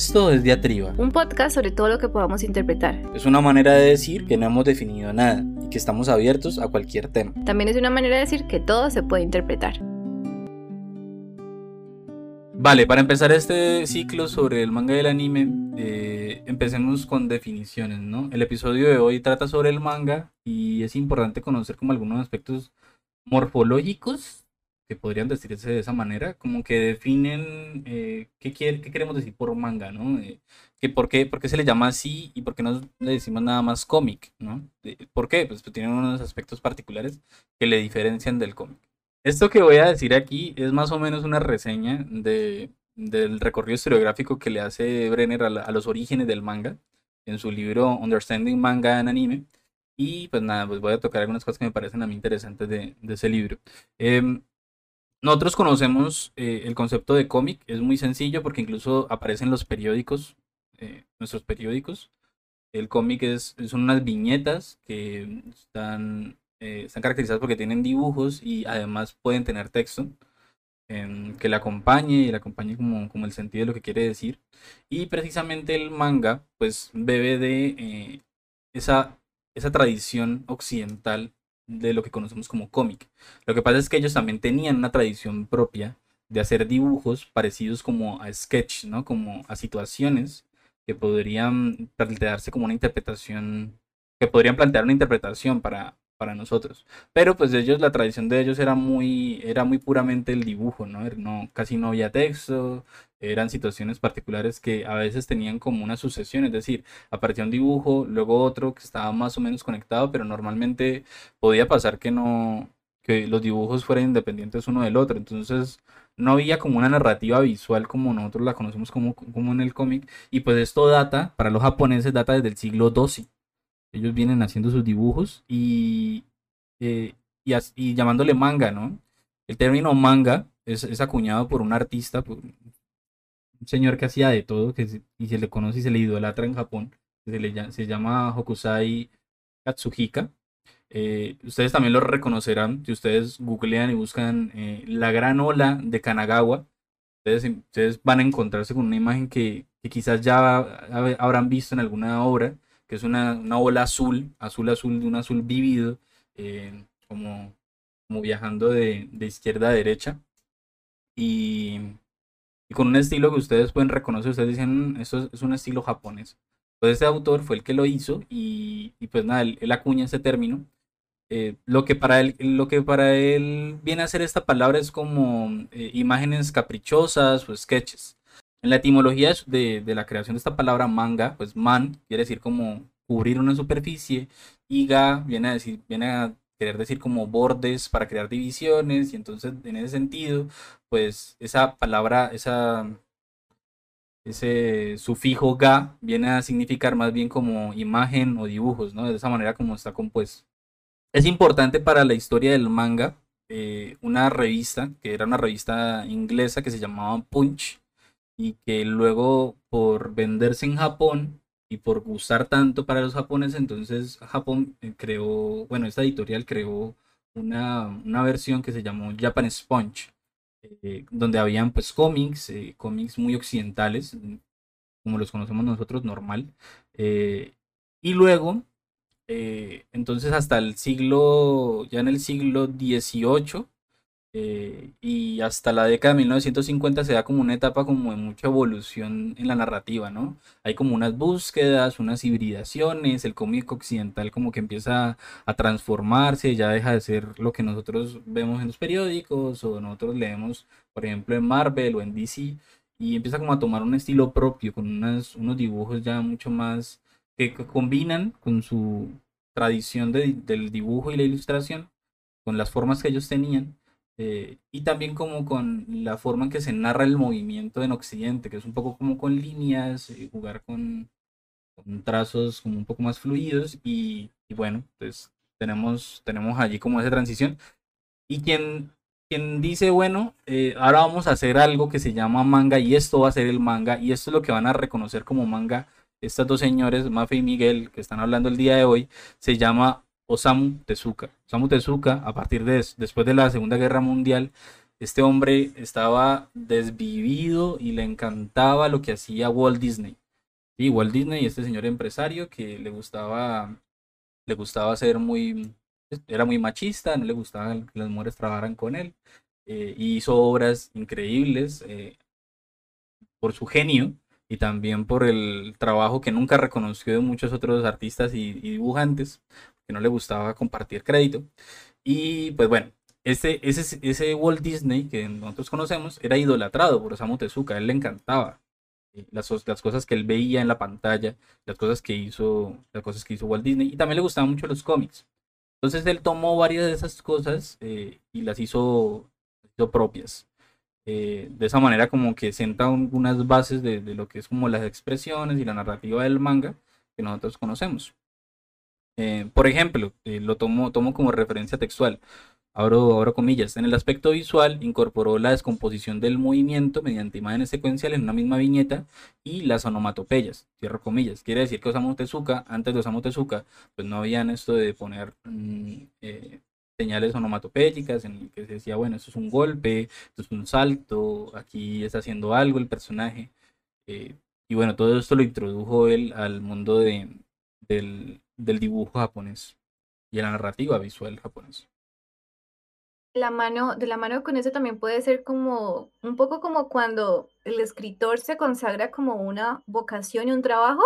Esto es Diatriba. Un podcast sobre todo lo que podamos interpretar. Es una manera de decir que no hemos definido nada y que estamos abiertos a cualquier tema. También es una manera de decir que todo se puede interpretar. Vale, para empezar este ciclo sobre el manga y el anime, eh, empecemos con definiciones, ¿no? El episodio de hoy trata sobre el manga y es importante conocer como algunos aspectos morfológicos que podrían decirse de esa manera, como que definen eh, qué, qué queremos decir por manga, ¿no? Eh, que por, qué, por qué se le llama así y por qué no le decimos nada más cómic, ¿no? ¿Por qué? Pues, pues tienen unos aspectos particulares que le diferencian del cómic. Esto que voy a decir aquí es más o menos una reseña de, del recorrido historiográfico que le hace Brenner a, los orígenes del manga en su libro Understanding Manga and Anime. Y pues nada, pues voy a tocar algunas cosas que me parecen a mí interesantes de, ese libro. Em, nosotros conocemos eh, el concepto de cómic, es muy sencillo porque incluso aparece en los periódicos, eh, nuestros periódicos. El cómic es, son unas viñetas que están eh, están caracterizadas porque tienen dibujos y además pueden tener texto em, que le acompañe y le acompañe como, como el sentido de lo que quiere decir. Y precisamente el manga pues bebe de eh, esa, esa tradición occidental de lo que conocemos como cómic. Lo que pasa es que ellos también tenían una tradición propia de hacer dibujos parecidos como a sketch, ¿no? Como a situaciones que podrían plantearse como una interpretación, que podrían plantear una interpretación para, para nosotros. Pero pues ellos, la tradición de ellos era muy, era muy puramente el dibujo, ¿no? no casi no había texto, eran situaciones particulares que a veces tenían como una sucesión, es decir, aparecía un dibujo, luego otro que estaba más o menos conectado, pero normalmente podía pasar que no, que los dibujos fueran independientes uno del otro, entonces no había como una narrativa visual como nosotros la conocemos como, como en el cómic, y pues esto data, para los japoneses data desde el siglo XII ellos vienen haciendo sus dibujos y, eh, y, llamándole manga, ¿no? El término manga es, acuñado por un artista, un señor que hacía de todo, que y se le conoce y se le idolatra en Japón, se, le, se llama Hokusai Katsuhika. Eh, ustedes también lo reconocerán si ustedes googlean y buscan eh, la gran ola de Kanagawa. Ustedes, ustedes, van a encontrarse con una imagen que quizás ya habrán visto en alguna obra que es una, una ola azul, azul azul, de un azul vivido, eh, como, como viajando de, de, izquierda a derecha. Y, y, con un estilo que ustedes pueden reconocer, ustedes dicen, mm, eso es un estilo japonés. Pues este autor fue el que lo hizo y, y pues nada, él, acuña ese término. Eh, lo, que para él, lo que para él viene a ser esta palabra es como eh, imágenes caprichosas o sketches. En la etimología de, la creación de esta palabra manga, pues man quiere decir como cubrir una superficie y viene a decir, viene a querer decir como bordes para crear divisiones y entonces en ese sentido, pues esa palabra, esa ese sufijo ga viene a significar más bien como imagen o dibujos, ¿no? De esa manera como está compuesto. Es importante para la historia del manga eh, una revista, que era una revista inglesa que se llamaba Punch, y que luego por venderse en Japón y por gustar tanto para los japoneses, entonces Japón eh, creó, bueno, esta editorial creó una, una versión que se llamó Japan Sponge, eh, donde habían pues cómics, eh, cómics muy occidentales, como los conocemos nosotros, normal. y luego, entonces hasta el siglo, ya en el siglo XVIII, eh, y hasta la década de 1950 se da como una etapa como de mucha evolución en la narrativa, ¿no? Hay como unas búsquedas, unas hibridaciones, el cómic occidental como que empieza a transformarse, ya deja de ser lo que nosotros vemos en los periódicos o nosotros leemos, por ejemplo, en Marvel o en DC, y empieza como a tomar un estilo propio, con unos dibujos ya mucho más que, combinan con su tradición del dibujo y la ilustración, con las formas que ellos tenían eh, y también como con la forma en que se narra el movimiento en Occidente, que es un poco como con líneas, eh, jugar con, trazos como un poco más fluidos y, bueno, pues tenemos, tenemos allí como esa transición. Y quien, quien dice, bueno, eh, ahora vamos a hacer algo que se llama manga y esto va a ser el manga y esto es lo que van a reconocer como manga estas dos señores, Mafe y Miguel, que están hablando el día de hoy, se llama Osamu Tezuka. Osamu Tezuka, a partir de después de la Segunda Guerra Mundial, este hombre estaba desvivido y le encantaba lo que hacía Walt Disney. Y Walt Disney, este señor empresario que le gustaba, le gustaba ser muy, era muy machista, no le gustaba que las mujeres trabajaran con él. Eh, hizo obras increíbles eh, por su genio y también por el trabajo que nunca reconoció de muchos otros artistas y, dibujantes, que no le gustaba compartir crédito. Y pues bueno, ese, ese, ese Walt Disney que nosotros conocemos era idolatrado por Osamu Tezuka, a él le encantaba eh, las, las cosas que él veía en la pantalla, las cosas que hizo, las cosas que hizo Walt Disney, y también le gustaban mucho los cómics. Entonces él tomó varias de esas cosas eh, y las hizo, hizo propias. Eh, de esa manera como que sienta unas bases de, de, lo que es como las expresiones y la narrativa del manga que nosotros conocemos. Por ejemplo, lo tomo, tomo como referencia textual abro, comillas, en el aspecto visual incorporó la descomposición del movimiento mediante imágenes secuenciales en una misma viñeta y las onomatopeyas, cierro comillas. Quiere decir que Osamu Tezuka, antes de Osamu Tezuka, pues no habían esto de poner mm, eh, señales onomatopéyicas en el que se decía, bueno, esto es un golpe, esto es un salto, aquí está haciendo algo el personaje. Eh, y bueno, todo esto lo introdujo él al mundo de, del, del dibujo japonés y la narrativa visual japonesa la mano, de la mano con eso también puede ser como un poco como cuando el escritor se consagra como una vocación y un trabajo,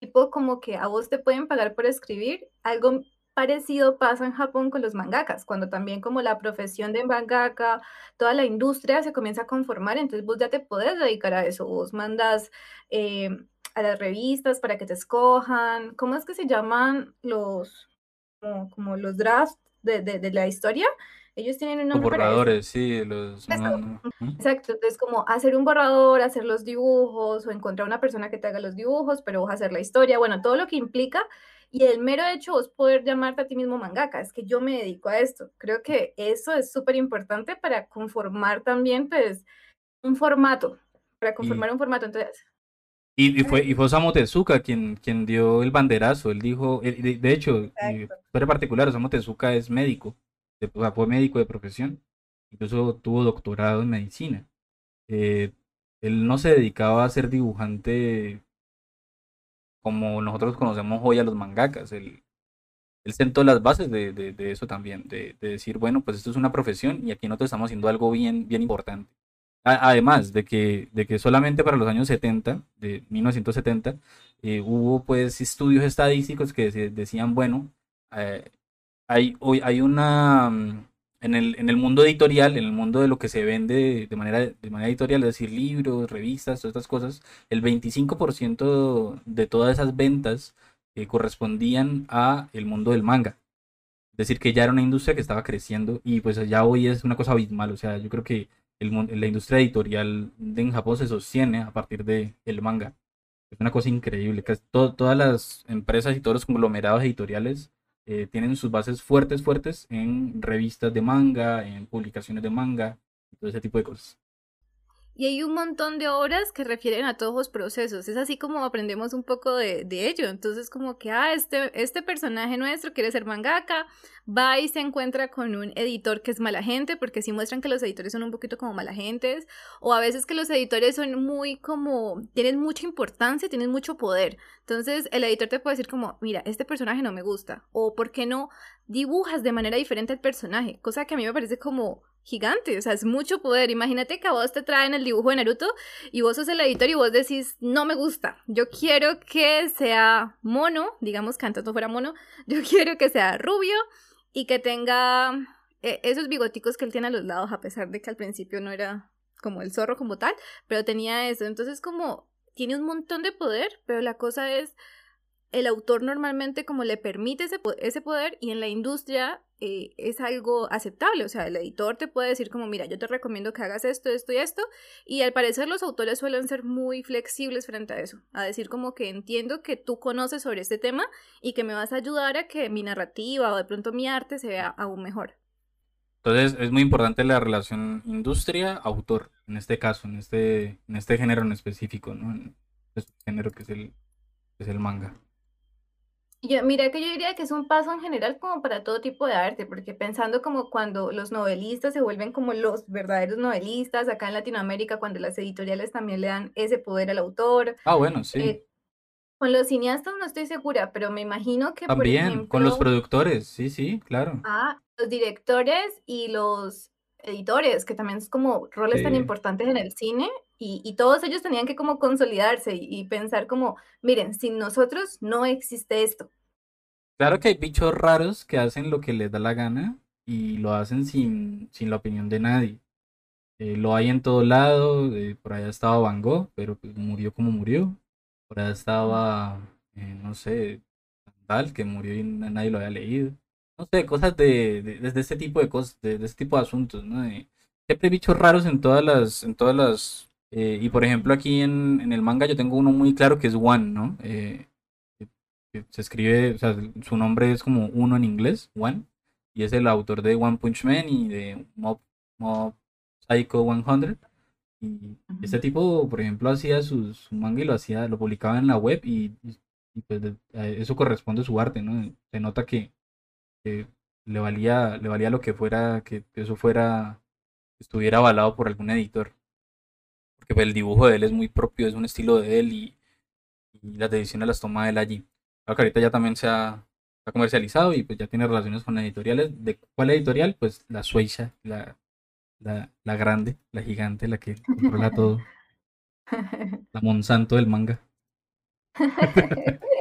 tipo como que a vos te pueden pagar por escribir. Algo parecido pasa en Japón con los mangakas, cuando también como la profesión de mangaka, toda la industria se comienza a conformar, entonces vos ya te podés dedicar a eso, vos mandas eh, a las revistas para que te escojan, ¿cómo es que se llaman los, como, los drafts de, de la historia? Ellos tienen un nombre. borradores, sí, los. Exacto, entonces como hacer un borrador, hacer los dibujos o encontrar una persona que te haga los dibujos, pero vos hacer la historia, bueno, todo lo que implica. Y el mero hecho vos poder llamarte a ti mismo mangaka, es que yo me dedico a esto. Creo que eso es súper importante para conformar también, pues, un formato, para conformar un formato. Entonces, y, fue, y fue Osamu Tezuka quien, quien dio el banderazo. Él dijo, de, de hecho, en particular, Osamu Tezuka es médico fue médico de profesión, incluso tuvo doctorado en medicina. Eh, él no se dedicaba a ser dibujante como nosotros conocemos hoy a los mangakas. Él, él sentó las bases de, de, eso también, de, decir, bueno, pues esto es una profesión y aquí nosotros estamos haciendo algo bien, bien importante. Además de que, de que solamente para los años 70, de 1970, eh, hubo pues estudios estadísticos que decían, bueno, eh, hay, hoy, hay una, mm, en el, en el mundo editorial, en el mundo de lo que se vende de manera, de manera editorial, es decir, libros, revistas, todas estas cosas, el 25% de todas esas ventas eh, correspondían a el mundo del manga. Es decir, que ya era una industria que estaba creciendo y pues ya hoy es una cosa abismal. O sea, yo creo que el, la industria editorial en Japón se sostiene a partir del el manga. Es una cosa increíble. que todas las empresas y todos los conglomerados editoriales eh, tienen sus bases fuertes, fuertes en revistas de manga, en publicaciones de manga, todo ese tipo de cosas. Y hay un montón de obras que refieren a todos los procesos. Es así como aprendemos un poco de, de, ello. Entonces, como que, ah, este, este personaje nuestro quiere ser mangaka, va y se encuentra con un editor que es mala gente, porque sí muestran que los editores son un poquito como mala gentes, o a veces que los editores son muy como, tienen mucha importancia, tienen mucho poder. Entonces, el editor te puede decir como, mira, este personaje no me gusta, o ¿por qué no dibujas de manera diferente al personaje? Cosa que a mí me parece como gigante, o sea, es mucho poder. Imagínate que a vos te traen el dibujo de Naruto y vos sos el editor y vos decís, no me gusta, yo quiero que sea mono, digamos que antes no fuera mono, yo quiero que sea rubio y que tenga eh, esos bigoticos que él tiene a los lados, a pesar de que al principio no era como el zorro como tal, pero tenía eso. Entonces como tiene un montón de poder, pero la cosa es el autor normalmente como le permite ese, ese poder y en la industria eh, es algo aceptable. O sea, el editor te puede decir como, mira, yo te recomiendo que hagas esto, esto y esto. Y al parecer los autores suelen ser muy flexibles frente a eso. A decir como que entiendo que tú conoces sobre este tema y que me vas a ayudar a que mi narrativa o de pronto mi arte se vea aún mejor. Entonces es muy importante la relación industria-autor, en este caso, en este, en este género en específico, ¿no? En este género que es el, que es el manga. Yo, mira que yo diría que es un paso en general como para todo tipo de arte, porque pensando como cuando los novelistas se vuelven como los verdaderos novelistas, acá en Latinoamérica, cuando las editoriales también le dan ese poder al autor. Ah, bueno, sí. Eh, con los cineastas no estoy segura, pero me imagino que, por También, ejemplo, con los productores, sí, sí, claro. ah, los directores y los editores, que también es como roles tan importantes en el cine, y, todos ellos tenían que como consolidarse y, pensar como, miren, sin nosotros no existe esto. Claro que hay bichos raros que hacen lo que les da la gana y lo hacen sin, sin la opinión de nadie. Eh, lo hay en todo lado, eh, por allá estaba Van Gogh, pero pues murió como murió. Por allá estaba, eh, no sé, tal, que murió y na- nadie lo había leído. No sé, cosas de, de, de este tipo de cosas, de, de este tipo de asuntos, ¿no? Siempre hay bichos raros en todas las, en todas las, eh, y por ejemplo aquí en, en el manga yo tengo uno muy claro que es One, ¿no? Eh, que se escribe, o sea, su nombre es como uno en inglés, One, y es el autor de One Punch Man y de Mob, Mob Psycho 100. Y este tipo, por ejemplo, hacía su, su manga y lo hacía, lo publicaba en la web y, pues de- eso corresponde a su arte, ¿no? Se nota que, que le valía, le valía lo que fuera, que eso fuera, estuviera avalado por algún editor. Porque pues, el dibujo de él es muy propio, es un estilo de él y, y las decisiones las toma él allí. Claro que ahorita ya también se ha, se ha comercializado y pues ya tiene relaciones con editoriales. ¿De cuál editorial? Pues la Shueisha, la, la, la grande, la gigante, la que controla todo. La Monsanto del manga.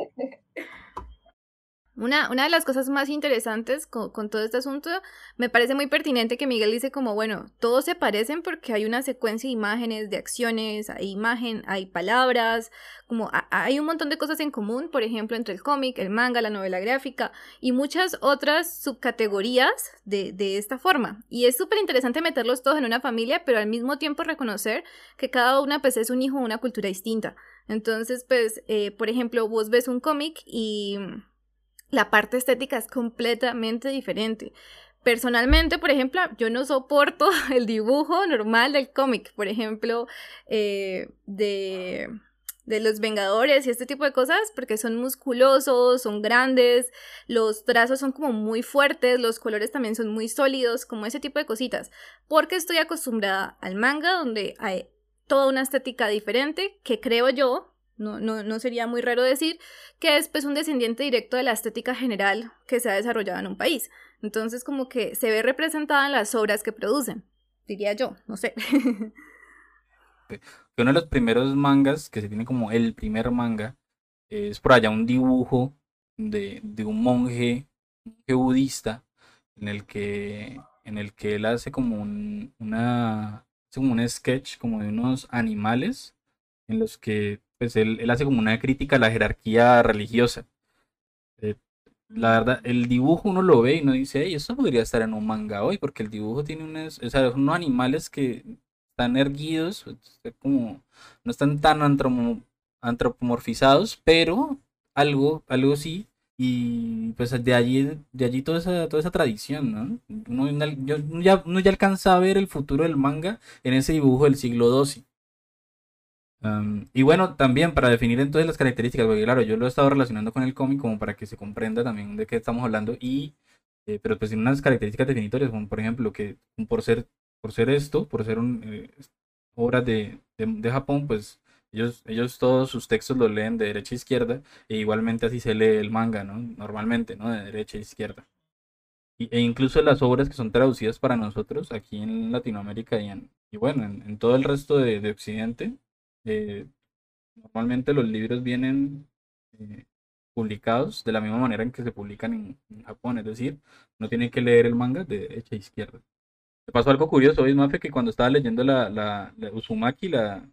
Una, una de las cosas más interesantes con, con todo este asunto, me parece muy pertinente que Miguel dice como, bueno, todos se parecen porque hay una secuencia de imágenes, de acciones, hay imagen, hay palabras, como hay un montón de cosas en común, por ejemplo, entre el cómic, el manga, la novela gráfica y muchas otras subcategorías de, de esta forma. Y es súper interesante meterlos todos en una familia, pero al mismo tiempo reconocer que cada una pues es un hijo de una cultura distinta. Entonces, pues, eh, por ejemplo, vos ves un cómic y la parte estética es completamente diferente. Personalmente, por ejemplo, yo no soporto el dibujo normal del cómic, por ejemplo, eh, de, de los Vengadores y este tipo de cosas, porque son musculosos, son grandes, los trazos son como muy fuertes, los colores también son muy sólidos, como ese tipo de cositas, porque estoy acostumbrada al manga donde hay toda una estética diferente que creo yo, no, no, no sería muy raro decir, que es pues un descendiente directo de la estética general que se ha desarrollado en un país. Entonces como que se ve representada en las obras que producen, diría yo, no sé. Uno de los primeros mangas, que se tiene como el primer manga, es por allá un dibujo de, de un monje, monje budista en el que, en el que él hace como un, una, hace como un sketch como de unos animales en los que pues él, él hace como una crítica a la jerarquía religiosa. Eh, la verdad, el dibujo uno lo ve y uno dice, hey, esto podría estar en un manga hoy, porque el dibujo tiene unos, o sea, unos animales que están erguidos, como no están tan antromo- antropomorfizados, pero algo, algo sí. Y pues de allí, de allí toda esa, toda esa tradición, ¿no? Uno, yo- ya, uno ya alcanza a ver el futuro del manga en ese dibujo del siglo XII. Um, y bueno, también para definir entonces las características, porque claro, yo lo he estado relacionando con el cómic como para que se comprenda también de qué estamos hablando, y eh, pero pues tiene unas características definitorias, como por ejemplo que por ser, por ser esto, por ser un, eh, obras de, de, Japón, pues ellos, ellos todos sus textos los leen de derecha a izquierda, e igualmente así se lee el manga, ¿no? Normalmente, ¿no? De derecha a izquierda. Y, e incluso las obras que son traducidas para nosotros aquí en Latinoamérica y, en, y bueno, en, en todo el resto de, de Occidente, eh, normalmente los libros vienen eh, publicados de la misma manera en que se publican en, en, Japón, es decir, no tienen que leer el manga de derecha a izquierda. Me pasó algo curioso hoy, Mafe, que cuando estaba leyendo la, la, la Uzumaki, la,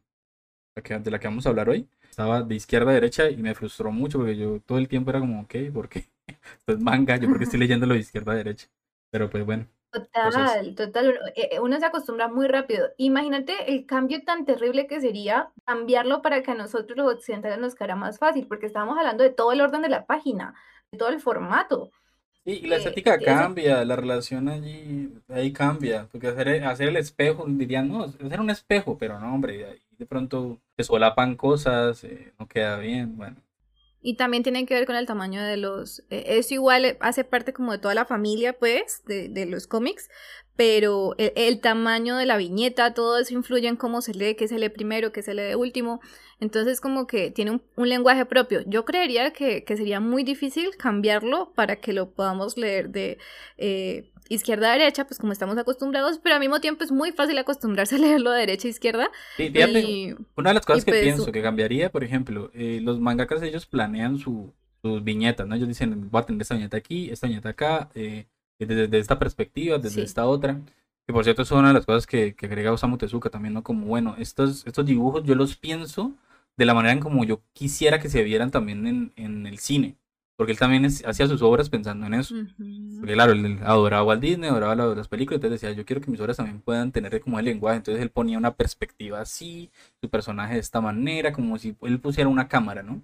la que, de la que vamos a hablar hoy, estaba de izquierda a derecha y me frustró mucho porque yo todo el tiempo era como, ok, ¿por qué? Pues manga, yo porque estoy leyéndolo de izquierda a derecha. Pero pues bueno. Total, total. Eh, uno se acostumbra muy rápido. Imagínate el cambio tan terrible que sería cambiarlo para que a nosotros los occidentales nos quedara más fácil, porque estábamos hablando de todo el orden de la página, de todo el formato. Y la estética eh, cambia, eso... la relación allí, ahí cambia, porque hacer, hacer el espejo, dirían, no, hacer un espejo, pero no, hombre, ahí de pronto se solapan cosas, eh, no queda bien, bueno. Y también tiene que ver con el tamaño de los... Eh, eso igual eh, hace parte como de toda la familia, pues, de, de los cómics, pero el, tamaño de la viñeta, todo eso influye en cómo se lee, qué se lee primero, qué se lee último. Entonces como que tiene un, lenguaje propio. Yo creería que, que, sería muy difícil cambiarlo para que lo podamos leer de eh, izquierda a derecha, pues como estamos acostumbrados, pero al mismo tiempo es muy fácil acostumbrarse a leerlo de derecha a izquierda. una de las cosas que pues, pienso que cambiaría, por ejemplo, eh, los mangakas ellos planean su, sus viñetas, ¿no? Ellos dicen, voy a tener esta viñeta aquí, esta viñeta acá, eh, desde, esta perspectiva, desde esta otra. Que por cierto es una de las cosas que, que agrega Osamu Tezuka también, ¿no? Como, bueno, estos, estos dibujos yo los pienso de la manera en como yo quisiera que se vieran también en, en el cine. Porque él también hacía sus obras pensando en eso. Porque claro, él adoraba Walt Disney, adoraba las películas, entonces decía, yo quiero que mis obras también puedan tener como el lenguaje. Entonces él ponía una perspectiva así, su personaje de esta manera, como si él pusiera una cámara, ¿no?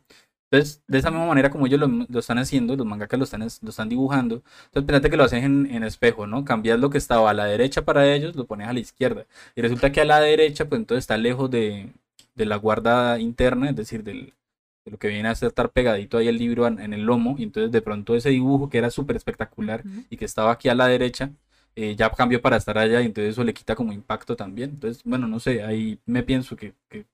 Entonces, de esa misma manera como ellos lo, están haciendo, los mangakas lo están, lo están dibujando, entonces pensate que lo hacen en, espejo, ¿no? Cambias lo que estaba a la derecha para ellos, lo pones a la izquierda. Y resulta que a la derecha, pues entonces está lejos de, la guarda interna, es decir, del, de lo que viene a ser estar pegadito ahí el libro en, el lomo. Y entonces de pronto ese dibujo que era súper espectacular y que estaba aquí a la derecha, eh, ya cambió para estar allá y entonces eso le quita como impacto también. Entonces, bueno, no sé, ahí me pienso que, que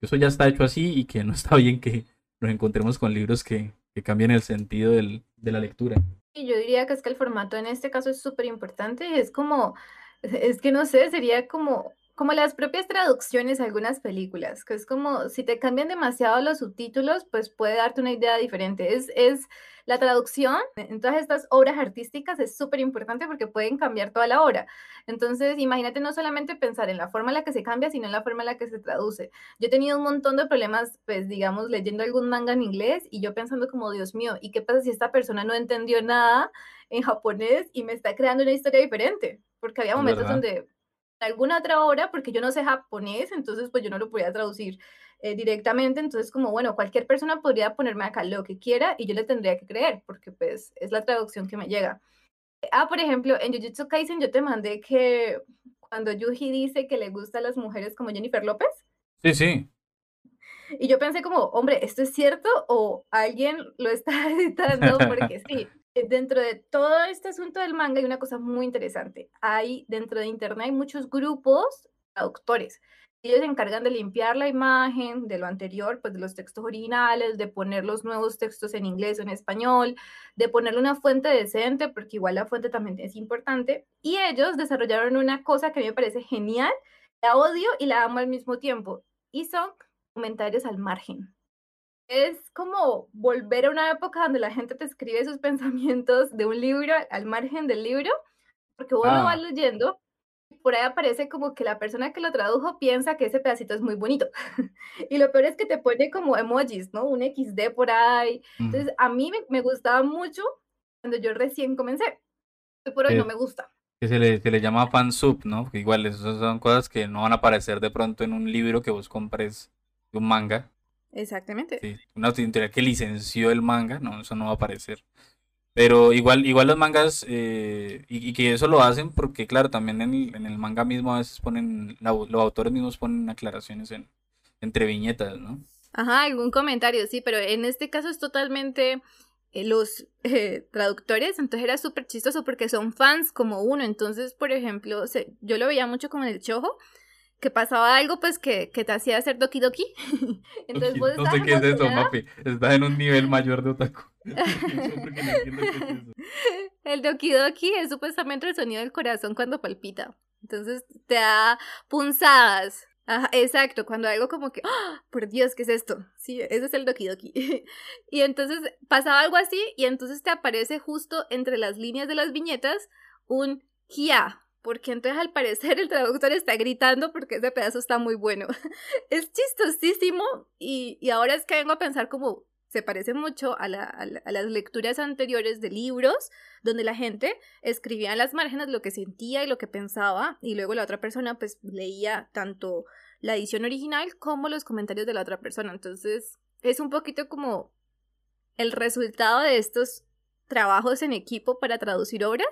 eso ya está hecho así y que no está bien que nos encontremos con libros que, que cambien el sentido del, de la lectura. Y yo diría que es que el formato en este caso es súper importante, es como, es que no sé, sería como como las propias traducciones a algunas películas, que es como si te cambian demasiado los subtítulos, pues puede darte una idea diferente. Es, es la traducción en todas estas obras artísticas es súper importante porque pueden cambiar toda la obra. Entonces, imagínate no solamente pensar en la forma en la que se cambia, sino en la forma en la que se traduce. Yo he tenido un montón de problemas, pues digamos, leyendo algún manga en inglés y yo pensando como, Dios mío, ¿y qué pasa si esta persona no entendió nada en japonés y me está creando una historia diferente? Porque había momentos donde alguna otra obra, porque yo no sé japonés, entonces pues yo no lo podía traducir eh, directamente, entonces como, bueno, cualquier persona podría ponerme acá lo que quiera y yo le tendría que creer, porque pues es la traducción que me llega. Ah, por ejemplo, en Jujutsu Kaisen yo te mandé que cuando Yuji dice que le gusta a las mujeres como Jennifer López. Sí, sí. Y yo pensé como, hombre, ¿esto es cierto o alguien lo está editando? Porque sí, dentro de todo este asunto del manga hay una cosa muy interesante. Hay dentro de internet hay muchos grupos traductores. Ellos se encargan de limpiar la imagen de lo anterior, pues de los textos originales, de poner los nuevos textos en inglés o en español, de ponerle una fuente decente, porque igual la fuente también es importante. Y ellos desarrollaron una cosa que a mí me parece genial, la odio y la amo al mismo tiempo, y son comentarios al margen es como volver a una época donde la gente te escribe sus pensamientos de un libro al margen del libro, porque vas ah. leyendo y por ahí aparece como que la persona que lo tradujo piensa que ese pedacito es muy bonito. y lo peor es que te pone como emojis, ¿no? Un XD por ahí. Entonces, a mí me, gustaba mucho cuando yo recién comencé. Hoy por hoy no me gusta. Que se le, se le llama fansub, ¿no? Porque igual, esas son cosas que no van a aparecer de pronto en un libro que vos compres de un manga Exactamente. Sí, una editorial que licenció el manga, no, eso no va a aparecer. Pero igual, igual los mangas, eh, y, que eso lo hacen porque, claro, también en el, en el manga mismo a veces ponen, los autores mismos ponen aclaraciones en, entre viñetas, ¿no? Ajá, algún comentario, sí, pero en este caso es totalmente eh, los eh, traductores, entonces era súper chistoso porque son fans como uno, entonces, por ejemplo, yo lo veía mucho como en el chojo, que pasaba algo pues que, que te hacía hacer doki doki. Entonces vos No sé qué es eso, Mapi. Estás en un nivel mayor de otaku. el doki doki es supuestamente el sonido del corazón cuando palpita. Entonces te da punzadas. Ajá, exacto, cuando algo como que, ¡Ah! por Dios, ¿qué es esto? Sí, ese es el doki doki. y entonces pasaba algo así y entonces te aparece justo entre las líneas de las viñetas un kia, porque entonces al parecer el traductor está gritando porque ese pedazo está muy bueno. es chistosísimo y, y, ahora es que vengo a pensar como se parece mucho a, la, a, las lecturas anteriores de libros donde la gente escribía en las márgenes lo que sentía y lo que pensaba y luego la otra persona pues leía tanto la edición original como los comentarios de la otra persona. Entonces es un poquito como el resultado de estos trabajos en equipo para traducir obras,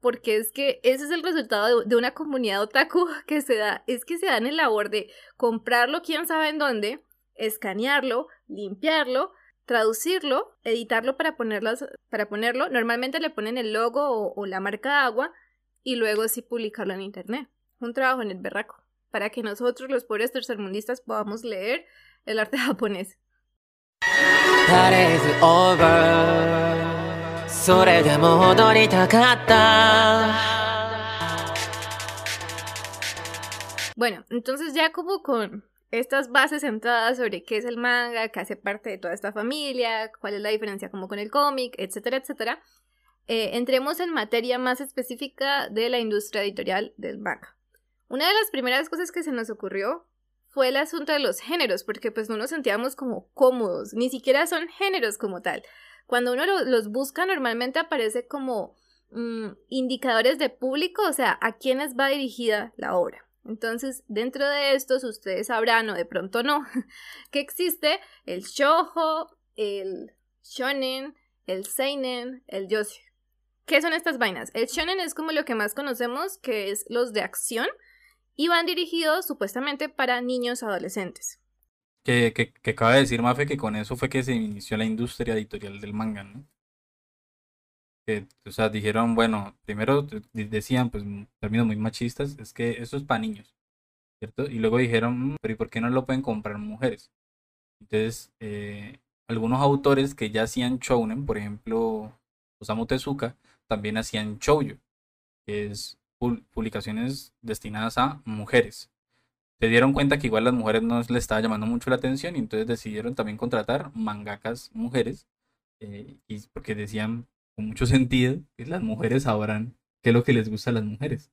porque es que ese es el resultado de, una comunidad otaku que se da, es que se dan el labor de comprarlo quién sabe en dónde, escanearlo, limpiarlo, traducirlo, editarlo para, ponerlas, para ponerlo, normalmente le ponen el logo o, la marca de agua y luego sí publicarlo en internet. Un trabajo en el berraco, para que nosotros los pobres tercermundistas podamos leer el arte japonés. それでも踊りたかった Bueno, entonces ya como con estas bases sentadas sobre qué es el manga, qué hace parte de toda esta familia, cuál es la diferencia como con el cómic, etcétera, etcétera, eh, entremos en materia más específica de la industria editorial del manga. Una de las primeras cosas que se nos ocurrió fue el asunto de los géneros, porque pues no nos sentíamos como cómodos, ni siquiera son géneros como tal. Cuando uno lo- los busca normalmente aparece como mm, indicadores de público, o sea, a quiénes va dirigida la obra. Entonces, dentro de estos, ustedes sabrán, o de pronto no, que existe el shoujo, el shonen, el seinen, el yosei. ¿Qué son estas vainas? El shonen es como lo que más conocemos, que es los de acción, y van dirigidos supuestamente para niños adolescentes. Que, que, que acaba de decir Mafe que con eso fue que se inició la industria editorial del manga, ¿no? Que, o sea, dijeron, bueno, primero de- decían, pues, términos muy machistas, es que eso es para niños, ¿cierto? Y luego dijeron, "Mm, pero ¿y por qué no lo pueden comprar mujeres? Entonces, eh, algunos autores que ya hacían shounen, por ejemplo, Osamu Tezuka, también hacían shoujo, que es pu- publicaciones destinadas a mujeres se dieron cuenta que igual las mujeres no les estaba llamando mucho la atención y entonces decidieron también contratar mangakas mujeres eh, y porque decían con mucho sentido que las mujeres sabrán qué es lo que les gusta a las mujeres.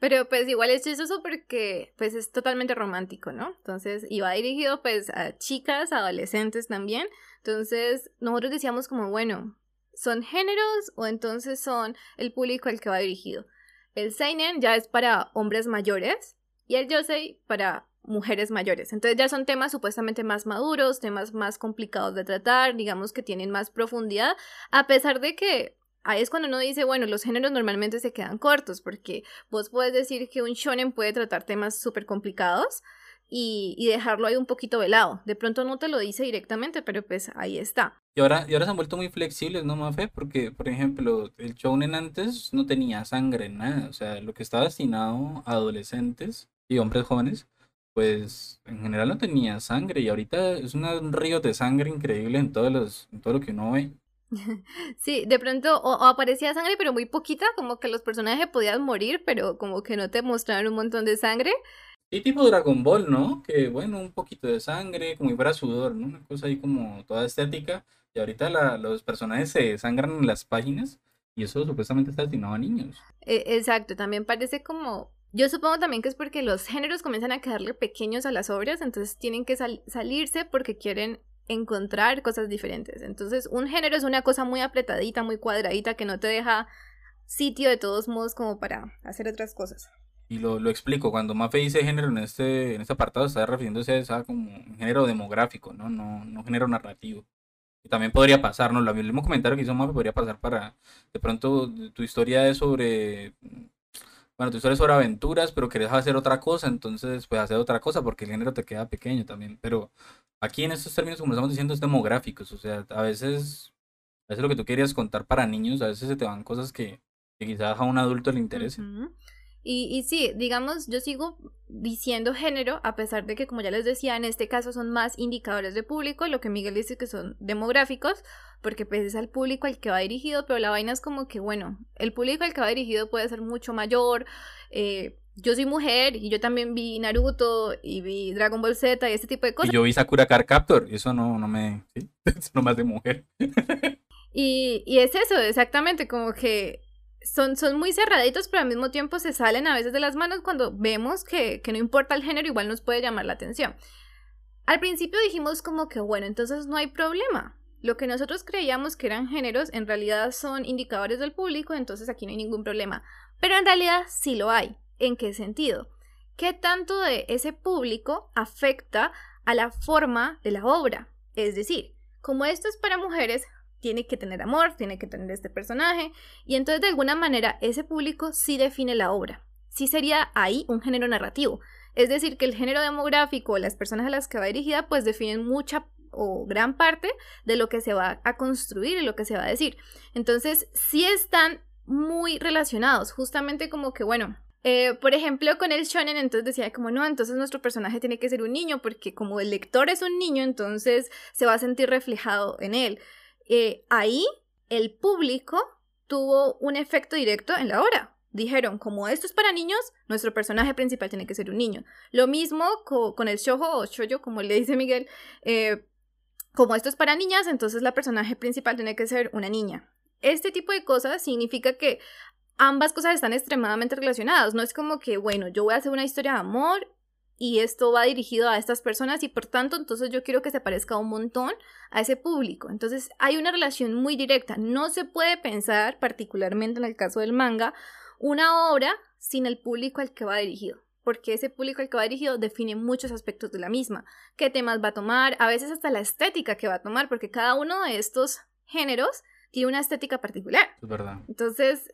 Pero pues igual es chistoso porque pues es totalmente romántico, ¿no? Entonces iba dirigido pues a chicas, adolescentes también. Entonces nosotros decíamos como, bueno, ¿son géneros o entonces son el público al que va dirigido? El seinen ya es para hombres mayores y el yosei para mujeres mayores. Entonces ya son temas supuestamente más maduros, temas más complicados de tratar, digamos que tienen más profundidad, a pesar de que ahí es cuando uno dice, bueno, los géneros normalmente se quedan cortos porque vos puedes decir que un shonen puede tratar temas súper complicados y, y dejarlo ahí un poquito de lado. De pronto no te lo dice directamente, pero pues ahí está. Y ahora, y ahora se han vuelto muy flexibles, ¿no, Mafe? Porque, por ejemplo, el shounen antes no tenía sangre nada. O sea, lo que estaba destinado a adolescentes y hombres jóvenes, pues en general no tenía sangre. Y ahorita es un río de sangre increíble en, todos los, en todo lo que uno ve. Sí, de pronto o, o aparecía sangre, pero muy poquita, como que los personajes podían morir, pero como que no te mostraron un montón de sangre. Y tipo Dragon Ball, ¿no? Que bueno, un poquito de sangre, como fuera sudor, ¿no? Una cosa ahí como toda estética. Y ahorita la- los personajes se sangran en las páginas y eso supuestamente está destinado a niños. E- exacto, también parece como... Yo supongo también que es porque los géneros comienzan a quedarle pequeños a las obras, entonces tienen que sal- salirse porque quieren encontrar cosas diferentes. Entonces, un género es una cosa muy apretadita, muy cuadradita, que no te deja sitio de todos modos como para hacer otras cosas. Y lo, lo explico, cuando Mafe dice género en este, en este apartado, está refiriéndose a como un género demográfico, ¿no? No, no género narrativo. Y también podría pasar, ¿no? Lo mismo comentario que hizo Mafe podría pasar para, de pronto, tu historia es sobre, bueno, tu historia es sobre aventuras, pero querés hacer otra cosa, entonces, pues hacer otra cosa, porque el género te queda pequeño también. Pero aquí en estos términos, como estamos diciendo, es demográficos, o sea, a veces, a veces lo que tú querías contar para niños, a veces se te van cosas que, que quizás a un adulto le interesen. Ujú. Y, y sí, digamos, yo sigo diciendo género, a pesar de que, como ya les decía, en este caso son más indicadores de público, lo que Miguel dice que son demográficos, porque pues es al público al que va dirigido, pero la vaina es como que, bueno, el público al que va dirigido puede ser mucho mayor. eh, yo soy mujer y yo también vi Naruto y vi Dragon Ball Z y este tipo de Y cosas. yo vi Sakura Card Captor, y eso no, no me. ¿sí? Es nomás de mujer. Y, y es eso, exactamente, como que son, son muy cerraditos, pero al mismo tiempo se salen a veces de las manos cuando vemos que, que no importa el género, igual nos puede llamar la atención. Al principio dijimos como que, bueno, entonces no hay problema. Lo que nosotros creíamos que eran géneros en realidad son indicadores del público, entonces aquí no hay ningún problema. Pero en realidad sí lo hay. ¿En qué sentido? ¿Qué tanto de ese público afecta a la forma de la obra? Es decir, como esto es para mujeres, tiene que tener amor, tiene que tener este personaje, y entonces de alguna manera ese público sí define la obra. Sí sería ahí un género narrativo. Es decir, que el género demográfico o las personas a las que va dirigida pues definen mucha o gran parte de lo que se va a construir y lo que se va a decir. Entonces, sí están muy relacionados, justamente como que, bueno, eh, por ejemplo, con el shonen, entonces decía como no, entonces nuestro personaje tiene que ser un niño, porque como el lector es un niño, entonces se va a sentir reflejado en él. Eh, ahí el público tuvo un efecto directo en la obra. Dijeron, como esto es para niños, nuestro personaje principal tiene que ser un niño. Lo mismo con el shojo o shoyo, como le dice Miguel, eh, como esto es para niñas, entonces la personaje principal tiene que ser una niña. Este tipo de cosas significa que ambas cosas están extremadamente relacionadas. No es como que, bueno, yo voy a hacer una historia de amor y esto va dirigido a estas personas y por tanto entonces yo quiero que se parezca un montón a ese público. Entonces hay una relación muy directa. No se puede pensar, particularmente en el caso del manga, una obra sin el público al que va dirigido. Porque ese público al que va dirigido define muchos aspectos de la misma. ¿Qué temas va a tomar? A veces hasta la estética que va a tomar, porque cada uno de estos géneros tiene una estética particular. Es verdad. Entonces,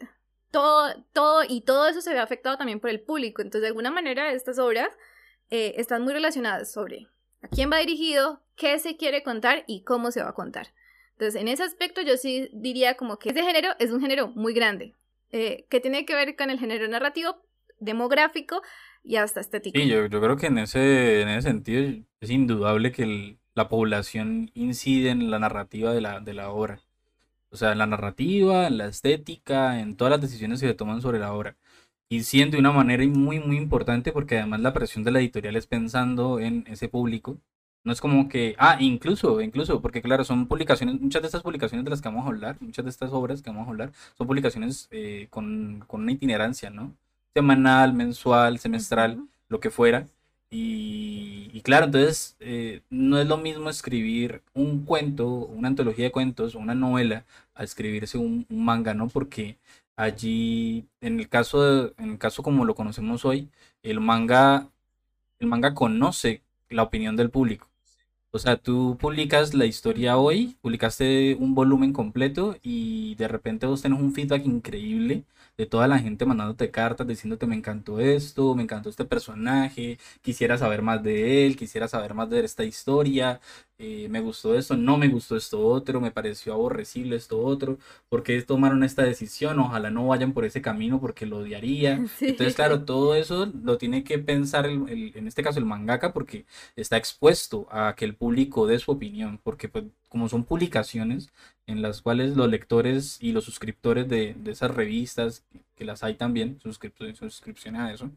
todo, todo, y todo eso se ve afectado también por el público. Entonces, de alguna manera, estas obras eh, están muy relacionadas sobre a quién va dirigido, qué se quiere contar y cómo se va a contar. Entonces, en ese aspecto yo sí diría como que ese género es un género muy grande, eh, que tiene que ver con el género narrativo, demográfico y hasta estético. Sí, yo, yo creo que en ese, en ese sentido es indudable que la población incide en la narrativa de la, de la obra. O sea, en la narrativa, en la estética, en todas las decisiones que se toman sobre la obra y siendo de una manera muy, muy importante porque además la presión de la editorial es pensando en ese público. No es como que, ah, incluso, incluso, porque claro, son publicaciones, muchas de estas publicaciones de las que vamos a hablar, muchas de estas obras que vamos a hablar, son publicaciones eh, con, con, una itinerancia, ¿no? Semanal, mensual, semestral, lo que fuera. Y, y claro, entonces eh, no es lo mismo escribir un cuento, una antología de cuentos, una novela, a escribirse un, un manga, ¿no? Porque Allí, en el caso, en el caso como lo conocemos hoy, el manga, el manga conoce la opinión del público. O sea, tú publicas la historia hoy, publicaste un volumen completo y de repente vos tenés un feedback increíble de toda la gente mandándote cartas diciéndote me encantó esto, me encantó este personaje, quisiera saber más de él, quisiera saber más de esta historia, eh, me gustó esto, no me gustó esto otro, me pareció aborrecible esto otro, porque tomaron esta decisión? Ojalá no vayan por ese camino porque lo odiaría. Entonces, claro, todo eso lo tiene que pensar el, en este caso el mangaka porque está expuesto a que el público dé su opinión, porque pues como son publicaciones en las cuales los lectores y los suscriptores de, de esas revistas, que las hay también, suscripciones a eso,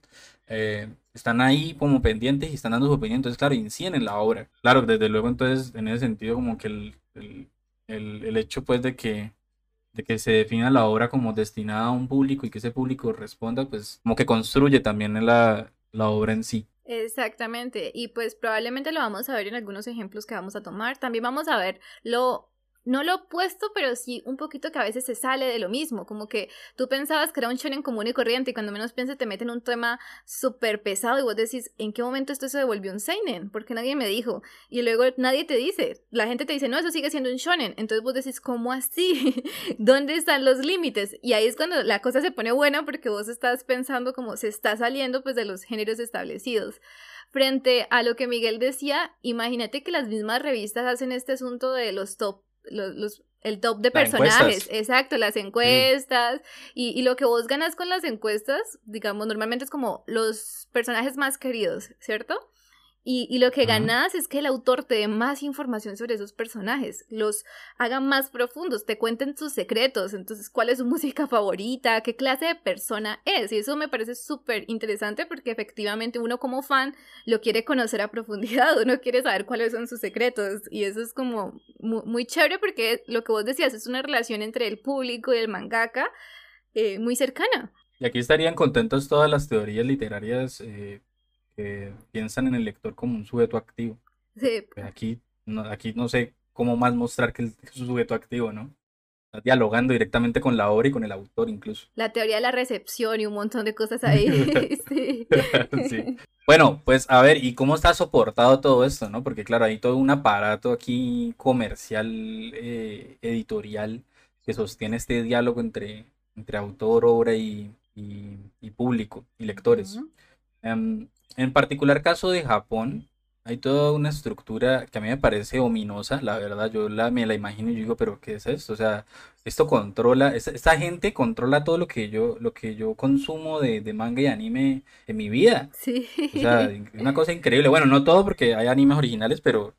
eh, están ahí como pendientes y están dando su opinión, entonces claro, inciden en la obra. Claro, desde luego entonces en ese sentido como que el, el, el, hecho pues de que de que se defina la obra como destinada a un público y que ese público responda, pues como que construye también la, la obra en sí. Exactamente, y pues probablemente lo vamos a ver en algunos ejemplos que vamos a tomar. También vamos a ver lo no lo opuesto, pero sí un poquito que a veces se sale de lo mismo, como que tú pensabas que era un shonen común y corriente y cuando menos piensas te meten un tema súper pesado y vos decís, ¿en qué momento esto se devolvió un seinen? Porque nadie me dijo. Y luego nadie te dice, la gente te dice, no, eso sigue siendo un shonen. Entonces vos decís, ¿cómo así? ¿Dónde están los límites? Y ahí es cuando la cosa se pone buena porque vos estás pensando como se está saliendo pues de los géneros establecidos frente a lo que Miguel decía, imagínate que las mismas revistas hacen este asunto de los top los, el top de personajes, exacto, las encuestas y, y, lo que vos ganas con las encuestas, digamos, normalmente es como los personajes más queridos, ¿cierto? Y, lo que ganas es que el autor te dé más información sobre esos personajes, los haga más profundos, te cuenten sus secretos, entonces cuál es su música favorita, qué clase de persona es. Y eso me parece súper interesante porque efectivamente uno como fan lo quiere conocer a profundidad, uno quiere saber cuáles son sus secretos. Y eso es como muy, chévere porque lo que vos decías es una relación entre el público y el mangaka eh, muy cercana. Y aquí estarían contentos todas las teorías literarias. Eh piensan en el lector como un sujeto activo. Sí. Pues aquí, no, aquí no sé cómo más mostrar que es un sujeto activo, ¿no? Está dialogando directamente con la obra y con el autor incluso. La teoría de la recepción y un montón de cosas ahí. sí. sí. Bueno, pues a ver, ¿y cómo está soportado todo esto, no? Porque claro, hay todo un aparato aquí comercial, eh, editorial, que sostiene este diálogo entre, entre autor, obra y, y, público y lectores. En particular caso de Japón, hay toda una estructura que a mí me parece ominosa, la verdad, yo la, me la imagino y yo digo, pero ¿qué es esto? O sea, esto controla, esta, esta gente controla todo lo que yo, lo que yo consumo de, de manga y anime en mi vida. Sí. O sea, una cosa increíble. Bueno, no todo porque hay animes originales, pero,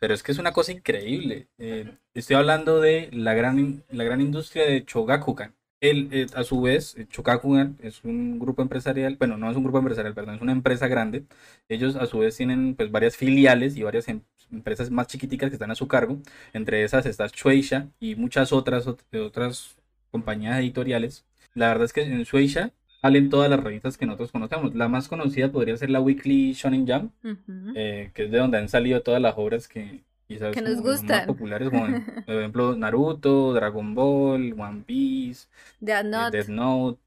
pero es que es una cosa increíble. Eh, estoy hablando de la gran, la gran industria de Chogakukan. Él, eh, a su vez, eh, Chogakukan es un grupo empresarial, bueno, no es un grupo empresarial, perdón, es una empresa grande. Ellos a su vez tienen pues varias filiales y varias em- empresas más chiquiticas que están a su cargo. Entre esas está Shueisha y muchas otras, ot- otras compañías editoriales. La verdad es que en Shueisha salen todas las revistas que nosotros conocemos. La más conocida podría ser la Weekly Shonen Jump, Ujú. eh, que es de donde han salido todas las obras que quizás Que nos las más gustan. populares, como por ejemplo Naruto, Dragon Ball, One Piece, Death eh, Note. Death Note.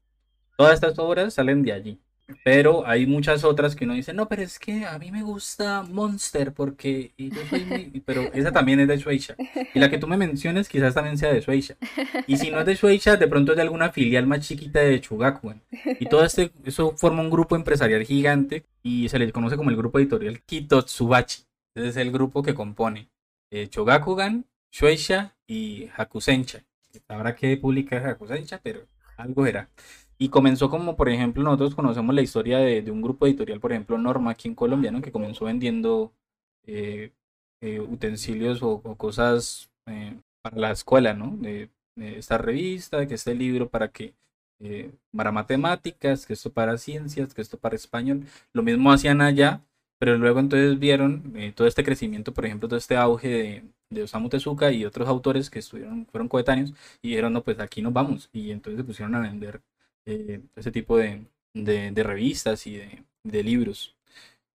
Todas estas obras salen de allí. Pero hay muchas otras que uno dice, no, pero es que a mí me gusta Monster porque yo soy muy-". Pero esa también es de Shueisha. Y la que tú me menciones quizás también sea de Shueisha. Y si no es de Shueisha, de pronto es de alguna filial más chiquita de Chugakuan. Y todo este, eso forma un grupo empresarial gigante y se le conoce como el grupo editorial Kitotsubachi. Ese es el grupo que compone eh, Chogakugan, Shueisha y Hakusencha. Habrá que publicar Hakusencha, pero algo era. Y comenzó como, por ejemplo, nosotros conocemos la historia de, de un grupo editorial, por ejemplo, Norma, aquí en Colombia, ¿no? que comenzó vendiendo eh, eh, utensilios o, o cosas eh, para la escuela, ¿no? De, de esta revista, que este libro para que eh, para matemáticas, que esto para ciencias, que esto para español. Lo mismo hacían allá, pero luego entonces vieron eh, todo este crecimiento, por ejemplo, todo este auge de, de Osamu Tezuka y otros autores que estuvieron, fueron coetáneos y dijeron, no, pues aquí nos vamos. Y entonces se pusieron a vender eh, ese tipo de, de, revistas y de, libros.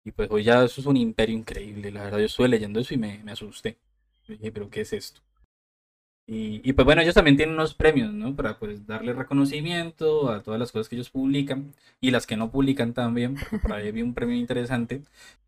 Y pues hoy ya eso es un imperio increíble. La verdad, yo estuve leyendo eso y me, me asusté. Dije, pero ¿qué es esto? Y, y pues bueno, ellos también tienen unos premios, ¿no? Para pues darle reconocimiento a todas las cosas que ellos publican y las que no publican también, porque por ahí vi un premio interesante.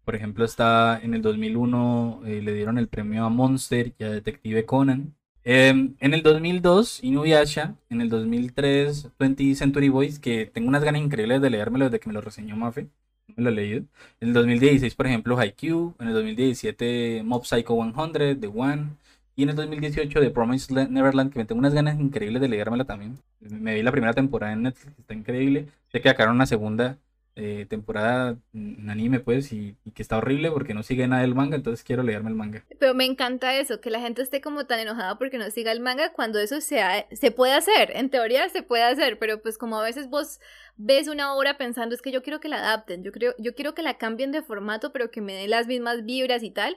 Por ejemplo, está en el 2001 eh, le dieron el premio a Monster y a Detective Conan. Em, en el 2002, Inuyasha. En el 2003, 20 Century Boys, que tengo unas ganas increíbles de leérmelo desde que me lo reseñó Mafe. No me lo he leído. En el 2016, por ejemplo, Haikyuu. En el 2017, Mob Psycho 100, The One. Y en el 2018 de Promised Neverland, que me tengo unas ganas increíbles de leérmela también. Me vi la primera temporada en Netflix, está increíble. Sé que sacaron una segunda eh, temporada en anime, pues, y, y que está horrible porque no sigue nada del manga, entonces quiero leerme el manga. Pero me encanta eso, que la gente esté como tan enojada porque no siga el manga cuando eso sea, se puede hacer, en teoría se puede hacer, pero pues como a veces vos ves una obra pensando es que yo quiero que la adapten, yo creo, yo quiero que la cambien de formato, pero que me den las mismas vibras y tal,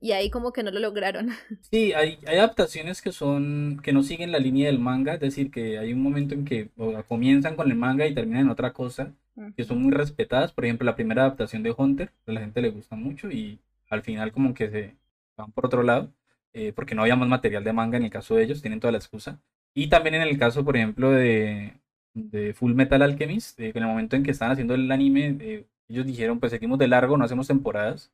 y ahí como que no lo lograron. Sí, hay, hay adaptaciones que son, que no siguen la línea del manga, es decir, que hay un momento en que o, comienzan con el manga y terminan en otra cosa, que son muy respetadas. Por ejemplo, la primera adaptación de Hunter, a la gente le gusta mucho y al final como que se van por otro lado, eh, porque no había más material de manga en el caso de ellos, tienen toda la excusa. Y también en el caso, por ejemplo, de, de Full Metal Alchemist, eh, en el momento en que estaban haciendo el anime, eh, ellos dijeron, pues seguimos de largo, no hacemos temporadas.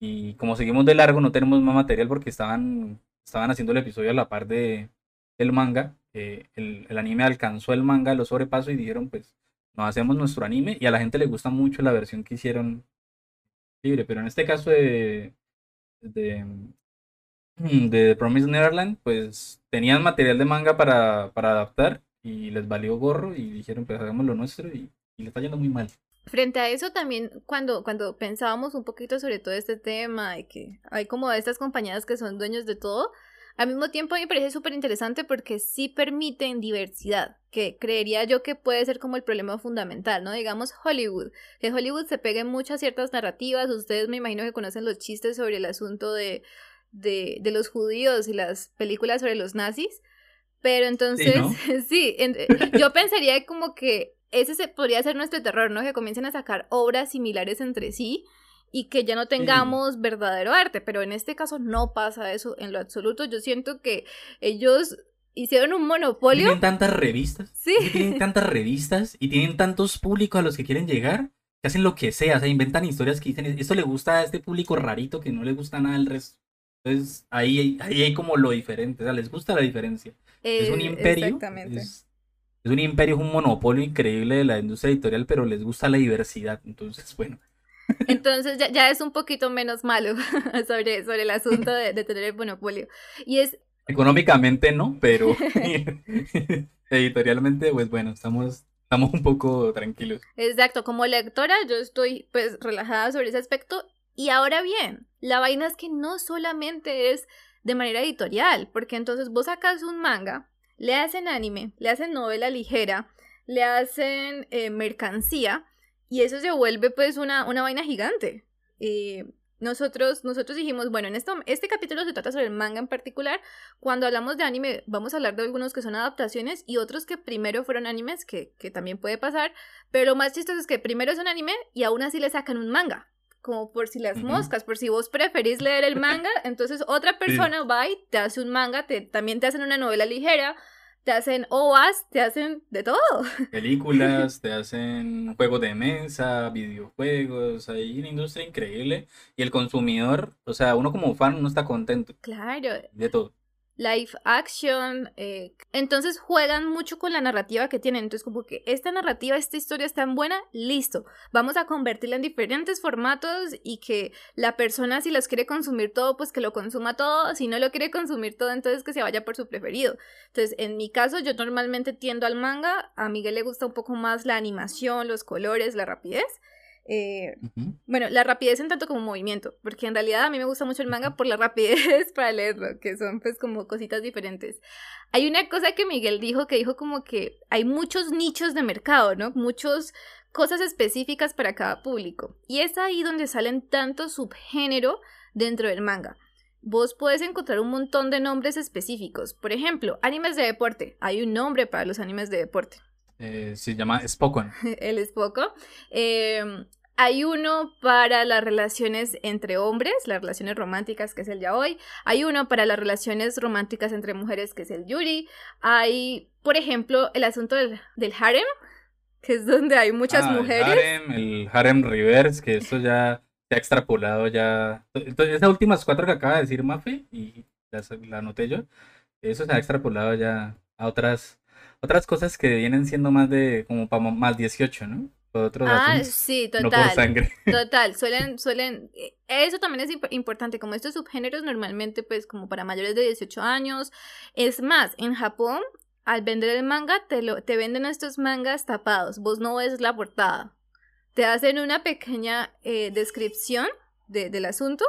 Y como seguimos de largo, no tenemos más material porque estaban, estaban haciendo el episodio a la par de el manga. el, el anime alcanzó el manga, lo sobrepasó y dijeron, pues, nos hacemos nuestro anime. Y a la gente le gusta mucho la versión que hicieron libre. Pero en este caso de, de, de Promise Neverland, pues tenían material de manga para, para adaptar y les valió gorro y dijeron, pues hagamos lo nuestro y, y le está yendo muy mal. Frente a eso también, cuando, cuando pensábamos un poquito sobre todo este tema y que hay como estas compañías que son dueños de todo, al mismo tiempo a mí me parece súper interesante porque sí permiten diversidad, que creería yo que puede ser como el problema fundamental, ¿no? Digamos Hollywood, que Hollywood se pegue mucho a ciertas narrativas, ustedes me imagino que conocen los chistes sobre el asunto de, de, de los judíos y las películas sobre los nazis, pero entonces, ¿no? sí, en- yo pensaría como que ese se podría ser nuestro terror, ¿no? Que comiencen a sacar obras similares entre sí y que ya no tengamos verdadero arte, pero en este caso no pasa eso en lo absoluto. Yo siento que ellos hicieron un monopolio. Tienen tantas revistas. Sí. Tienen tantas revistas y tienen tantos públicos a los que quieren llegar que hacen lo que sea, o sea, inventan historias que dicen, esto le gusta a este público rarito que no le gusta nada al resto. Entonces, ahí, ahí hay como lo diferente, o sea, les gusta la diferencia. Es un Eh, imperio. Exactamente. Es, es un imperio, es un monopolio increíble de la industria editorial, pero les gusta la diversidad. Entonces, bueno, Entonces ya, ya es un poquito menos malo sobre, sobre el asunto de, de tener el monopolio. Y es, Económicamente no, pero editorialmente, pues bueno, estamos, estamos un poco tranquilos. Exacto, como lectora yo estoy pues relajada sobre ese aspecto. Y ahora bien, la vaina es que no solamente es de manera editorial, porque entonces vos sacas un manga, le hacen anime, le hacen novela ligera, le hacen eh, mercancía, y eso se vuelve pues una, una vaina gigante. Eh, nosotros, nosotros dijimos, bueno, en esto, este capítulo se trata sobre el manga en particular. Cuando hablamos de anime, vamos a hablar de algunos que son adaptaciones y otros que primero fueron animes, que, que también puede pasar. Pero lo más chistoso es que primero es un anime y aún así le sacan un manga. Como por si las moscas, por si vos preferís leer el manga, entonces otra persona va y te hace un manga, te, también te hacen una novela ligera, te hacen OAS, te hacen de todo. Películas, te hacen juegos de mesa, videojuegos, hay una industria increíble. Y el consumidor, o sea, uno como fan no está contento Claro, de todo. Live action. eh, entonces juegan mucho con la narrativa que tienen. Entonces, como que esta narrativa, esta historia es tan buena, listo. Vamos a convertirla en diferentes formatos y que la persona, si las quiere consumir todo, pues que lo consuma todo. Si no lo quiere consumir todo, entonces que se vaya por su preferido. Entonces, en mi caso, yo normalmente tiendo al manga. A Miguel le gusta un poco más la animación, los colores, la rapidez. Eh, bueno, la rapidez en tanto como movimiento, porque en realidad a mí me gusta mucho el manga por la rapidez para leerlo, que son pues como cositas diferentes. Hay una cosa que Miguel dijo, que dijo como que hay muchos nichos de mercado, ¿no? Muchos cosas específicas para cada público. Y es ahí donde salen tantos subgénero dentro del manga. Vos puedes encontrar un montón de nombres específicos. Por ejemplo, animes de deporte. Hay un nombre para los animes de deporte. Eh, se llama Spokon. Él es poco. Eh, hay uno para las relaciones entre hombres, las relaciones románticas, que es el yaoi. Hay uno para las relaciones románticas entre mujeres, que es el yuri. Hay, por ejemplo, el asunto del, del harem, que es donde hay muchas Ah, el mujeres. harem, el harem reverse, que esto ya se ha extrapolado ya. Entonces, esas últimas cuatro que acaba de decir Mafe, y las- la anoté yo, eso se ha extrapolado ya a otras, otras cosas que vienen siendo más de, como para más 18, ¿no? Otros Ah, sí, no por total. sangre. Total, suelen, suelen, eh, eso también es imp- importante, como estos subgéneros normalmente pues como para mayores de 18 años, es más, en Japón, al vender el manga, te, lo, te venden estos mangas tapados, vos no ves la portada, te hacen una pequeña eh, descripción de- del asunto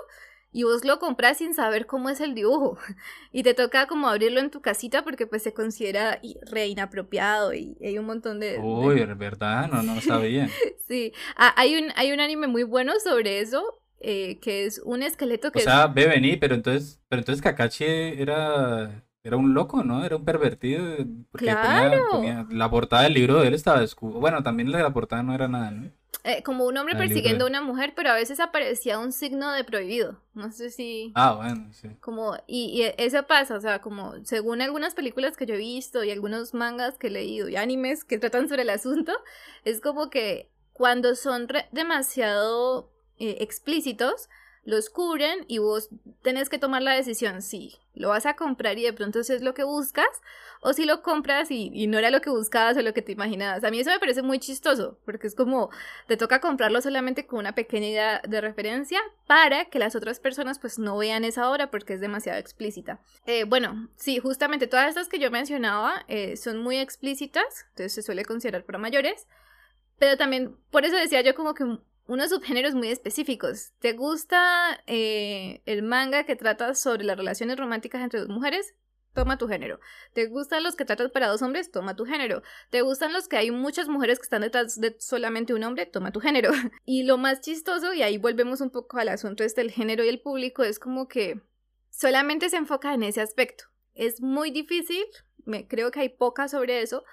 y vos lo compras sin saber cómo es el dibujo y te toca como abrirlo en tu casita porque pues se considera re inapropiado y hay un montón de... de- Uy, ¿verdad? No, no sabía. Sí, Ah, hay un, hay un anime muy bueno sobre eso, eh, que es un esqueleto que O sea, ve, vení, pero entonces, pero entonces Kakashi era, era un loco, ¿no? Era un pervertido. Porque ponía- Claro. ponía- la portada del libro de él estaba descubierta. Bueno, también la de la portada no era nada, ¿no? eh, como un hombre persiguiendo a una mujer, pero a veces aparecía un signo de prohibido. No sé si... Ah, bueno, sí. Como, y, y eso pasa, o sea, como según algunas películas que yo he visto y algunos mangas que he leído y animes que tratan sobre el asunto, es como que cuando son demasiado eh, explícitos, los cubren y vos tenés que tomar la decisión si lo vas a comprar y de pronto es lo que buscas, o si lo compras y, y no era lo que buscabas o lo que te imaginabas. A mí eso me parece muy chistoso, porque es como te toca comprarlo solamente con una pequeña idea de referencia para que las otras personas pues no vean esa obra porque es demasiado explícita. Eh, bueno, sí, justamente todas estas que yo mencionaba eh, son muy explícitas, entonces se suele considerar para mayores, pero también por eso decía yo como que unos subgéneros muy específicos. ¿Te gusta eh, el manga que trata sobre las relaciones románticas entre dos mujeres? Toma tu género. ¿Te gustan los que tratan para dos hombres? Toma tu género. ¿Te gustan los que hay muchas mujeres que están detrás de solamente un hombre? Toma tu género. Y lo más chistoso, y ahí volvemos un poco al asunto este del género y el público, es como que solamente se enfoca en ese aspecto. Es muy difícil, me, creo que hay pocas sobre eso,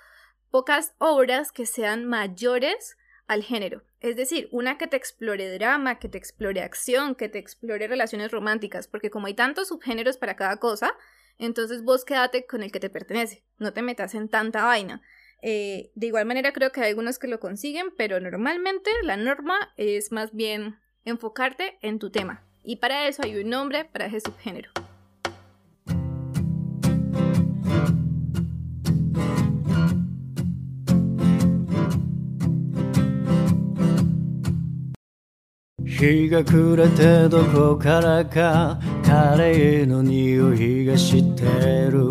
pocas obras que sean mayores al género. Es decir, una que te explore drama, que te explore acción, que te explore relaciones románticas, porque como hay tantos subgéneros para cada cosa, entonces vos quédate con el que te pertenece, no te metas en tanta vaina. Eh, de igual manera creo que hay algunos que lo consiguen, pero normalmente la norma es más bien enfocarte en tu tema. Y para eso hay un nombre para ese subgénero. 日が暮れてどこからかカレーの匂いがしてる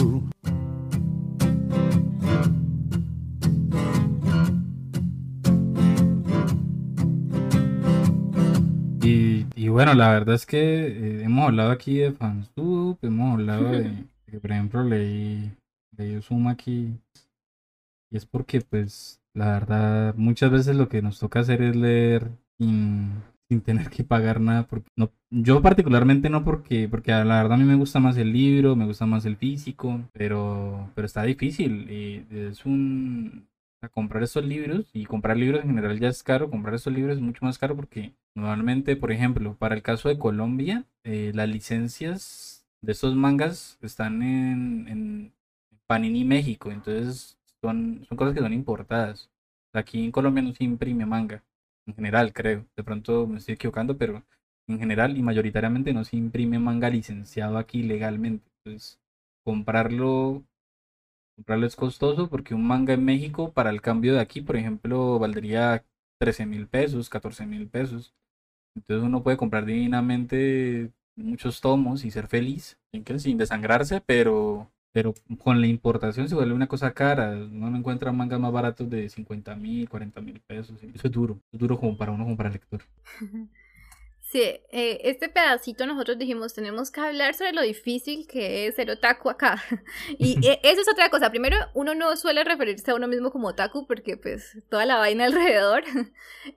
Y, y bueno, la verdad es que eh, hemos hablado aquí de fansub, hemos hablado de, de que, por ejemplo, leí, leí Suma aquí. Y es porque, pues, la verdad, muchas veces lo que nos toca hacer es leer sin, sin tener que pagar nada. Porque no, yo particularmente no porque, porque la verdad a mí me gusta más el libro, me gusta más el físico, pero, pero está difícil. Es un, comprar esos libros y comprar libros en general ya es caro, comprar esos libros es mucho más caro porque normalmente, por ejemplo, para el caso de Colombia, eh, las licencias de esos mangas están en, en Panini México, entonces son, son cosas que son importadas. Aquí en Colombia no se imprime manga, en general creo, de pronto me estoy equivocando, pero en general y mayoritariamente no se imprime manga licenciado aquí legalmente. Entonces, comprarlo comprarlo es costoso porque un manga en México para el cambio de aquí, por ejemplo, valdría 13 mil pesos, 14 mil pesos. Entonces uno puede comprar divinamente muchos tomos y ser feliz, sin, desangrarse, pero, pero con la importación se vuelve una cosa cara. Uno no encuentra mangas más baratos de 50 mil, 40 mil pesos. Eso es duro, es duro como para uno comprar lector. Sí, eh, este pedacito nosotros dijimos, tenemos que hablar sobre lo difícil que es ser otaku acá. Y eh, eso es otra cosa. Primero, uno no suele referirse a uno mismo como otaku porque pues toda la vaina alrededor.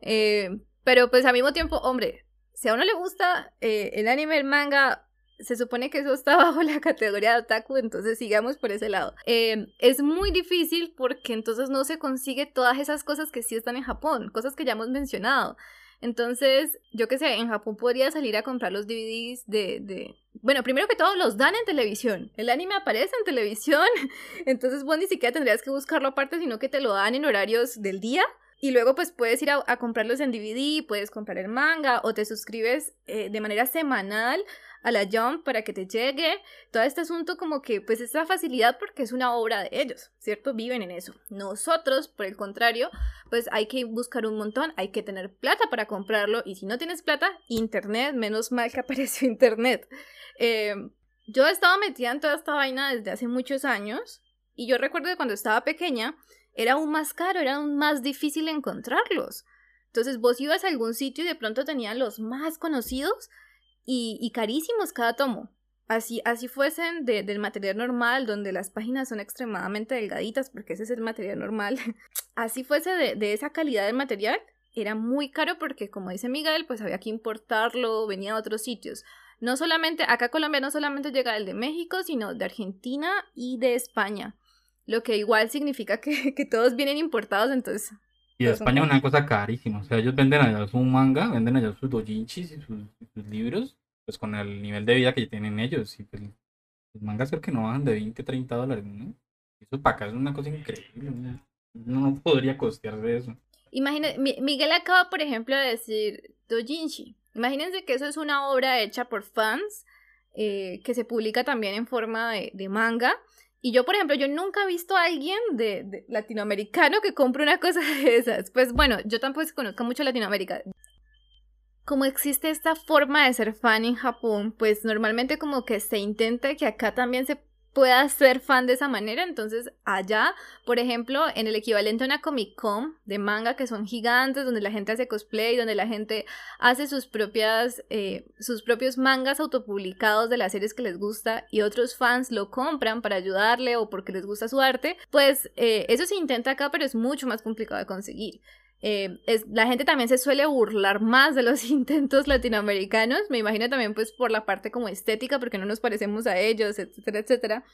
Eh, pero pues al mismo tiempo, hombre, si a uno le gusta eh, el anime, el manga, se supone que eso está bajo la categoría de otaku, entonces sigamos por ese lado. Eh, es muy difícil porque entonces no se consigue todas esas cosas que sí están en Japón, cosas que ya hemos mencionado. Entonces, yo qué sé, en Japón podría salir a comprar los DVDs de, de... Bueno, primero que todo, los dan en televisión. El anime aparece en televisión. Entonces, vos ni siquiera tendrías que buscarlo aparte, sino que te lo dan en horarios del día. Y luego, pues puedes ir a, comprarlos en DVD, puedes comprar el manga o te suscribes eh, de manera semanal a la Jump para que te llegue. Todo este asunto, como que, pues, esa facilidad porque es una obra de ellos, ¿cierto? Viven en eso. Nosotros, por el contrario, pues hay que buscar un montón, hay que tener plata para comprarlo y si no tienes plata, internet, menos mal que apareció internet. Eh, yo he estado metida en toda esta vaina desde hace muchos años y yo recuerdo que cuando estaba pequeña era aún más caro, era aún más difícil encontrarlos. Entonces vos ibas a algún sitio y de pronto tenían los más conocidos y, y carísimos cada tomo. Así, así fuesen de- del material normal, donde las páginas son extremadamente delgaditas, porque ese es el material normal. así fuese de, de esa calidad del material, era muy caro porque, como dice Miguel, pues había que importarlo, venía de otros sitios. No solamente, acá a Colombia no solamente llega el de México, sino de Argentina y de España. Lo que igual significa que, que todos vienen importados, entonces Y de Pues, España es una cosa carísima. O sea, ellos venden allá su manga, venden allá sus dojinshis y sus, libros, pues con el nivel de vida que tienen ellos. Y pues, los mangas creo que no bajan de 20, 30 dólares, ¿no? Eso para acá es una cosa increíble. ¿no? No podría costearse eso. Imagina, Mi- Miguel acaba, por ejemplo, de decir Dojinshi. Imagínense que eso es una obra hecha por fans eh, que se publica también en forma de, de manga. Y yo, por ejemplo, yo nunca he visto a alguien de, latinoamericano que compre una cosa de esas. Pues bueno, yo tampoco conozco mucho Latinoamérica. Como existe esta forma de ser fan en Japón, pues normalmente como que se intenta que acá también se pueda ser fan de esa manera. Entonces allá por ejemplo, en el equivalente a una Comic Con de manga que son gigantes, donde la gente hace cosplay, donde la gente hace sus propias, eh, sus propios mangas autopublicados de las series que les gusta y otros fans lo compran para ayudarle o porque les gusta su arte, pues eh, eso se intenta acá, pero es mucho más complicado de conseguir. Eh, es, la gente también se suele burlar más de los intentos latinoamericanos, me imagino también pues por la parte como estética, porque no nos parecemos a ellos, etcétera, etcétera.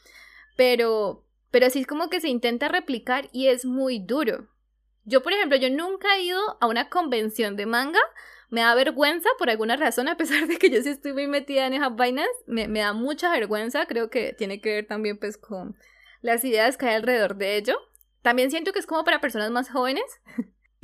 Pero, pero sí es como que se intenta replicar y es muy duro. Yo, por ejemplo, yo nunca he ido a una convención de manga. Me da vergüenza por alguna razón, a pesar de que yo sí estoy muy metida en esas vainas. Me, me da mucha vergüenza. Creo que tiene que ver también pues con las ideas que hay alrededor de ello. También siento que es como para personas más jóvenes.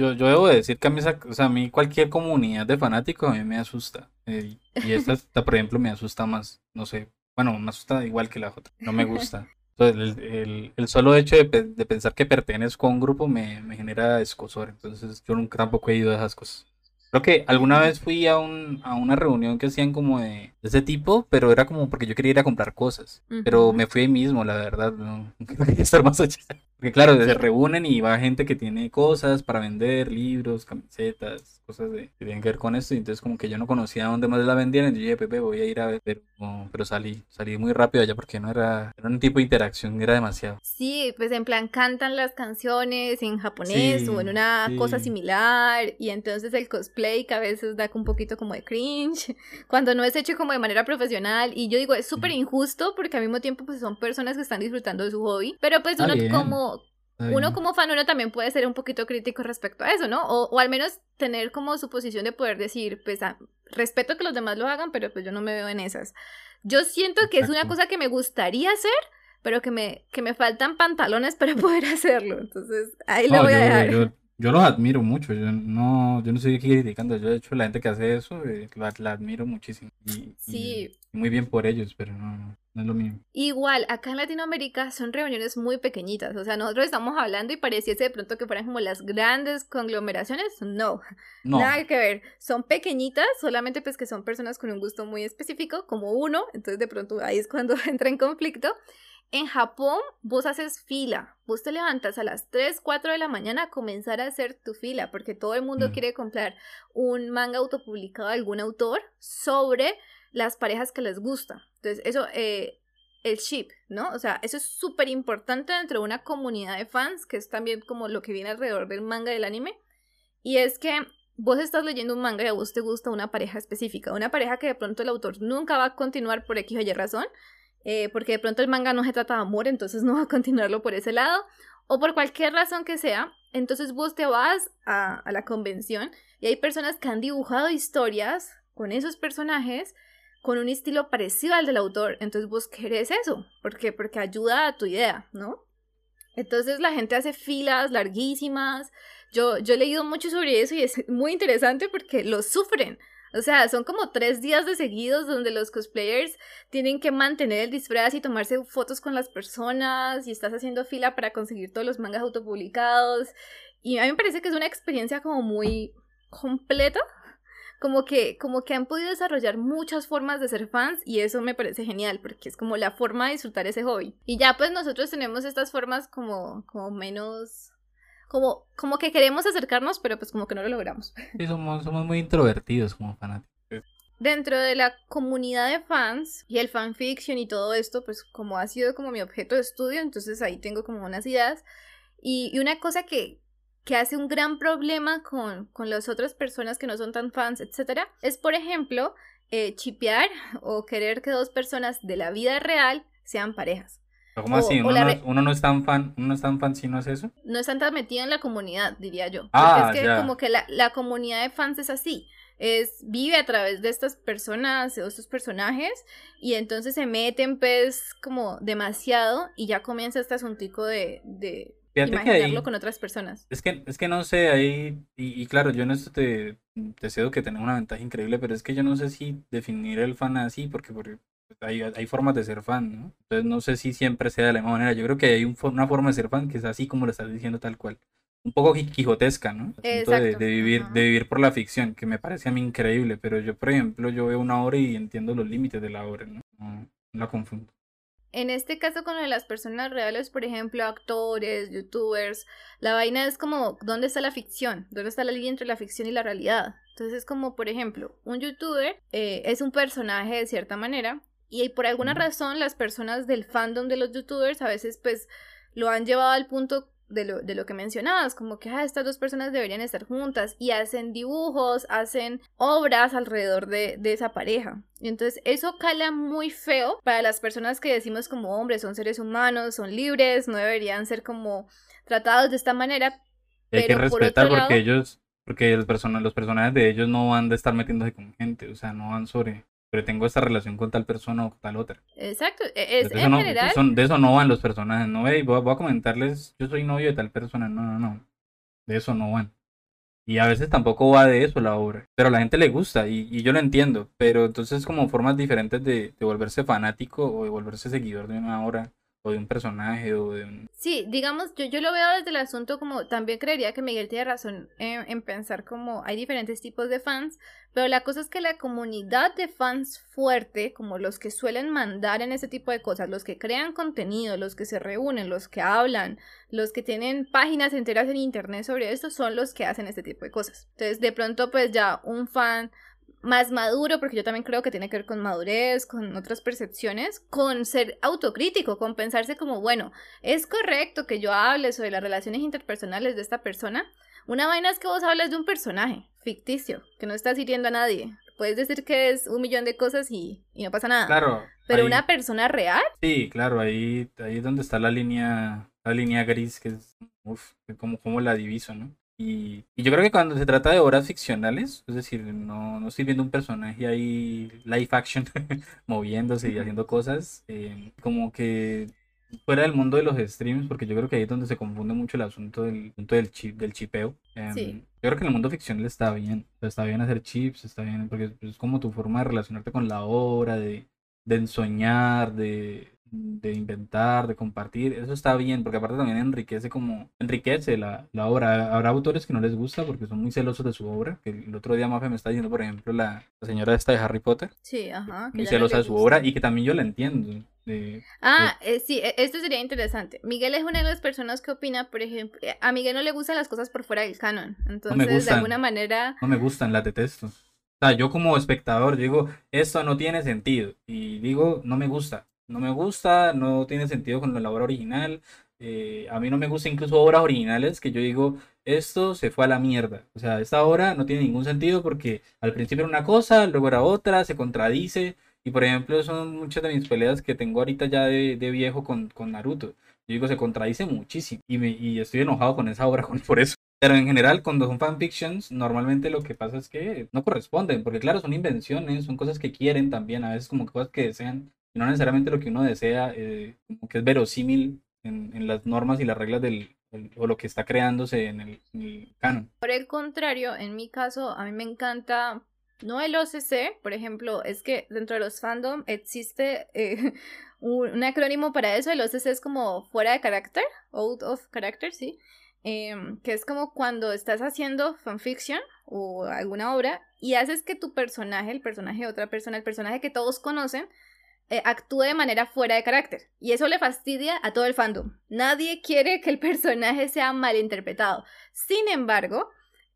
Yo, yo debo decir que a mí, esa- o sea, a mí cualquier comunidad de fanáticos a mí me asusta. eh, y esta, esta, por ejemplo, me asusta más. No sé. Bueno, me asusta igual que la otra. No me gusta. Entonces, el, el- el solo hecho de, de pensar que pertenezco a un grupo me, me genera escosor. Entonces, yo nunca tampoco he ido a esas cosas. Creo que alguna vez fui a, un, a una reunión que hacían como de, de ese tipo, pero era como porque yo quería ir a comprar cosas. Pero me fui ahí mismo, la verdad. No, no quería estar más allá. Porque claro, se reúnen y va gente que tiene cosas para vender, libros, camisetas, cosas de, que tienen que ver con esto. Y entonces como que yo no conocía dónde más la vendían. Y yo dije, Pepe, voy a ir a ver. Pero, pero salí, salí muy rápido allá porque no era, era un tipo de interacción, era demasiado. Sí, pues en plan cantan las canciones en japonés Sí, o en una cosa sí. similar y entonces el cosplay que a veces da un poquito como de cringe cuando no es hecho como de manera profesional y yo digo es súper injusto porque al mismo tiempo pues son personas que están disfrutando de su hobby pero pues uno bien, como uno como fan uno también puede ser un poquito crítico respecto a eso, ¿no? O, o al menos tener como su posición de poder decir, pues ah, respeto que los demás lo hagan, pero pues yo no me veo en esas. Yo siento que es una Exacto. cosa que me gustaría hacer, pero que me, que me faltan pantalones para poder hacerlo. Entonces, ahí lo No, voy a yo, dejar. yo, yo los admiro mucho. Yo no, yo no estoy aquí criticando. Yo, de hecho, la gente que hace eso, eh, la, la admiro muchísimo. Y, Sí. y muy bien por ellos, pero no, no, no es lo mío. Igual, acá en Latinoamérica son reuniones muy pequeñitas. O sea, nosotros estamos hablando y pareciese de pronto que fueran como las grandes conglomeraciones. No, No, Nada que ver, son pequeñitas, solamente pues que son personas con un gusto muy específico, como uno, entonces de pronto ahí es cuando entra en conflicto. En Japón, vos haces fila, vos te levantas a las 3, 4 de la mañana a comenzar a hacer tu fila, porque todo el mundo Mm. quiere comprar un manga autopublicado de algún autor sobre las parejas que les gusta. Entonces, eso, eh, el ship, ¿no? O sea, eso es súper importante dentro de una comunidad de fans, que es también como lo que viene alrededor del manga y del anime. Y es que vos estás leyendo un manga y a vos te gusta una pareja específica, una pareja que de pronto el autor nunca va a continuar por X o Y razón, eh, porque de pronto el manga no se trata de amor, entonces no va a continuarlo por ese lado, o por cualquier razón que sea, entonces vos te vas a, a la convención y hay personas que han dibujado historias con esos personajes con un estilo parecido al del autor, entonces vos querés eso, ¿por qué? Porque ayuda a tu idea, ¿no? Entonces la gente hace filas larguísimas. Yo, yo he leído mucho sobre eso y es muy interesante porque lo sufren. O sea, son como tres días de seguidos donde los cosplayers tienen que mantener el disfraz y tomarse fotos con las personas y estás haciendo fila para conseguir todos los mangas autopublicados. Y a mí me parece que es una experiencia como muy completa. Como que, como que han podido desarrollar muchas formas de ser fans y eso me parece genial porque es como la forma de disfrutar ese hobby. Y ya pues nosotros tenemos estas formas como, como menos... Como, como que queremos acercarnos, pero pues como que no lo logramos. sí, somos, somos muy introvertidos como fanáticos. Dentro de la comunidad de fans y el fanfiction y todo esto, pues como ha sido como mi objeto de estudio, entonces ahí tengo como unas ideas. Y, y una cosa que, que hace un gran problema con, con las otras personas que no son tan fans, etcétera, es por ejemplo eh, chipear o querer que dos personas de la vida real sean parejas. ¿Cómo O- así? ¿Uno, la no, re- uno no es tan fan, uno no es tan fan si no hace eso? no están tan metidos en la comunidad, diría yo. Porque Ah, es que ya. como que la, la comunidad de fans es así. Es, vive a través de estas personas o estos personajes y entonces se meten pues como demasiado y ya comienza este asuntico de, de Fíjate que imaginarlo ahí- con otras personas. Es que, es que no sé, ahí, y, y claro, yo en esto te, te cedo que tenés una ventaja increíble, pero es que yo no sé si definir el fan así, porque, porque hay, hay formas de ser fan, ¿no? Entonces no sé si siempre sea de la misma manera. Yo creo que hay un una forma de ser fan que es así como lo estás diciendo tal cual. Un poco qui- quijotesca, ¿no? De, vivir, ajá. de vivir por la ficción, que me parece a mí increíble, pero yo, por ejemplo, yo veo una obra y entiendo los límites de la obra, ¿no? No, no la confundo. En este caso con lo de las personas reales, por ejemplo, actores, youtubers, la vaina es como, ¿dónde está la ficción? ¿Dónde está la línea entre la ficción y la realidad? Entonces es como, por ejemplo, un youtuber eh, es un personaje de cierta manera y por alguna razón las personas del fandom de los youtubers a veces pues lo han llevado al punto de lo, de lo que mencionabas, como que ah, estas dos personas deberían estar juntas y hacen dibujos, hacen obras alrededor de, de esa pareja. Y entonces eso cala muy feo para las personas que decimos como hombres, son seres humanos, son libres, no deberían ser como tratados de esta manera. Hay que Pero respetar porque lado- ellos, porque el persona, los personajes de ellos no van de estar metiéndose con gente, o sea, no van sobre, pero tengo esta relación con tal persona o tal otra. Exacto, e- es de, eso en no, general. son- de eso no van los personajes, no, "Ey, voy, a- voy a comentarles, yo soy novio de tal persona, no, no, no, de eso no van. Y a veces tampoco va de eso la obra, pero a la gente le gusta y, y yo lo entiendo, pero entonces como formas diferentes de, de volverse fanático o de volverse seguidor de una obra o de un personaje o de un... Sí, digamos, yo, yo lo veo desde el asunto como, también creería que Miguel tiene razón en, en pensar como hay diferentes tipos de fans, pero la cosa es que la comunidad de fans fuerte, como los que suelen mandar en ese tipo de cosas, los que crean contenido, los que se reúnen, los que hablan, los que tienen páginas enteras en internet sobre esto, son los que hacen este tipo de cosas. Entonces, de pronto, pues ya un fan más maduro, porque yo también creo que tiene que ver con madurez, con otras percepciones, con ser autocrítico, con pensarse como, bueno, es correcto que yo hable sobre las relaciones interpersonales de esta persona. Una vaina es que vos hablas de un personaje ficticio, que no estás hiriendo a nadie. Puedes decir que es un millón de cosas y, y no pasa nada. Claro. Pero ahí- una persona real, Sí, claro, ahí, ahí es donde está la línea, la línea gris, que es, uf, como, como la diviso, ¿no? Y, y yo creo que cuando se trata de obras ficcionales, es decir, no, no estoy viendo un personaje ahí live action moviéndose y haciendo cosas, eh, como que fuera del mundo de los streams, porque yo creo que ahí es donde se confunde mucho el asunto del, asunto del chip, del chipeo. Em, Sí. Yo creo que en el mundo ficcional está bien, está bien hacer chips, está bien, porque es como tu forma de relacionarte con la obra, de, de ensoñar, de, de inventar, de compartir, eso está bien, porque aparte también enriquece como, enriquece la, la obra. Habrá autores que no les gusta porque son muy celosos de su obra, que el otro día Mafe me está diciendo, por ejemplo, la, la señora esta de Harry Potter, sí, ajá. que muy no celosa de su obra y que también yo la entiendo. de- Ah, eh, sí, e- esto sería interesante. Miguel es una de las personas que opina, por ejemplo, eh, a Miguel no le gustan las cosas por fuera del canon. Entonces, de gustan. alguna manera, no me gustan, las detesto. O sea, yo como espectador digo, esto no tiene sentido. Y digo, no me gusta. No me gusta, no tiene sentido con la obra original. eh, a mí no me gusta incluso obras originales que yo digo, esto se fue a la mierda. O sea, esta obra no tiene ningún sentido porque al principio era una cosa, luego era otra, se contradice. Y por ejemplo, son muchas de mis peleas que tengo ahorita ya de, de viejo con, con Naruto. Yo digo, se contradice muchísimo. Y, me, y estoy enojado con esa obra por eso. Pero en general, cuando son fanfictions, normalmente lo que pasa es que no corresponden, porque claro, son invenciones, son cosas que quieren también, a veces como cosas que desean, y no necesariamente lo que uno desea, eh, como que es verosímil en, las normas y las reglas del, o lo que está creándose en el, en canon. por el contrario, en mi caso, a mí me encanta, no el OCC, por ejemplo, es que dentro de los fandom existe eh, un, un acrónimo para eso, el OCC es como fuera de carácter, out of character, sí, em, que es como cuando estás haciendo fanfiction o alguna obra y haces que tu personaje, el personaje de otra persona, el personaje que todos conocen, eh, actúe de manera fuera de carácter. Y eso le fastidia a todo el fandom. Nadie quiere que el personaje sea malinterpretado. Sin embargo,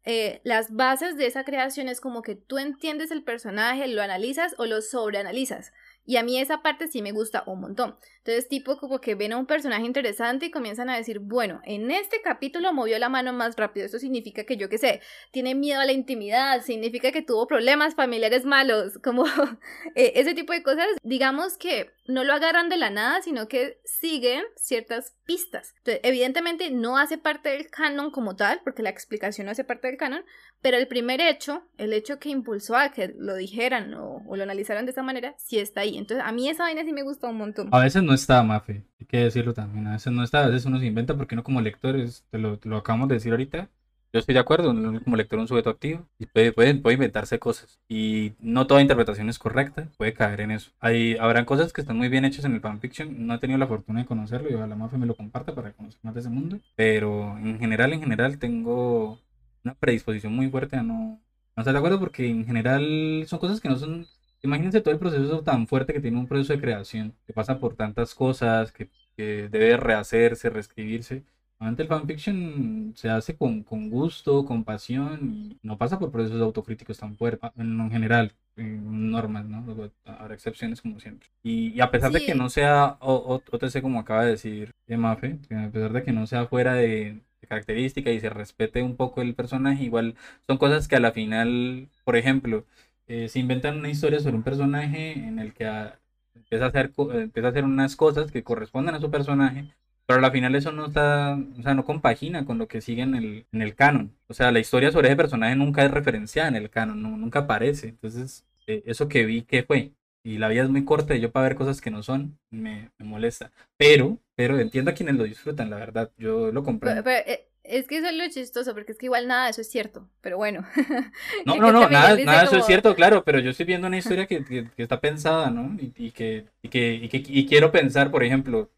eh, las bases de esa creación es como que tú entiendes el personaje, lo analizas o lo sobreanalizas. Y a mí esa parte sí me gusta un montón. Entonces, tipo como que ven a un personaje interesante y comienzan a decir, bueno, en este capítulo movió la mano más rápido. Eso significa que yo qué sé, tiene miedo a la intimidad, significa que tuvo problemas familiares malos, como eh, ese tipo de cosas. Digamos que no lo agarran de la nada, sino que siguen ciertas pistas. Evidentemente no hace parte del canon como tal, porque la explicación no hace parte del canon, pero el primer hecho, el hecho que impulsó a que lo dijeran o, o lo analizaran de esa manera, sí está ahí. Entonces, a mí esa vaina sí me gusta un montón. A veces no está, Mafe, hay que decirlo también, a veces no está, a veces uno se inventa porque uno como lector, es- te lo, te lo acabamos de decir ahorita, yo estoy de acuerdo, uno como lector es un sujeto activo y puede, puede, puede inventarse cosas y no toda interpretación es correcta, puede caer en eso. Hay, habrán cosas que están muy bien hechas en el fanfiction, no he tenido la fortuna de conocerlo y ojalá Mafe me lo comparta para conocer más de ese mundo, pero en general, en general tengo una predisposición muy fuerte a no, no estar de acuerdo porque en general son cosas que no son Imagínense todo el proceso tan fuerte que tiene un proceso de creación, que pasa por tantas cosas, que, que debe rehacerse, reescribirse. Normalmente el fanfiction se hace con, con gusto, con pasión, y no pasa por procesos autocríticos tan fuertes, en, en general, en normas, ¿no? Luego habrá excepciones como siempre. Y, y a pesar de que Sí. no sea o- o- OTC como acaba de decir Mafe, que a pesar de que no sea fuera de, de característica y se respete un poco el personaje, igual son cosas que a la final, por ejemplo, eh, se inventan una historia sobre un personaje en el que ah, empieza a hacer, empieza a hacer unas cosas que corresponden a su personaje, pero a la final eso no está, o sea, no compagina con lo que sigue en el, en el canon. O sea, la historia sobre ese personaje nunca es referenciada en el canon, no- nunca aparece. Entonces, eh, eso que vi, ¿qué fue? Y la vida es muy corta y yo para ver cosas que no son, me, me molesta. Pero, pero entiendo a quienes lo disfrutan, la verdad, yo lo Pero, comprendo. pero, eh, es que eso es lo chistoso, porque es que igual nada de eso es cierto, pero bueno. No, no, no, nada, nada de eso es cierto, claro, pero yo estoy viendo una historia que, que- que está pensada, ¿no? Y, y que, y, que, y que y quiero pensar, por ejemplo,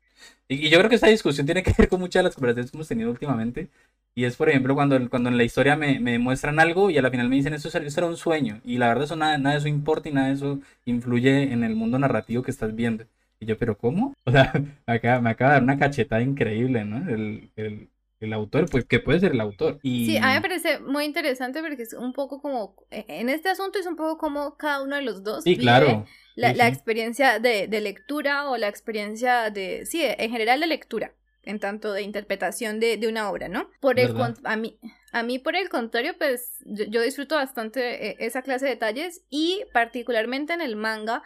Y, yo creo que esta discusión tiene que ver con muchas de las conversaciones que hemos tenido últimamente. Y es, por ejemplo, cuando, cuando en la historia me, me muestran algo y a la final me dicen esto, es- esto era un sueño. Y la verdad, eso nada, nada de eso importa y nada de eso influye en el mundo narrativo que estás viendo. Y yo, ¿pero cómo? O sea, acá, me acaba de dar una cachetada increíble, ¿no? El, el, el autor, pues, que puede ser el autor. Y... Sí, a mí me parece muy interesante porque es un poco como, e- en este asunto es un poco como cada uno de los dos Sí, vive claro. la, sí, la sí. experiencia de, de lectura o la experiencia de, sí, en general de lectura, en tanto de interpretación de, de una obra, ¿no? Por el, a mí, a mí por el contrario, pues yo, yo disfruto bastante eh, esa clase de detalles y particularmente en el manga,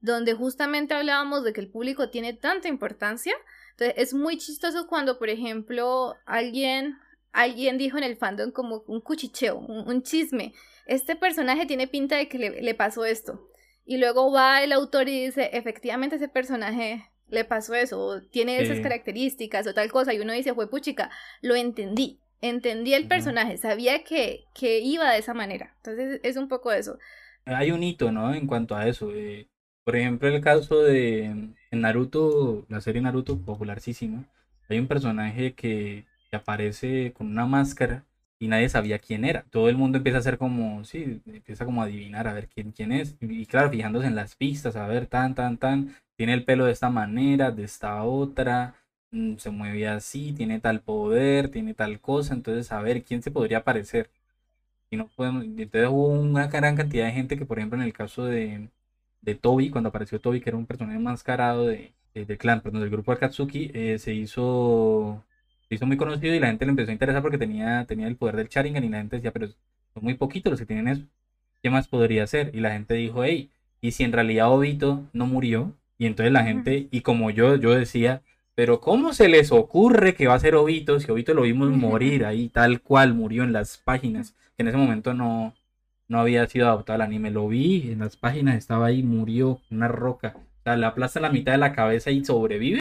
donde justamente hablábamos de que el público tiene tanta importancia. Entonces es muy chistoso cuando, por ejemplo, alguien, alguien dijo en el fandom como un cuchicheo, un, un chisme. Este personaje tiene pinta de que le, le pasó esto. Y luego va el autor y dice, efectivamente ese personaje le pasó eso, o tiene esas características o tal cosa. Y uno dice, fue puchica, lo entendí. Entendí el personaje, sabía que, que iba de esa manera. Entonces es un poco eso. Hay un hito, ¿no? En cuanto a eso. eh, por ejemplo, el caso de en Naruto, la serie Naruto, popularísima. Hay un personaje que, aparece con una máscara y nadie sabía quién era. Todo el mundo empieza a hacer como, sí, empieza como a adivinar a ver quién, quién es. Y, y claro, fijándose en las pistas, a ver, tan, tan, tan. Tiene el pelo de esta manera, de esta otra. mm, Se mueve así, tiene tal poder, tiene tal cosa. Entonces, a ver, ¿quién se podría parecer? y no podemos, entonces hubo una gran cantidad de gente que, por ejemplo, en el caso de, de Toby, cuando apareció Toby, que era un personaje enmascarado de, de- del clan, perdón, del grupo Akatsuki, eh, se hizo se hizo muy conocido y la gente le empezó a interesar porque tenía, tenía el poder del Sharingan y la gente decía, pero son muy poquitos los que tienen eso, ¿qué más podría hacer? Y la gente dijo, hey, ¿y si en realidad Obito no murió? Y entonces la gente, y como yo, yo decía, pero ¿cómo se les ocurre que va a ser Obito si Obito lo vimos morir ahí, tal cual murió en las páginas? Que en ese momento no, no había sido adaptado al anime. Lo vi en las páginas, estaba ahí, murió, una roca. O sea, le aplasta la mitad de la cabeza y sobrevive.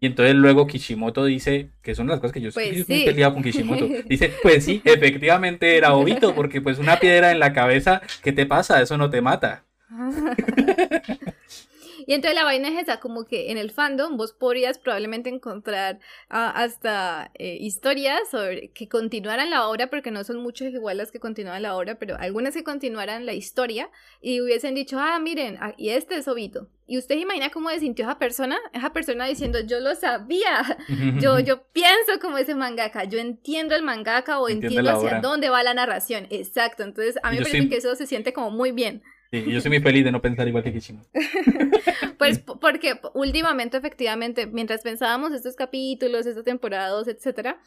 Y entonces luego Kishimoto dice, que son las cosas que yo Pues estoy muy sí. peleado con Kishimoto. Dice, pues sí, efectivamente era Obito, porque pues una piedra en la cabeza, ¿qué te pasa? Eso no te mata. Y entonces la vaina es esa, como que en el fandom vos podrías probablemente encontrar ah, hasta eh, historias sobre que continuaran la obra, porque no son muchas igual las que continúan la obra, pero algunas que continuaran la historia y hubiesen dicho, ah, miren, ah, y este es Obito. Y usted imagina cómo se sintió esa persona, esa persona diciendo, yo lo sabía, yo, yo pienso como ese mangaka, yo entiendo el mangaka o entiendo hacia obra. dónde va la narración. Exacto, entonces a mí me parece que eso se siente como muy bien. Sí, yo soy muy feliz de no pensar igual que Kishimoto. Pues porque últimamente, efectivamente, mientras pensábamos estos capítulos, estas temporadas, etcétera,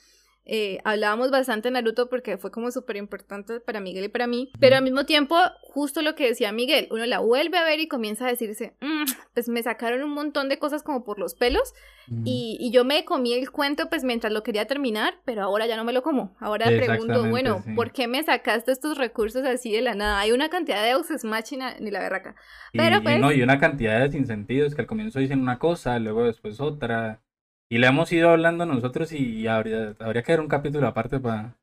eh, hablábamos bastante de Naruto porque fue como súper importante para Miguel y para mí. Pero al mismo tiempo, justo lo que decía Miguel, uno la vuelve a ver y comienza a decirse, "Mm, pues me sacaron un montón de cosas como por los pelos y, y yo me comí el cuento pues mientras lo quería terminar, pero ahora ya no me lo como. Ahora pregunto, bueno, sí. ¿por qué me sacaste estos recursos así de la nada? Hay una cantidad de Deus Machina ni la berraca. Y, Pero, y pues- no, y una cantidad de sinsentidos que al comienzo dicen una cosa, luego después otra. Y le hemos ido hablando nosotros y habría, habría que ver un capítulo aparte para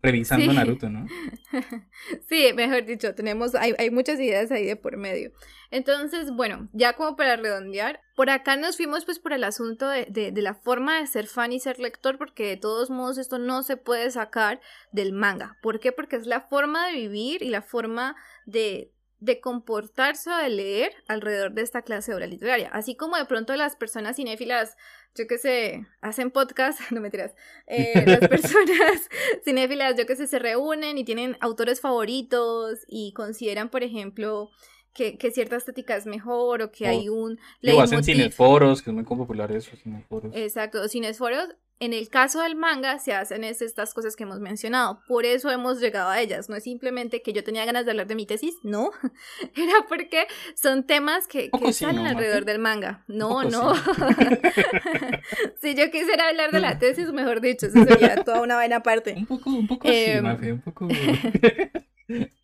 revisando Sí. Naruto, ¿no? Sí, mejor dicho, tenemos, hay, hay muchas ideas ahí de por medio. Entonces, bueno, ya como para redondear, por acá nos fuimos pues por el asunto de, de, de la forma de ser fan y ser lector, porque de todos modos esto no se puede sacar del manga. ¿Por qué? Porque es la forma de vivir y la forma de, de comportarse o de leer alrededor de esta clase de obra literaria. Así como de pronto las personas cinéfilas, yo que sé, hacen podcast, no me tiras, las personas cinéfilas, yo que sé, se reúnen y tienen autores favoritos y consideran, por ejemplo, que, que cierta estética es mejor o que O- hay un Luego hacen cineforos, que es muy popular eso, cineforos. Exacto, los cinesforos. En el caso del manga se hacen es estas cosas que hemos mencionado. Por eso hemos llegado a ellas. No es simplemente que yo tenía ganas de hablar de mi tesis, no. Era porque son temas que, que sí, salen ¿no, alrededor del manga. No, no. sí. si yo quisiera hablar de la tesis, mejor dicho, eso sería toda una vaina aparte. Un poco, un poco sí, Em. Mafe, un poco.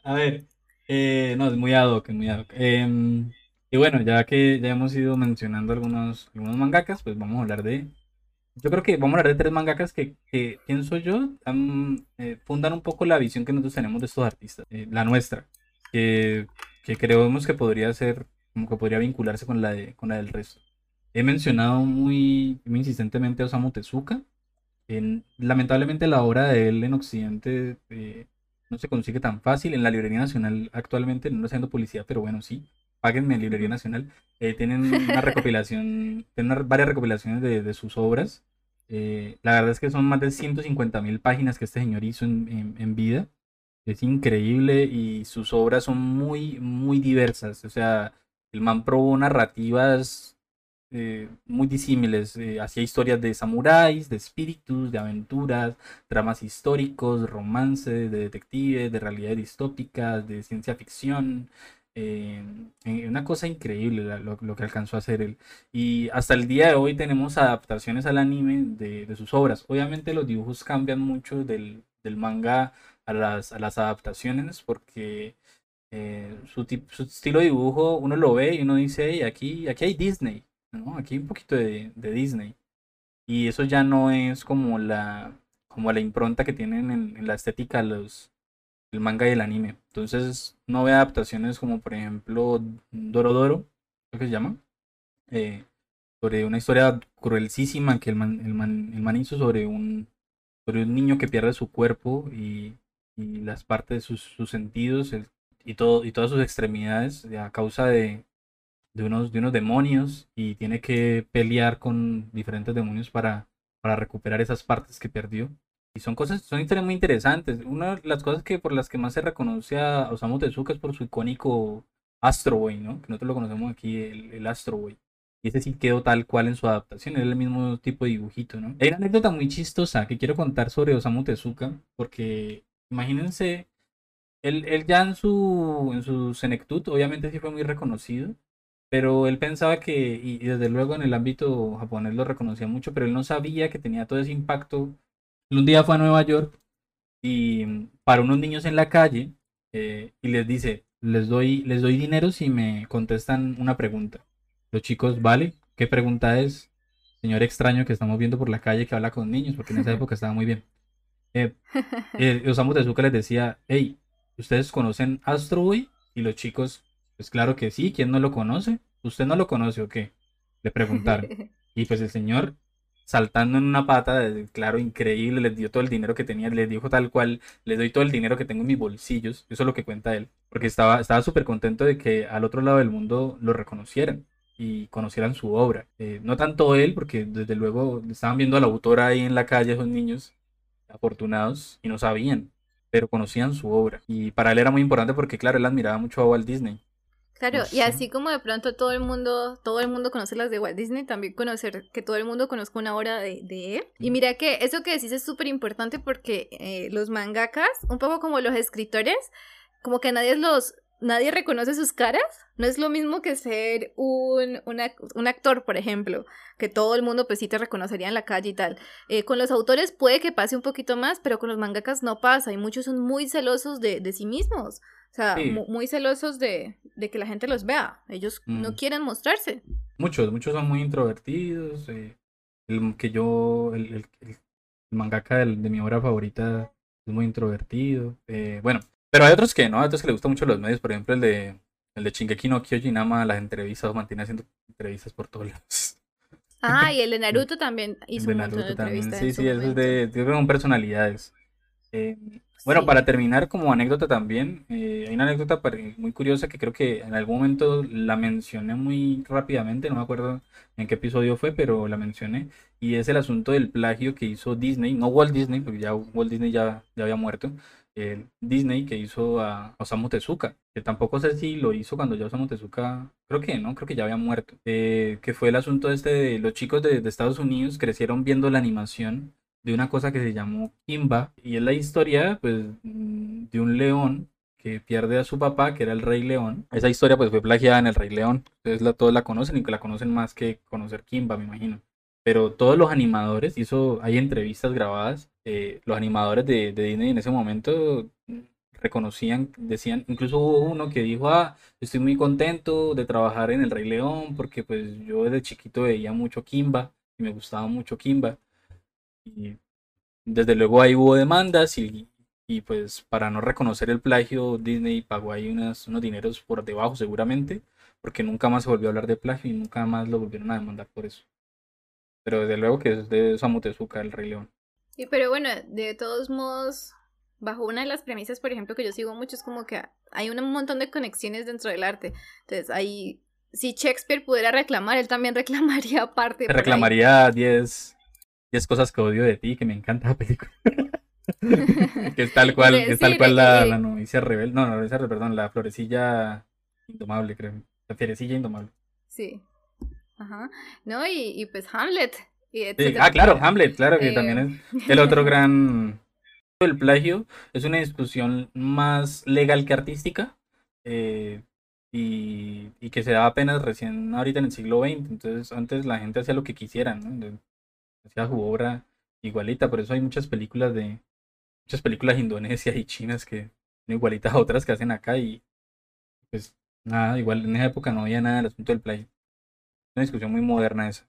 A ver, eh, no, es muy ad hoc, es muy ad hoc. Em, y bueno, ya que ya hemos ido mencionando algunos, algunos mangakas, pues vamos a hablar de. Yo creo que vamos a hablar de tres mangakas que, que pienso yo, han, eh, fundan un poco la visión que nosotros tenemos de estos artistas, eh, la nuestra, que, que creemos que podría ser, como que podría vincularse con la, de, con la del resto. he mencionado muy, muy insistentemente a Osamu Tezuka. En, lamentablemente la obra de él en Occidente eh, no se consigue tan fácil. En la Librería Nacional actualmente, no haciendo publicidad, pero bueno, sí, páguenme en Librería Nacional. Eh, tienen una recopilación, tienen una- varias recopilaciones de, de sus obras. Eh, la verdad es que son más de 150 mil páginas que este señor hizo en, en- en vida. Es increíble y sus obras son muy, muy diversas. O sea, el man probó narrativas eh, muy disímiles. eh, hacía historias de samuráis, de espíritus, de aventuras, dramas históricos, romances, de detectives, de realidades distópicas, de ciencia ficción. Eh, eh, una cosa increíble lo, que alcanzó a hacer él. Y hasta el día de hoy tenemos adaptaciones al anime de, sus obras. Obviamente los dibujos cambian mucho del, manga a las, adaptaciones porque eh, su, su estilo de dibujo uno lo ve y uno dice, "Hey, aquí, aquí hay Disney. Aquí hay un poquito de, de Disney. Y eso ya no es como la, como la impronta que tienen en, en la estética los, el manga y el anime. Entonces no ve adaptaciones como por ejemplo Dorodoro, creo que se llama, eh, sobre una historia cruelísima que el man, el man, el man hizo sobre un, sobre un niño que pierde su cuerpo y, las partes de sus, sentidos y, todo, y todas sus extremidades a causa de, de, unos, de unos demonios y tiene que pelear con diferentes demonios para, para recuperar esas partes que perdió. Y son cosas, son historias muy interesantes. Una de las cosas que por las que más se reconoce a Osamu Tezuka es por su icónico Astro Boy, ¿no? Que nosotros lo conocemos aquí, el, Astro Boy. Y ese sí quedó tal cual en su adaptación, era el mismo tipo de dibujito, ¿no? Hay una anécdota muy chistosa que quiero contar sobre Osamu Tezuka, porque imagínense, él, él ya en su, en su senectud, obviamente sí fue muy reconocido, pero él pensaba que, y, y desde luego en el ámbito japonés lo reconocía mucho, pero él no sabía que tenía todo ese impacto. Un día fue a Nueva York y para unos niños en la calle eh, y les dice, les doy, les doy dinero si me contestan una pregunta. Los chicos, vale, ¿qué pregunta es? Señor extraño que estamos viendo por la calle que habla con niños, porque en esa época estaba muy bien. Eh, eh, Osamu Tezuka les decía, hey, ¿ustedes conocen Astro Boy? Y los chicos, pues claro que sí, ¿quién no lo conoce? ¿Usted no lo conoce o qué? Le preguntaron. Y pues el señor, saltando en una pata, claro, increíble, les dio todo el dinero que tenía, les dijo tal cual, les doy todo el dinero que tengo en mis bolsillos, eso es lo que cuenta él, porque estaba estaba súper contento de que al otro lado del mundo lo reconocieran y conocieran su obra. Eh, no tanto él, porque desde luego estaban viendo a la autora ahí en la calle, esos niños afortunados, y no sabían, pero conocían su obra. Y para él era muy importante porque, claro, él admiraba mucho a Walt Disney. Claro, No y así como de pronto todo el mundo, todo el mundo conoce las de Walt Disney, también conocer que todo el mundo conozca una obra de, de él. Y Mm. mira que eso que decís es súper importante porque eh, los mangakas, un poco como los escritores, como que nadie los, nadie reconoce sus caras. No es lo mismo que ser un, un ac- un actor, por ejemplo, que todo el mundo pues sí te reconocería en la calle y tal. Eh, con los autores puede que pase un poquito más, pero con los mangakas no pasa y muchos son muy celosos de, de sí mismos. O sea, Sí. muy celosos de, de que la gente los vea. Ellos no Mm. quieren mostrarse. Muchos, muchos son muy introvertidos. eh, el que yo, el, el- el- el mangaka de mi obra favorita es muy introvertido. eh, bueno, pero hay otros que no, hay otros que le gustan mucho los medios. Por ejemplo, el de, el de Shingeki no Kyojin ama las entrevistas, mantiene haciendo entrevistas por todos lados. Ah, y el de Naruto también El hizo de un montón de Naruto también. entrevistas. Sí, en sí, eso es de, personalidades. Eh, bueno, Sí. para terminar, como anécdota también, eh, hay una anécdota muy curiosa que creo que en algún momento la mencioné muy rápidamente, no me acuerdo en qué episodio fue, pero la mencioné, y es el asunto del plagio que hizo Disney, no Walt Disney, porque ya Walt Disney ya, ya había muerto, el Disney que hizo a Osamu Tezuka, que tampoco sé si lo hizo cuando ya Osamu Tezuka, creo que no, creo que ya había muerto, eh, que fue el asunto este de los chicos de, de Estados Unidos crecieron viendo la animación de una cosa que se llamó Kimba y es la historia pues de un león que pierde a su papá que era el Rey León. Esa historia pues fue plagiada en el Rey León. Entonces la, todos la conocen y que la conocen más que conocer Kimba, me imagino. Pero todos los animadores, y eso hay entrevistas grabadas, eh, los animadores de, de Disney en ese momento reconocían, decían, incluso hubo uno que dijo, ah, estoy muy contento de trabajar en el Rey León porque pues yo desde chiquito veía mucho Kimba y me gustaba mucho Kimba. Y desde luego ahí hubo demandas y, y pues para no reconocer el plagio Disney pagó ahí unas, unos dineros por debajo seguramente porque nunca más se volvió a hablar de plagio y nunca más lo volvieron a demandar por eso. Pero desde luego que es de Osamu Tezuka, el Rey León. Y pero bueno, de todos modos, bajo una de las premisas, por ejemplo, que yo sigo mucho, es como que hay un montón de conexiones dentro del arte. Entonces, ahí, si Shakespeare pudiera reclamar, él también reclamaría parte. Te reclamaría 10 cosas que odio de ti, que me encanta la película. que es tal cual, que es tal cual la, la novicia rebelde. No, no, novicia perdón, la florecilla indomable, creo. La fierecilla indomable. Sí. Ajá. No, y, y pues Hamlet. Y ah, claro, Hamlet, claro que también es el otro gran el plagio es una discusión más legal que artística eh, y, que se da apenas recién ahorita en el siglo XX. Entonces, antes la gente hacía lo que quisieran, ¿no? Hacía su obra igualita. Por eso hay muchas películas de muchas películas indonesias y chinas que son igualitas a otras que hacen acá y pues nada, igual en esa época no había nada del asunto del plagio. Una discusión muy moderna esa.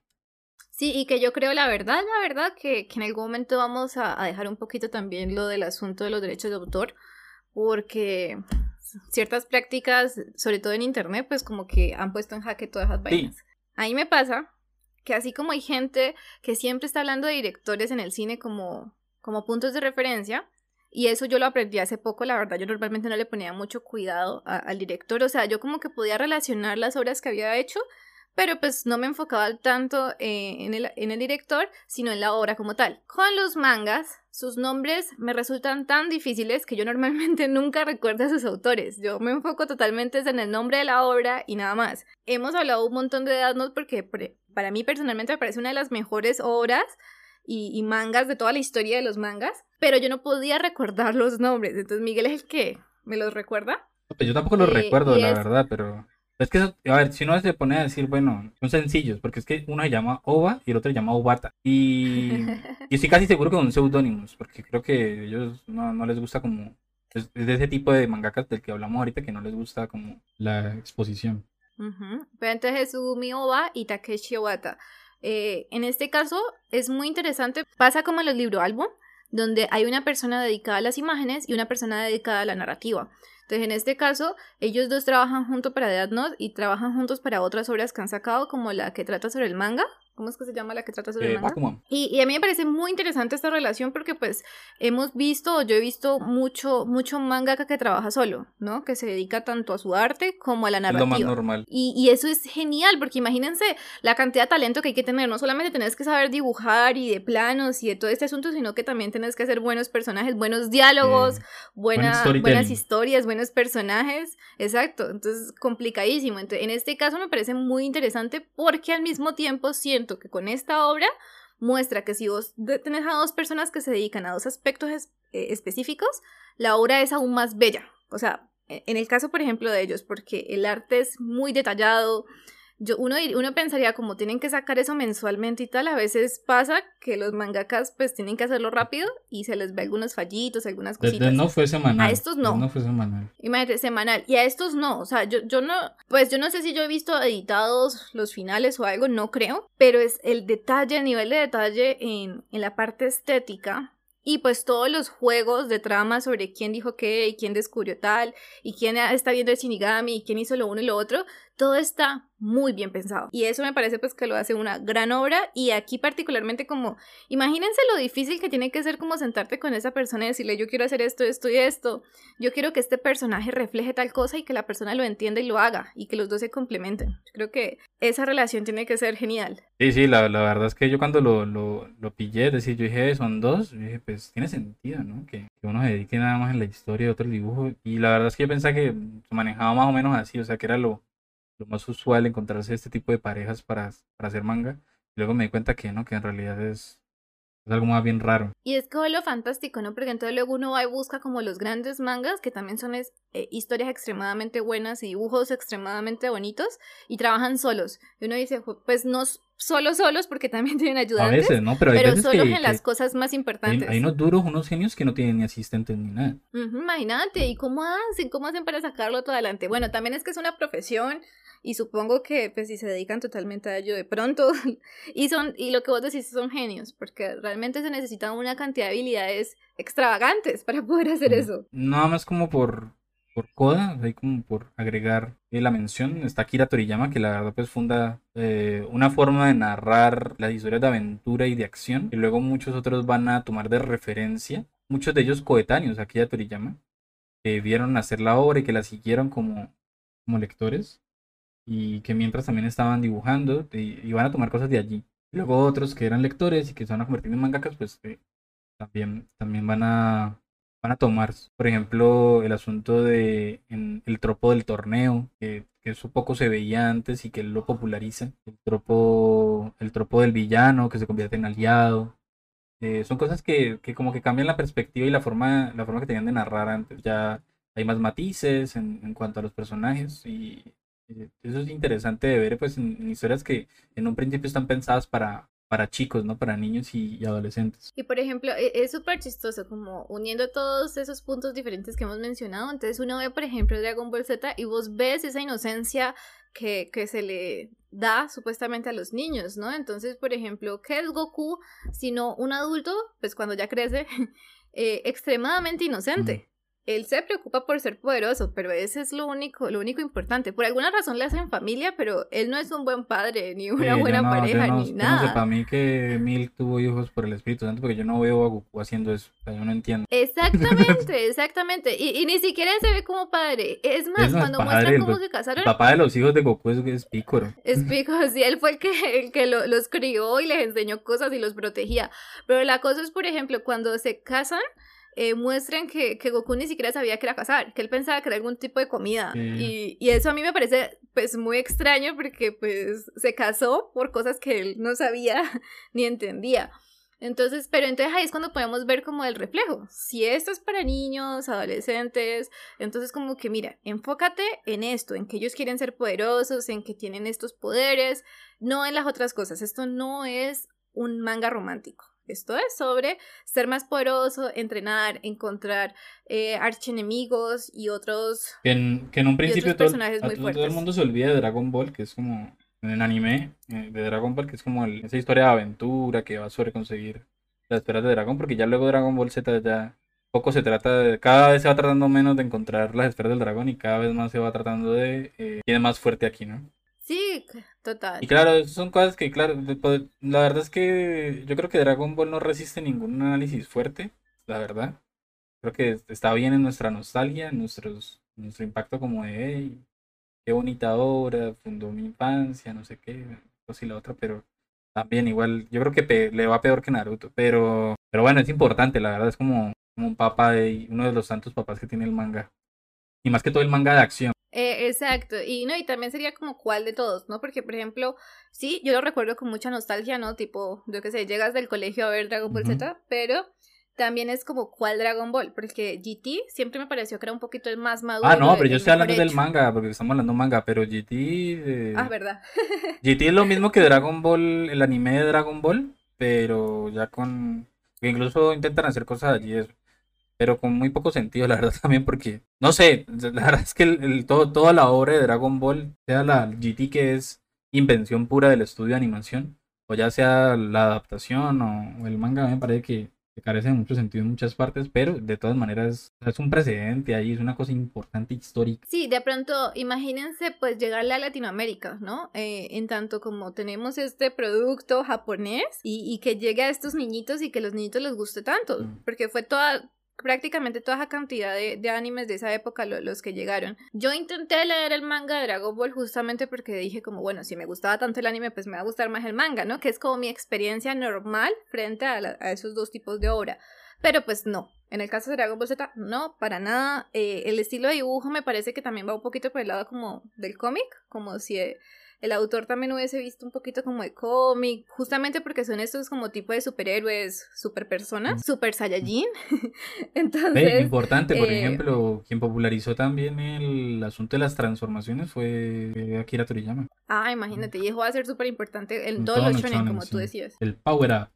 Sí, y que yo creo la verdad, la verdad, que, que en algún momento vamos a, dejar un poquito también lo del asunto de los derechos de autor, porque ciertas prácticas, sobre todo en internet, pues como que han puesto en jaque todas esas vainas. Ahí me pasa que así como hay gente que siempre está hablando de directores en el cine como, como puntos de referencia, y eso yo lo aprendí hace poco, la verdad, yo normalmente no le ponía mucho cuidado al director, o sea, yo como que podía relacionar las obras que había hecho pero pues no me enfocaba tanto eh, en, el, en el director, sino en la obra como tal. Con los mangas, sus nombres me resultan tan difíciles que yo normalmente nunca recuerdo a sus autores. Yo me enfoco totalmente en el nombre de la obra y nada más. Hemos hablado un montón de Death Note porque para mí personalmente me parece una de las mejores obras y, mangas de toda la historia de los mangas, pero yo no podía recordar los nombres. Entonces Miguel es el que me los recuerda. Pues yo tampoco los eh, recuerdo, la verdad, pero... Es que, a ver, si uno se pone a decir, bueno, son sencillos, porque es que uno se llama Ova y el otro se llama Obata. Y, y estoy casi seguro que son seudónimos, porque creo que ellos no, no les gusta como. Es, de ese tipo de mangakas del que hablamos ahorita que no les gusta como la exposición. Entonces Sugumi Oba y Takeshi Obata. Eh, en este caso es muy interesante, pasa como en los libros álbum, donde hay una persona dedicada a las imágenes y una persona dedicada a la narrativa. Entonces, en este caso, ellos dos trabajan juntos para Death Note y trabajan juntos para otras obras que han sacado, como la que trata sobre el manga, ¿Cómo es que se llama la que trata sobre el eh, manga? Y, y, a mí me parece muy interesante esta relación porque pues hemos visto, yo he visto mucho, mucho mangaka que trabaja solo, ¿no? Que se dedica tanto a su arte como a la narrativa. lo más normal. Y, y, eso es genial porque imagínense la cantidad de talento que hay que tener. No solamente tenés que saber dibujar y de planos y de todo este asunto, sino que también tenés que hacer buenos personajes, buenos diálogos, buenas historias, buenos personajes. Exacto. Entonces, complicadísimo. Entonces, en este caso me parece muy interesante porque al mismo tiempo siento que con esta obra muestra que si vos tenés a dos personas que se dedican a dos aspectos eh, específicos, la obra es aún más bella. O sea, e, en el caso, por ejemplo, de ellos, porque el arte es muy detallado, yo, uno, uno pensaría como tienen que sacar eso mensualmente y tal, a veces pasa que los mangakas pues tienen que hacerlo rápido y se les ve algunos fallitos, algunas cositas. no fue semanal. A estos no. No fue semanal. Imagínate, semanal. Y a estos no, o sea, yo, yo no, pues yo no sé si yo he visto editados los finales o algo, no creo, pero es el detalle, el nivel de detalle en, en la parte estética y pues todos los juegos de trama sobre quién dijo qué y quién descubrió tal y quién está viendo el Shinigami y quién hizo lo uno y lo otro, todo está muy bien pensado. Y eso me parece pues que lo hace una gran obra y aquí particularmente como, imagínense lo difícil que tiene que ser como sentarte con esa persona y decirle yo quiero hacer esto, esto y esto, yo quiero que este personaje refleje tal cosa y que la persona lo entienda y lo haga y que los dos se complementen. Yo creo que esa relación tiene que ser genial. Sí, sí, la, la verdad es que yo cuando lo, lo, pillé, decir, yo dije, son dos, yo dije, pues tiene sentido, ¿no? Que, uno se dedique nada más en la historia, otro dibujo. Y la verdad es que yo pensaba que se manejaba más o menos así, o sea, que era lo, lo más usual encontrarse este tipo de parejas para, para hacer manga. Y luego me di cuenta que no, que en realidad es, es algo más bien raro. Y es que lo fantástico, ¿no? Porque entonces luego uno va y busca como los grandes mangas, que también son eh, historias extremadamente buenas y dibujos extremadamente bonitos, y trabajan solos. Y uno dice, pues no solo solos, porque también tienen ayudantes. A veces, ¿no? Pero, hay pero solo en las cosas más importantes. Hay, unos duros, unos genios que no tienen ni asistentes ni nada. imagínate, ¿y cómo hacen? ¿Cómo hacen para sacarlo todo adelante? Bueno, también es que es una profesión y supongo que pues si se dedican totalmente a ello de pronto y son y lo que vos decís son genios porque realmente se necesitan una cantidad de habilidades extravagantes para poder hacer eso. Nada más como por por coda, ahí como por agregar eh, la mención, está Akira Toriyama, que la verdad pues funda eh, una forma de narrar las historias de aventura y de acción, y luego muchos otros van a tomar de referencia, muchos de ellos coetáneos a Akira Toriyama, que vieron hacer la obra y que la siguieron como, como lectores, y que mientras también estaban dibujando, y, van a tomar cosas de allí. Luego otros que eran lectores y que se van a convertir en mangakas, pues eh, también, también van a van a tomar, por ejemplo, el asunto de en el tropo del torneo, que, que eso poco se veía antes y que él lo populariza, el tropo, el tropo del villano que se convierte en aliado. Eh, son cosas que, que como que cambian la perspectiva y la forma, la forma que tenían de narrar antes. Ya hay más matices en, en cuanto a los personajes y eso es interesante de ver pues en, historias que en un principio están pensadas para, para chicos, ¿no? Para niños y, y adolescentes. Y por ejemplo, e- es súper chistoso como uniendo todos esos puntos diferentes que hemos mencionado. Entonces uno ve, por ejemplo, Dragon Ball Z y vos ves esa inocencia que, que se le da supuestamente a los niños, ¿no? Entonces, por ejemplo, ¿qué es Goku sino un adulto, pues cuando ya crece, eh, extremadamente inocente? Él se preocupa por ser poderoso, pero ese es lo único, lo único importante. Por alguna razón le hacen familia, pero él no es un buen padre, ni una Sí, buena no- pareja, no- ni yo No nada. sé, para mí que Milk tuvo hijos por el Espíritu Santo, porque yo no veo a Goku haciendo eso. O sea, yo no entiendo. Exactamente, exactamente. Y, y ni siquiera se ve como padre. Es más, Es más cuando padre, muestran el cómo se El casaron, papá de los hijos de Goku es, es Picoro. es pico, sí, él fue el que, el que lo- los crió y les enseñó cosas y los protegía. Pero la cosa es, por ejemplo, cuando se casan, eh, muestran que, que Goku ni siquiera sabía que era casar, que él pensaba que era algún tipo de comida. Y, y eso a mí me parece pues muy extraño porque pues se casó por cosas que él no sabía ni entendía. Entonces, pero entonces ahí es cuando podemos ver como el reflejo. Si esto es para niños, adolescentes, entonces como que mira, enfócate en esto, en que ellos quieren ser poderosos, en que tienen estos poderes, no en las otras cosas. Esto no es un manga romántico. Esto es sobre ser más poderoso, entrenar, encontrar eh, archienemigos y otros Que en, que en un principio todo, personajes a- muy todo el mundo se olvida de Dragon Ball, que es como en anime eh, de Dragon Ball, que es como el- esa historia de aventura que va sobre conseguir las esferas de dragón, porque ya luego Dragon Ball Z ya poco se trata de, cada vez se va tratando menos de encontrar las esferas del dragón y cada vez más se va tratando de eh, es más fuerte aquí, ¿no? Sí, Y claro, son cosas que, claro, poder- la verdad es que yo creo que Dragon Ball no resiste ningún análisis fuerte, la verdad. Creo que está bien en nuestra nostalgia, en nuestros, nuestro impacto como de, hey, qué bonita obra, fundó mi infancia, no sé qué, cosa y la otra, pero también igual, yo creo que le va peor que Naruto, pero, pero bueno, es importante, la verdad, es como, como un papá de uno de los tantos papás que tiene el manga. Y más que todo el manga de acción. Eh, exacto, y no, y también sería como cuál de todos, ¿no? Porque, por ejemplo, sí, yo lo recuerdo con mucha nostalgia, ¿no? Tipo, yo qué sé, llegas del colegio a ver Dragon Ball. Z, pero también es como cuál Dragon Ball, porque GT siempre me pareció que era un poquito el más maduro. Ah, no, pero yo estoy hablando del manga, porque estamos hablando de manga, pero GT... eh, Ah, verdad. GT es lo mismo que Dragon Ball, el anime de Dragon Ball, pero ya con... que incluso intentan hacer cosas allí, eso, pero con muy poco sentido, la verdad también, porque, no sé, la verdad es que el, el- todo, toda la obra de Dragon Ball, sea la GT que es invención pura del estudio de animación, o ya sea la adaptación o, o el manga, me parece que, que carece de mucho sentido en muchas partes, pero de todas maneras es un precedente ahí, es una cosa importante histórica. Sí, de pronto, imagínense pues llegarle a Latinoamérica, ¿no? Eh, en tanto como tenemos este producto japonés y, y que llegue a estos niñitos y que los niñitos les guste tanto, Mm. porque fue toda, prácticamente toda esa cantidad de, de animes de esa época lo- los que llegaron. Yo intenté leer el manga de Dragon Ball justamente porque dije como, bueno, si me gustaba tanto el anime, pues me va a gustar más el manga, ¿no? Que es como mi experiencia normal frente a, la- a esos dos tipos de obra. Pero pues no. En el caso de Dragon Ball Z, no, para nada. Eh, el estilo de dibujo me parece que también va un poquito por el lado como del cómic, como si eh, el autor también hubiese visto un poquito como de cómic, justamente porque son estos como tipo de superhéroes, super personas, super Saiyajin. Entonces, importante, por eh, ejemplo, quien popularizó también el asunto de las transformaciones fue eh, Akira Toriyama. ah, imagínate, y eso va a ser súper importante en En todos los shonen, como tú decías. El Power Up.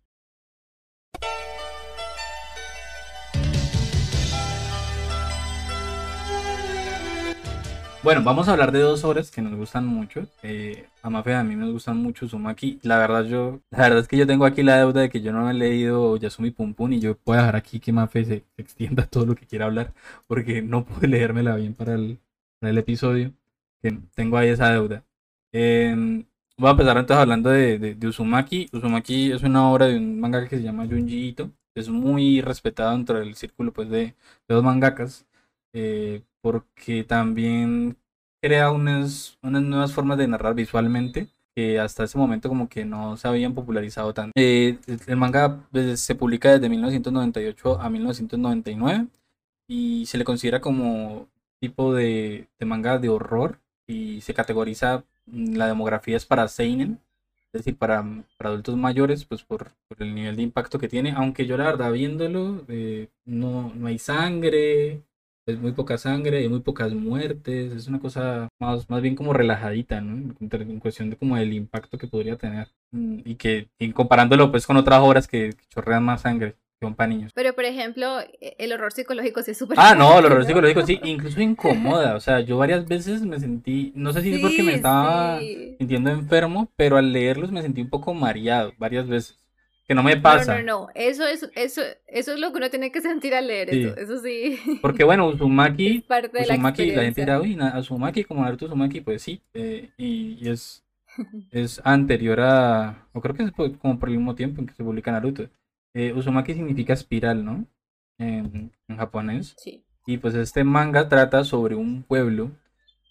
Bueno, vamos a hablar de dos obras que nos gustan mucho. Eh, a Mafe a mí me gustan mucho Uzumaki. La verdad yo, la verdad es que yo tengo aquí la deuda de que yo no he leído Yasumi Pum Pum y yo voy a dejar aquí que Mafe se extienda todo lo que quiera hablar porque no pude leérmela bien para el, episodio. Que tengo ahí esa deuda. Em, voy a empezar entonces hablando de, de, de Uzumaki. Uzumaki es una obra de un mangaka que se llama Junji Ito. Es muy respetado dentro del círculo pues, de, de los mangakas. Eh, porque también crea unas, unas nuevas formas de narrar visualmente que hasta ese momento como que no se habían popularizado tanto. Eh, el- manga pues, se publica desde 1998 a 1999 y se le considera como tipo de, de manga de horror y se categoriza, mm, la demografía es para Seinen, es decir, para, para adultos mayores, pues por, por el nivel de impacto que tiene, aunque yo la verdad viéndolo, eh, no, no hay sangre, es muy poca sangre, hay muy pocas muertes, es una cosa más, más bien como relajadita, ¿no? En, cuestión de como el impacto que podría tener. Mm, Y que y comparándolo pues con otras obras que, que chorrean más sangre, que son para niños. Pero, por ejemplo, e- el horror psicológico sí es súper Ah, no, el horror psicológico sí, incluso incomoda, o sea, yo varias veces me sentí, no sé si es porque me estaba sí. sintiendo enfermo, pero al leerlos me sentí un poco mareado varias veces, que no me No, pasa. no, no, eso es, eso, eso es lo que uno tiene que sentir al leer Sí. eso, eso sí. Porque bueno, Uzumaki Es parte de la Uzumaki, la gente dirá, uy, Uzumaki como Naruto Uzumaki, pues sí, eh, y, y es, es anterior a, o creo que es por- como por el mismo tiempo en que se publica Naruto. Eh, Uzumaki significa espiral, ¿no? En, en japonés. Sí. Y pues este manga trata sobre un pueblo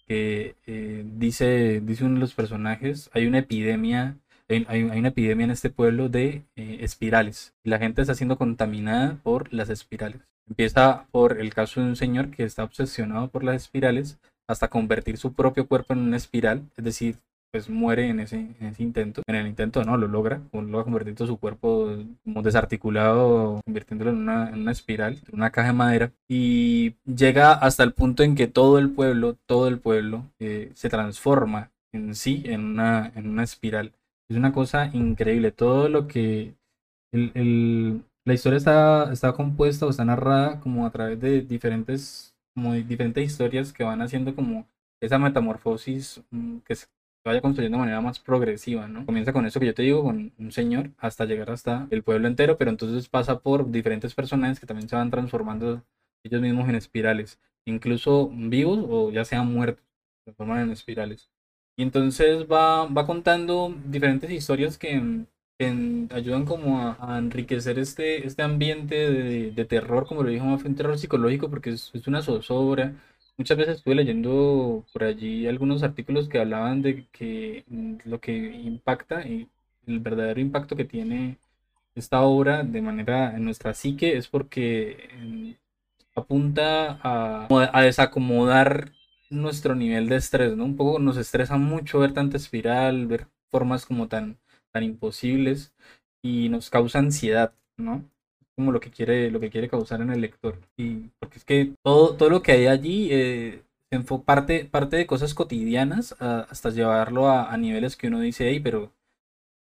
que eh, dice, dice uno de los personajes, hay una epidemia, hay, hay- una epidemia en este pueblo de eh, espirales. La gente está siendo contaminada por las espirales. Empieza por el caso de un señor que está obsesionado por las espirales hasta convertir su propio cuerpo en una espiral, es decir, pues muere en ese, en ese intento. En el intento no, lo logra, logra convertir todo su cuerpo como desarticulado, convirtiéndolo en una, en una espiral, una caja de madera. Y llega hasta el punto en que todo el pueblo, todo el pueblo eh, se transforma en sí en una, en una espiral. Es una cosa increíble. Todo lo que... el- la historia está, está compuesta o está narrada como a través de diferentes, como diferentes historias que van haciendo como esa metamorfosis mm, que se vaya construyendo de manera más progresiva, ¿no? Comienza con eso que yo te digo, con un señor, hasta llegar hasta el pueblo entero, pero entonces pasa por diferentes personajes que también se van transformando ellos mismos en espirales, incluso vivos o ya sean muertos, se transforman en espirales. Y entonces va, va contando diferentes historias que, que ayudan como a, enriquecer este, este ambiente de, terror, como lo dijo Mafe, un terror psicológico, porque es, es una zozobra. Muchas veces estuve leyendo por allí algunos artículos que hablaban de que mm, lo que impacta y el verdadero impacto que tiene esta obra de manera en nuestra psique es porque mm, apunta a, a desacomodar nuestro nivel de estrés, ¿no? Un poco nos estresa mucho ver tanta espiral, ver formas como tan, tan imposibles y nos causa ansiedad, ¿no? Como lo que quiere, lo que quiere causar en el lector. Y porque es que todo, todo lo que hay allí eh, parte, parte de cosas cotidianas a- hasta llevarlo a, a niveles que uno dice, hey, pero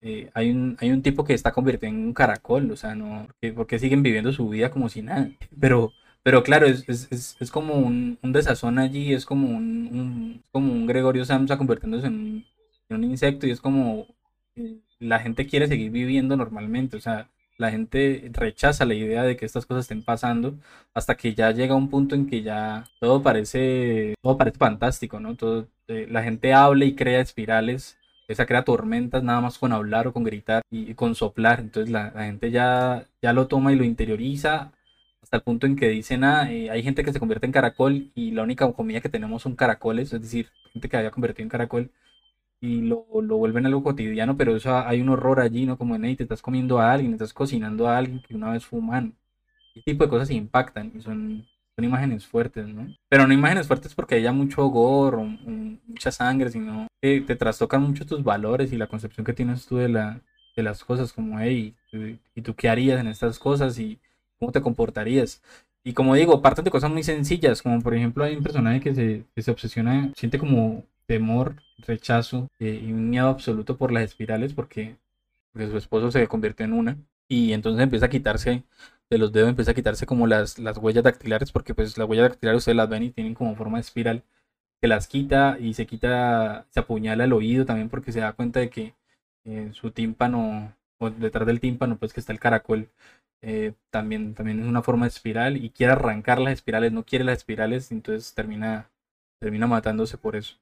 eh, hay un, hay un tipo que está convirtiendo en un caracol, o sea, no, porque, porque siguen viviendo su vida como si nada. Pero, pero claro, es, es, es, es como un, un desazón allí, es como un, un- como un Gregorio Samsa convirtiéndose en un, en un insecto y es como eh, la gente quiere seguir viviendo normalmente, o sea, la gente rechaza la idea de que estas cosas estén pasando hasta que ya llega un punto en que ya todo parece, todo parece fantástico, ¿no? Todo, eh, la gente habla y crea espirales esa crea tormentas nada más con hablar o con gritar y, y con soplar. Entonces la, la gente ya, ya lo toma y lo interioriza hasta el punto en que dicen, ah, eh, hay gente que se convierte en caracol y la única comida que tenemos son caracoles, es decir, gente que había convertido en caracol y lo, lo vuelven algo cotidiano, pero eso hay un horror allí, ¿no? Como en, hey, te estás comiendo a alguien, estás cocinando a alguien que una vez fue humano. Ese tipo de cosas impactan y son, son imágenes fuertes, ¿no? Pero no imágenes fuertes porque haya mucho gore o, mucha sangre, sino que te trastocan mucho tus valores y la concepción que tienes tú de, la, de las cosas, como, hey, ¿y- ¿y tú qué harías en estas cosas y cómo te comportarías? Y como digo, parten de cosas muy sencillas, como por ejemplo hay un personaje que se, que se obsesiona, siente como temor, rechazo eh, y un miedo absoluto por las espirales porque, porque su esposo se convirtió en una y entonces empieza a quitarse de los dedos, empieza a quitarse como las, las huellas dactilares porque pues las huellas dactilares ustedes las ven y tienen como forma de espiral se las quita y se quita, se apuñala el oído también porque se da cuenta de que eh, su tímpano, o detrás del tímpano, pues que está el caracol, eh, también, también es una forma de espiral y quiere arrancar las espirales, no quiere las espirales, entonces termina, termina matándose por eso.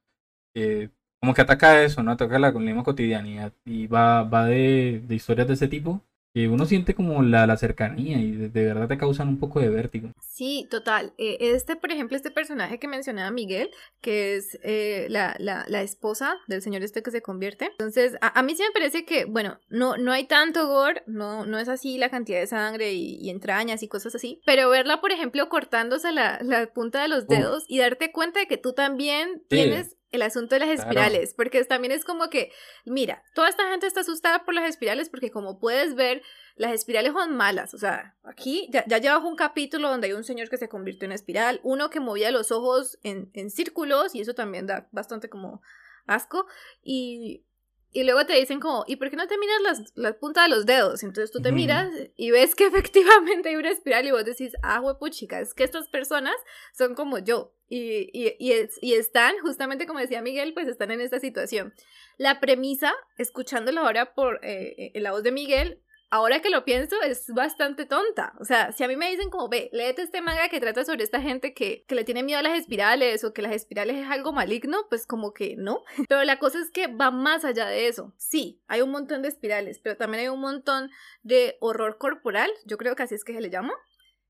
Eh, como que ataca eso, ¿no? Ataca la misma cotidianidad y va, va de, de historias de ese tipo que uno siente como la, la cercanía y de, de verdad te causan un poco de vértigo. Sí, total. Eh, este, por ejemplo, este personaje que mencionaba Miguel, que es eh, la, la, la esposa del señor este que se convierte. Entonces, a, a mí sí me parece que, bueno, no, no hay tanto gore, no, no es así la cantidad de sangre y, y entrañas y cosas así, pero verla, por ejemplo, cortándose la, la punta de los dedos y darte cuenta de que tú también Sí. tienes el asunto de las Claro. espirales, porque también es como que, mira, toda esta gente está asustada por las espirales porque como puedes ver, las espirales son malas, o sea, aquí ya, ya un capítulo donde hay un señor que se convirtió en espiral, uno que movía los ojos en, en círculos y eso también da bastante como asco y, y luego te dicen como, ¿y por qué no te miras las, la punta de los dedos? Entonces tú te miras y ves que efectivamente hay una espiral y vos decís, ah, huepuchica, es que estas personas son como yo y, y, y, es- y están, justamente como decía Miguel, pues están en esta situación. La premisa, escuchándola ahora por eh, eh, la voz de Miguel, ahora que lo pienso, es bastante tonta. O sea, si a mí me dicen como, ve, léete este manga que trata sobre esta gente que, que le tiene miedo a las espirales o que las espirales es algo maligno, pues como que no. Pero la cosa es que va más allá de eso. Sí, hay un montón de espirales, pero también hay un montón de horror corporal, yo creo que así es que se le llama,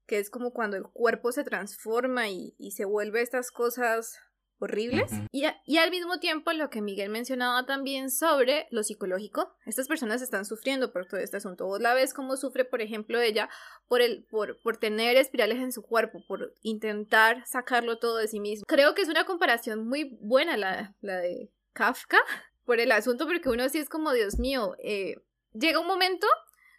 que es como cuando el cuerpo se transforma y, y se vuelve estas cosas horribles. Y, a- y al mismo tiempo lo que Miguel mencionaba también sobre lo psicológico. Estas personas están sufriendo por todo este asunto. Vos la ves cómo sufre, por ejemplo, ella por, el, por, por tener espirales en su cuerpo, por intentar sacarlo todo de sí mismo. Creo que es una comparación muy buena la, la de Kafka por el asunto, porque uno sí es como, Dios mío, eh, llega un momento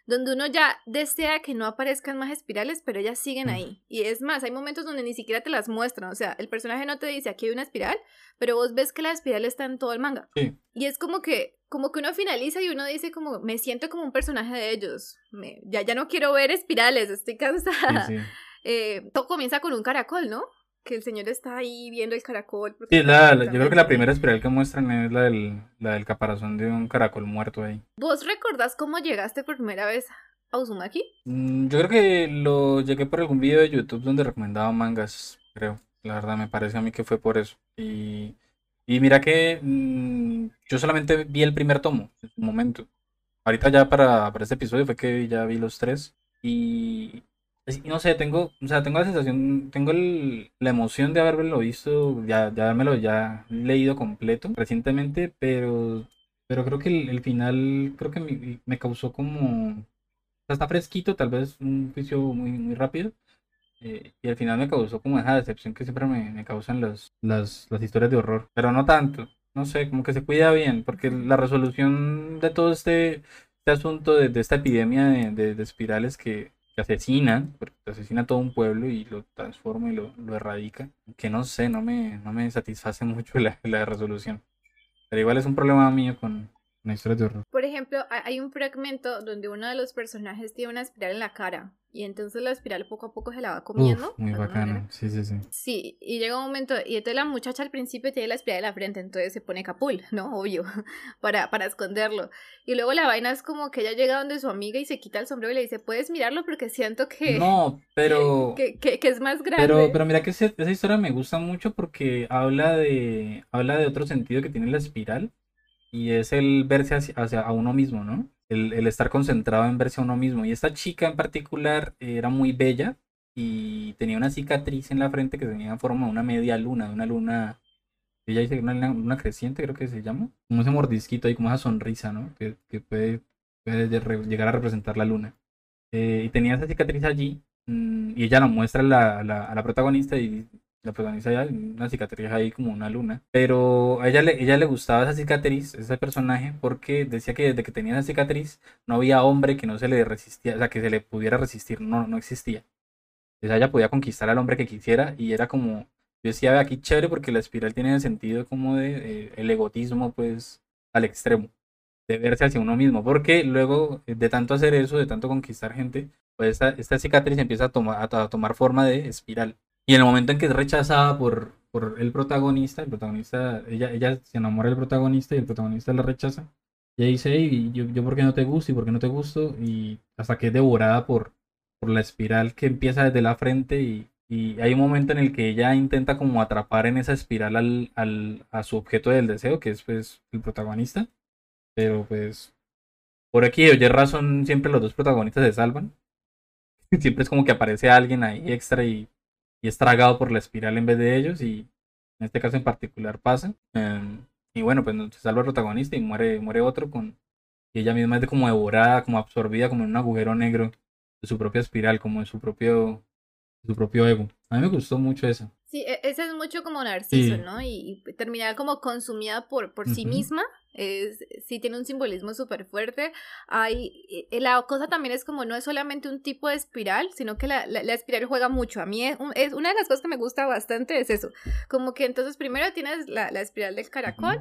donde uno ya desea que no aparezcan más espirales, pero ellas siguen ahí. Y es más, hay momentos donde ni siquiera te las muestran. O sea, el personaje no te dice aquí hay una espiral, pero vos ves que la espiral está en todo el manga. Sí. Y es como que, como que uno finaliza y uno dice como, me siento como un personaje de ellos. Me- ya, ya no quiero ver espirales, estoy cansada. Sí, sí. Eh, todo comienza con un caracol, ¿no? Que el señor está ahí viendo el caracol. Sí, la, la- yo creo que la primera espiral que muestran es la del, la del caparazón de un caracol muerto ahí. ¿Vos recordás cómo llegaste por primera vez a Uzumaki? Mm, Yo creo que lo llegué por algún video de YouTube donde recomendaba mangas, creo. La verdad, me parece a mí que fue por eso. Y, y mira que mm, yo solamente vi el primer tomo en su momento. Ahorita ya para, para este episodio fue que ya vi los tres. Y, es- y no sé, tengo, o sea, tengo la sensación, tengo el- la emoción de haberlo visto, ya, ya me ya leído completo recientemente, pero, pero creo que el, final, creo que me, causó como o está fresquito, tal vez un juicio muy, muy rápido. eh, y al final me causó como esa decepción que siempre me, me causan las, las, las historias de horror. Pero no tanto. No sé, como que se cuida bien. Porque la resolución de todo este, este asunto de, de esta epidemia de, de- de espirales que, que asesinan, porque asesina a todo un pueblo y lo transforma y lo, lo erradica. Que no sé, no me, no me satisface mucho la, la resolución. Pero igual es un problema mío con, con historias de horror. Por ejemplo, ha- hay un fragmento donde uno de los personajes tiene una espiral en la cara y entonces la espiral poco a poco se la va comiendo. Uf, muy de bacano. Sí, sí, sí. Sí, y llega un momento, y entonces la muchacha al principio tiene la espiral en la frente, entonces se pone capul, ¿no? Obvio, para, para esconderlo. Y luego la vaina es como que ella llega donde su amiga y se quita el sombrero y le dice, puedes mirarlo porque siento que, No, pero... que, que- que es más grande. Pero, pero mira que ese- esa historia me gusta mucho porque habla de, habla de otro sentido que tiene la espiral y es el verse hacia, hacia a uno mismo, ¿no? El, el estar concentrado en verse a uno mismo. Y esta chica en particular era muy bella y tenía una cicatriz en la frente que tenía forma de una media luna, de una luna, ella dice una luna creciente creo que se llama, como ese mordisquito ahí, como esa sonrisa, ¿no? Que, que puede, puede lle- llegar a representar la luna. Eh, y tenía esa cicatriz allí mm, y ella la muestra a la, la, a la protagonista y la protagonista ya una cicatriz ahí como una luna. Pero a ella le, ella le gustaba esa cicatriz, ese personaje, porque decía que desde que tenía esa cicatriz no había hombre que no se le resistía, o sea, que se le pudiera resistir, no, no existía. Sea, ella podía conquistar al hombre que quisiera y era como, yo decía, aquí chévere porque la espiral tiene el sentido como de eh, el egotismo, pues, al extremo de verse hacia uno mismo, porque luego eh, de tanto hacer eso, de tanto conquistar gente, pues esta, esta cicatriz empieza a tomar, a, to- a tomar forma de espiral. Y en el momento en que es rechazada por, por el protagonista, el protagonista, ella, ella se enamora del protagonista y el protagonista la rechaza. Y ella dice, "Ey, yo, yo por qué no te gusto y por qué no te gusto, y hasta que es devorada por, por la espiral que empieza desde la frente y, y hay un momento en el que ella intenta como atrapar en esa espiral al, al, a su objeto del deseo, que es pues el protagonista, pero pues por aquí o Y razón siempre los dos protagonistas se salvan. Siempre es como que aparece alguien ahí extra y, y es tragado por la espiral en vez de ellos y en este caso en particular pasa. Em, y bueno, pues se salva el protagonista y muere, muere otro con... Y ella misma es de como devorada, como absorbida, como en un agujero negro de su propia espiral, como de su propio, su propio ego. A mí me gustó mucho eso. Sí, e- ese es mucho como Narciso, Sí. ¿no? Y, y terminar como consumida por, por sí misma. Es, sí tiene un simbolismo súper fuerte. Hay, eh, la cosa también es como no es solamente un tipo de espiral, sino que la, la, la espiral juega mucho. A mí es, un- es una de las cosas que me gusta bastante es eso. Como que entonces primero tienes la, la espiral del caracol.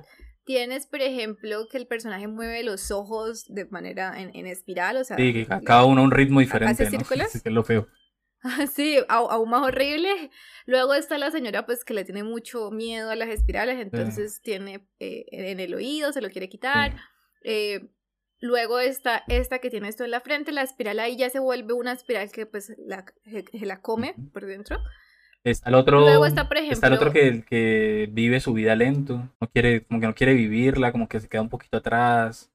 Tienes, por ejemplo, que el personaje mueve los ojos de manera en, en espiral, o sea, Sí, que cada uno a un ritmo diferente, ¿no? círculos? Es lo feo. Sí, aún más horrible. Luego está la señora pues que le tiene mucho miedo a las espirales, entonces tiene eh, en el oído, se lo quiere quitar. Sí. Eh, luego está esta que tiene esto en la frente, la espiral ahí ya se vuelve una espiral que pues la, se- se la come por dentro. Está el otro, Luego está, por está el otro ejemplo- que, que vive su vida lento, no quiere, como que no quiere vivirla, como que se queda un poquito atrás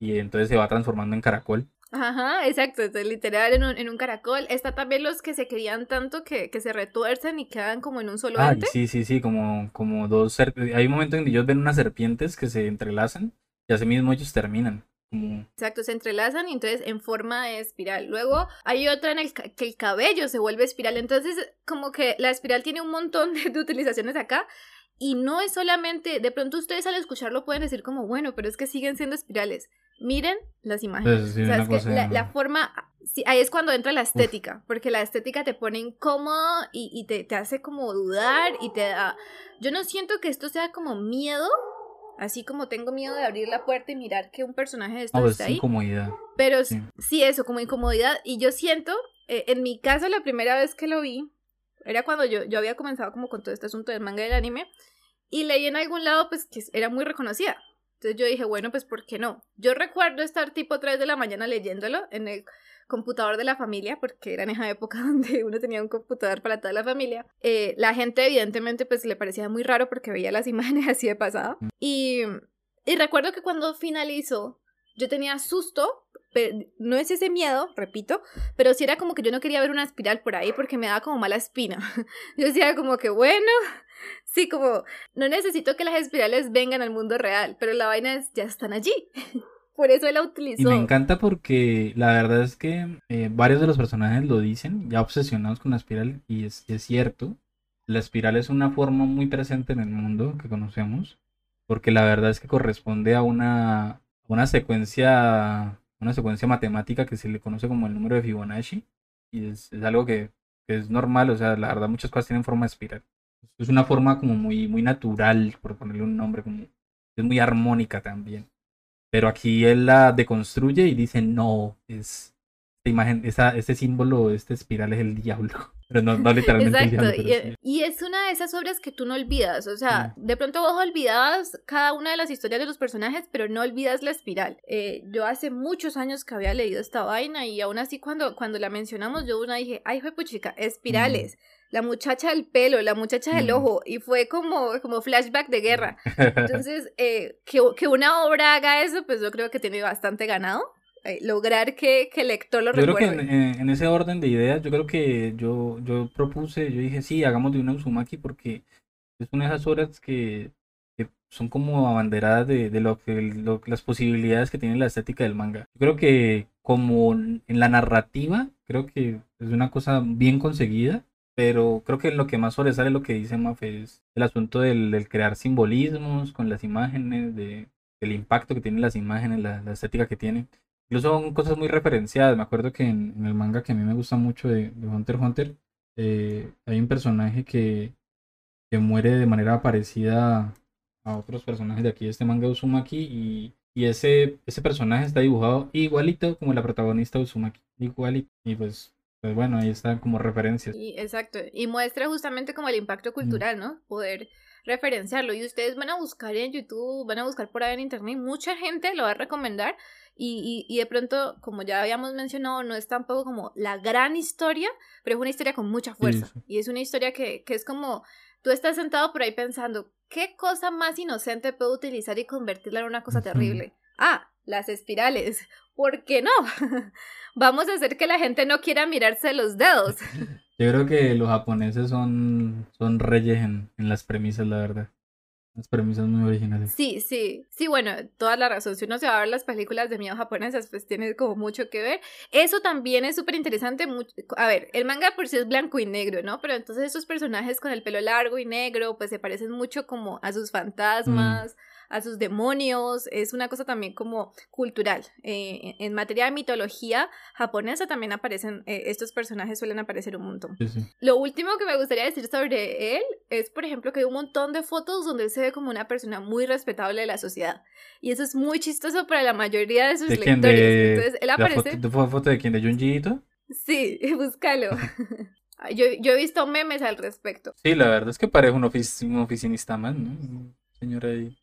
y entonces se va transformando en caracol. Ajá, exacto, entonces, literal en un, en un caracol. Está también los que se querían tanto que, que se retuercen y quedan como en un solo Ay, ente. sí, sí, sí, como, como dos hay un momento en que ellos ven unas serpientes que se entrelazan y así mismo ellos terminan. Como, Exacto, se entrelazan y entonces en forma de espiral. Luego hay otra en el ca- que el cabello se vuelve espiral. Entonces, como que la espiral tiene un montón de, de utilizaciones acá. Y no es solamente, de pronto ustedes al escucharlo pueden decir como, bueno, pero es que siguen siendo espirales. Miren las imágenes. Sí, o sea, una es que cosa- la, la forma, sí, ahí es cuando entra la estética, porque la estética te pone incómodo y, y te, te hace como dudar y te da... Yo no siento que esto sea como miedo, así como tengo miedo de abrir la puerta y mirar que un personaje de estos pues está es ahí. incomodidad. Pero Sí. sí, eso, como incomodidad. Y yo siento, eh, en mi caso, la primera vez que lo vi, era cuando yo, yo había comenzado como con todo este asunto del manga y del anime, y leí en algún lado, pues, que era muy reconocida. Entonces yo dije, bueno, pues, ¿por qué no? Yo recuerdo estar tipo 3 de la mañana leyéndolo en el computador de la familia, porque era en esa época donde uno tenía un computador para toda la familia. Eh, la gente, evidentemente, pues, le parecía muy raro porque veía las imágenes así de pasada. Y, y recuerdo que cuando finalizó, yo tenía susto, pero no es ese miedo, repito, pero sí era como que yo no quería ver una espiral por ahí porque me daba como mala espina. Yo decía como que bueno, sí, como no necesito que las espirales vengan al mundo real, pero la vaina es ya están allí. Por eso él la Y utilizó. me encanta porque la verdad es que eh, varios de los personajes lo dicen, ya obsesionados con la espiral, y es, es cierto. La espiral es una forma muy presente en el mundo que conocemos, porque la verdad es que corresponde a una, una secuencia, una secuencia matemática que se le conoce como el número de Fibonacci, y es, algo que, es normal, o sea, la verdad muchas cosas tienen forma de espiral. Es una forma como muy, muy natural, por ponerle un nombre, como es muy armónica también. Pero aquí él la deconstruye y dice, no, es esta imagen, esa, este símbolo, este espiral es el diablo. Pero no, no literalmente Exacto, diablo. y, pero sí. y es una de esas obras que tú no olvidas, o sea, Sí. de pronto vos olvidas cada una de las historias de los personajes, pero no olvidas la espiral. Eh, yo hace muchos años que había leído esta vaina y aún así cuando, cuando la mencionamos yo una dije, ay, fue puchica, espirales, la muchacha del pelo, la muchacha del Mm. ojo, y fue como, como flashback de guerra. Entonces, eh, que, que una obra haga eso, pues yo creo que tiene bastante ganado. Eh, lograr que, que el lector lo Yo creo que recuerde. en, en- en ese orden de ideas, yo creo que yo, yo propuse, yo dije, sí, hagamos de una Uzumaki porque es una de esas obras que, que son como abanderadas de, de lo que lo- las posibilidades que tiene la estética del manga. Yo creo que como en la narrativa, creo que es una cosa bien conseguida, pero creo que lo que más sobresale lo que dice Mafe es el asunto del, del crear simbolismos con las imágenes, de, del impacto que tienen las imágenes, la, la estética que tienen. Incluso son cosas muy referenciadas. Me acuerdo que en, en el manga que a mí me gusta mucho de, de Hunter x Hunter, eh, hay un personaje que, que muere de manera parecida a otros personajes de aquí de este manga de Uzumaki y, y ese, ese personaje está dibujado igualito como la protagonista de Uzumaki, igualito. Y pues pues bueno, ahí están como referencias. Y, exacto, y muestra justamente como el impacto cultural, ¿no? Poder referenciarlo. Y ustedes van a buscar en YouTube, van a buscar por ahí en Internet, mucha gente lo va a recomendar. Y, y, y de pronto, como ya habíamos mencionado, no es tampoco como la gran historia, pero es una historia con mucha fuerza. sí. Y es una historia que, que es como, tú estás sentado por ahí pensando, ¿qué cosa más inocente puedo utilizar y convertirla en una cosa terrible? Ah, las espirales. ¿Por qué no? Vamos a hacer que la gente no quiera mirarse los dedos. Yo creo que los japoneses son, son reyes en, en las premisas, la verdad. Las premisas muy originales. Sí, sí, sí, bueno, toda la razón. Si uno se va a ver las películas de miedo japonesas, pues tiene como mucho que ver. Eso también es súper interesante. A ver, el manga por sí es blanco y negro, ¿no? Pero entonces esos personajes con el pelo largo y negro, pues se parecen mucho como a sus fantasmas, a sus demonios. Es una cosa también como cultural. Eh, en materia de mitología japonesa también aparecen, eh, estos personajes suelen aparecer un montón. Sí, sí. Lo último que me gustaría decir sobre él es, por ejemplo, que hay un montón de fotos donde él se ve como una persona muy respetable de la sociedad. Y eso es muy chistoso para la mayoría de sus ¿De lectores. De, Entonces, él la aparece. foto, de- fo- foto de quién? ¿De Junjiito? Sí, búscalo. yo, yo he visto memes al respecto. Sí, la verdad es que parece un, un oficinista más, ¿no? Un Señor ahí.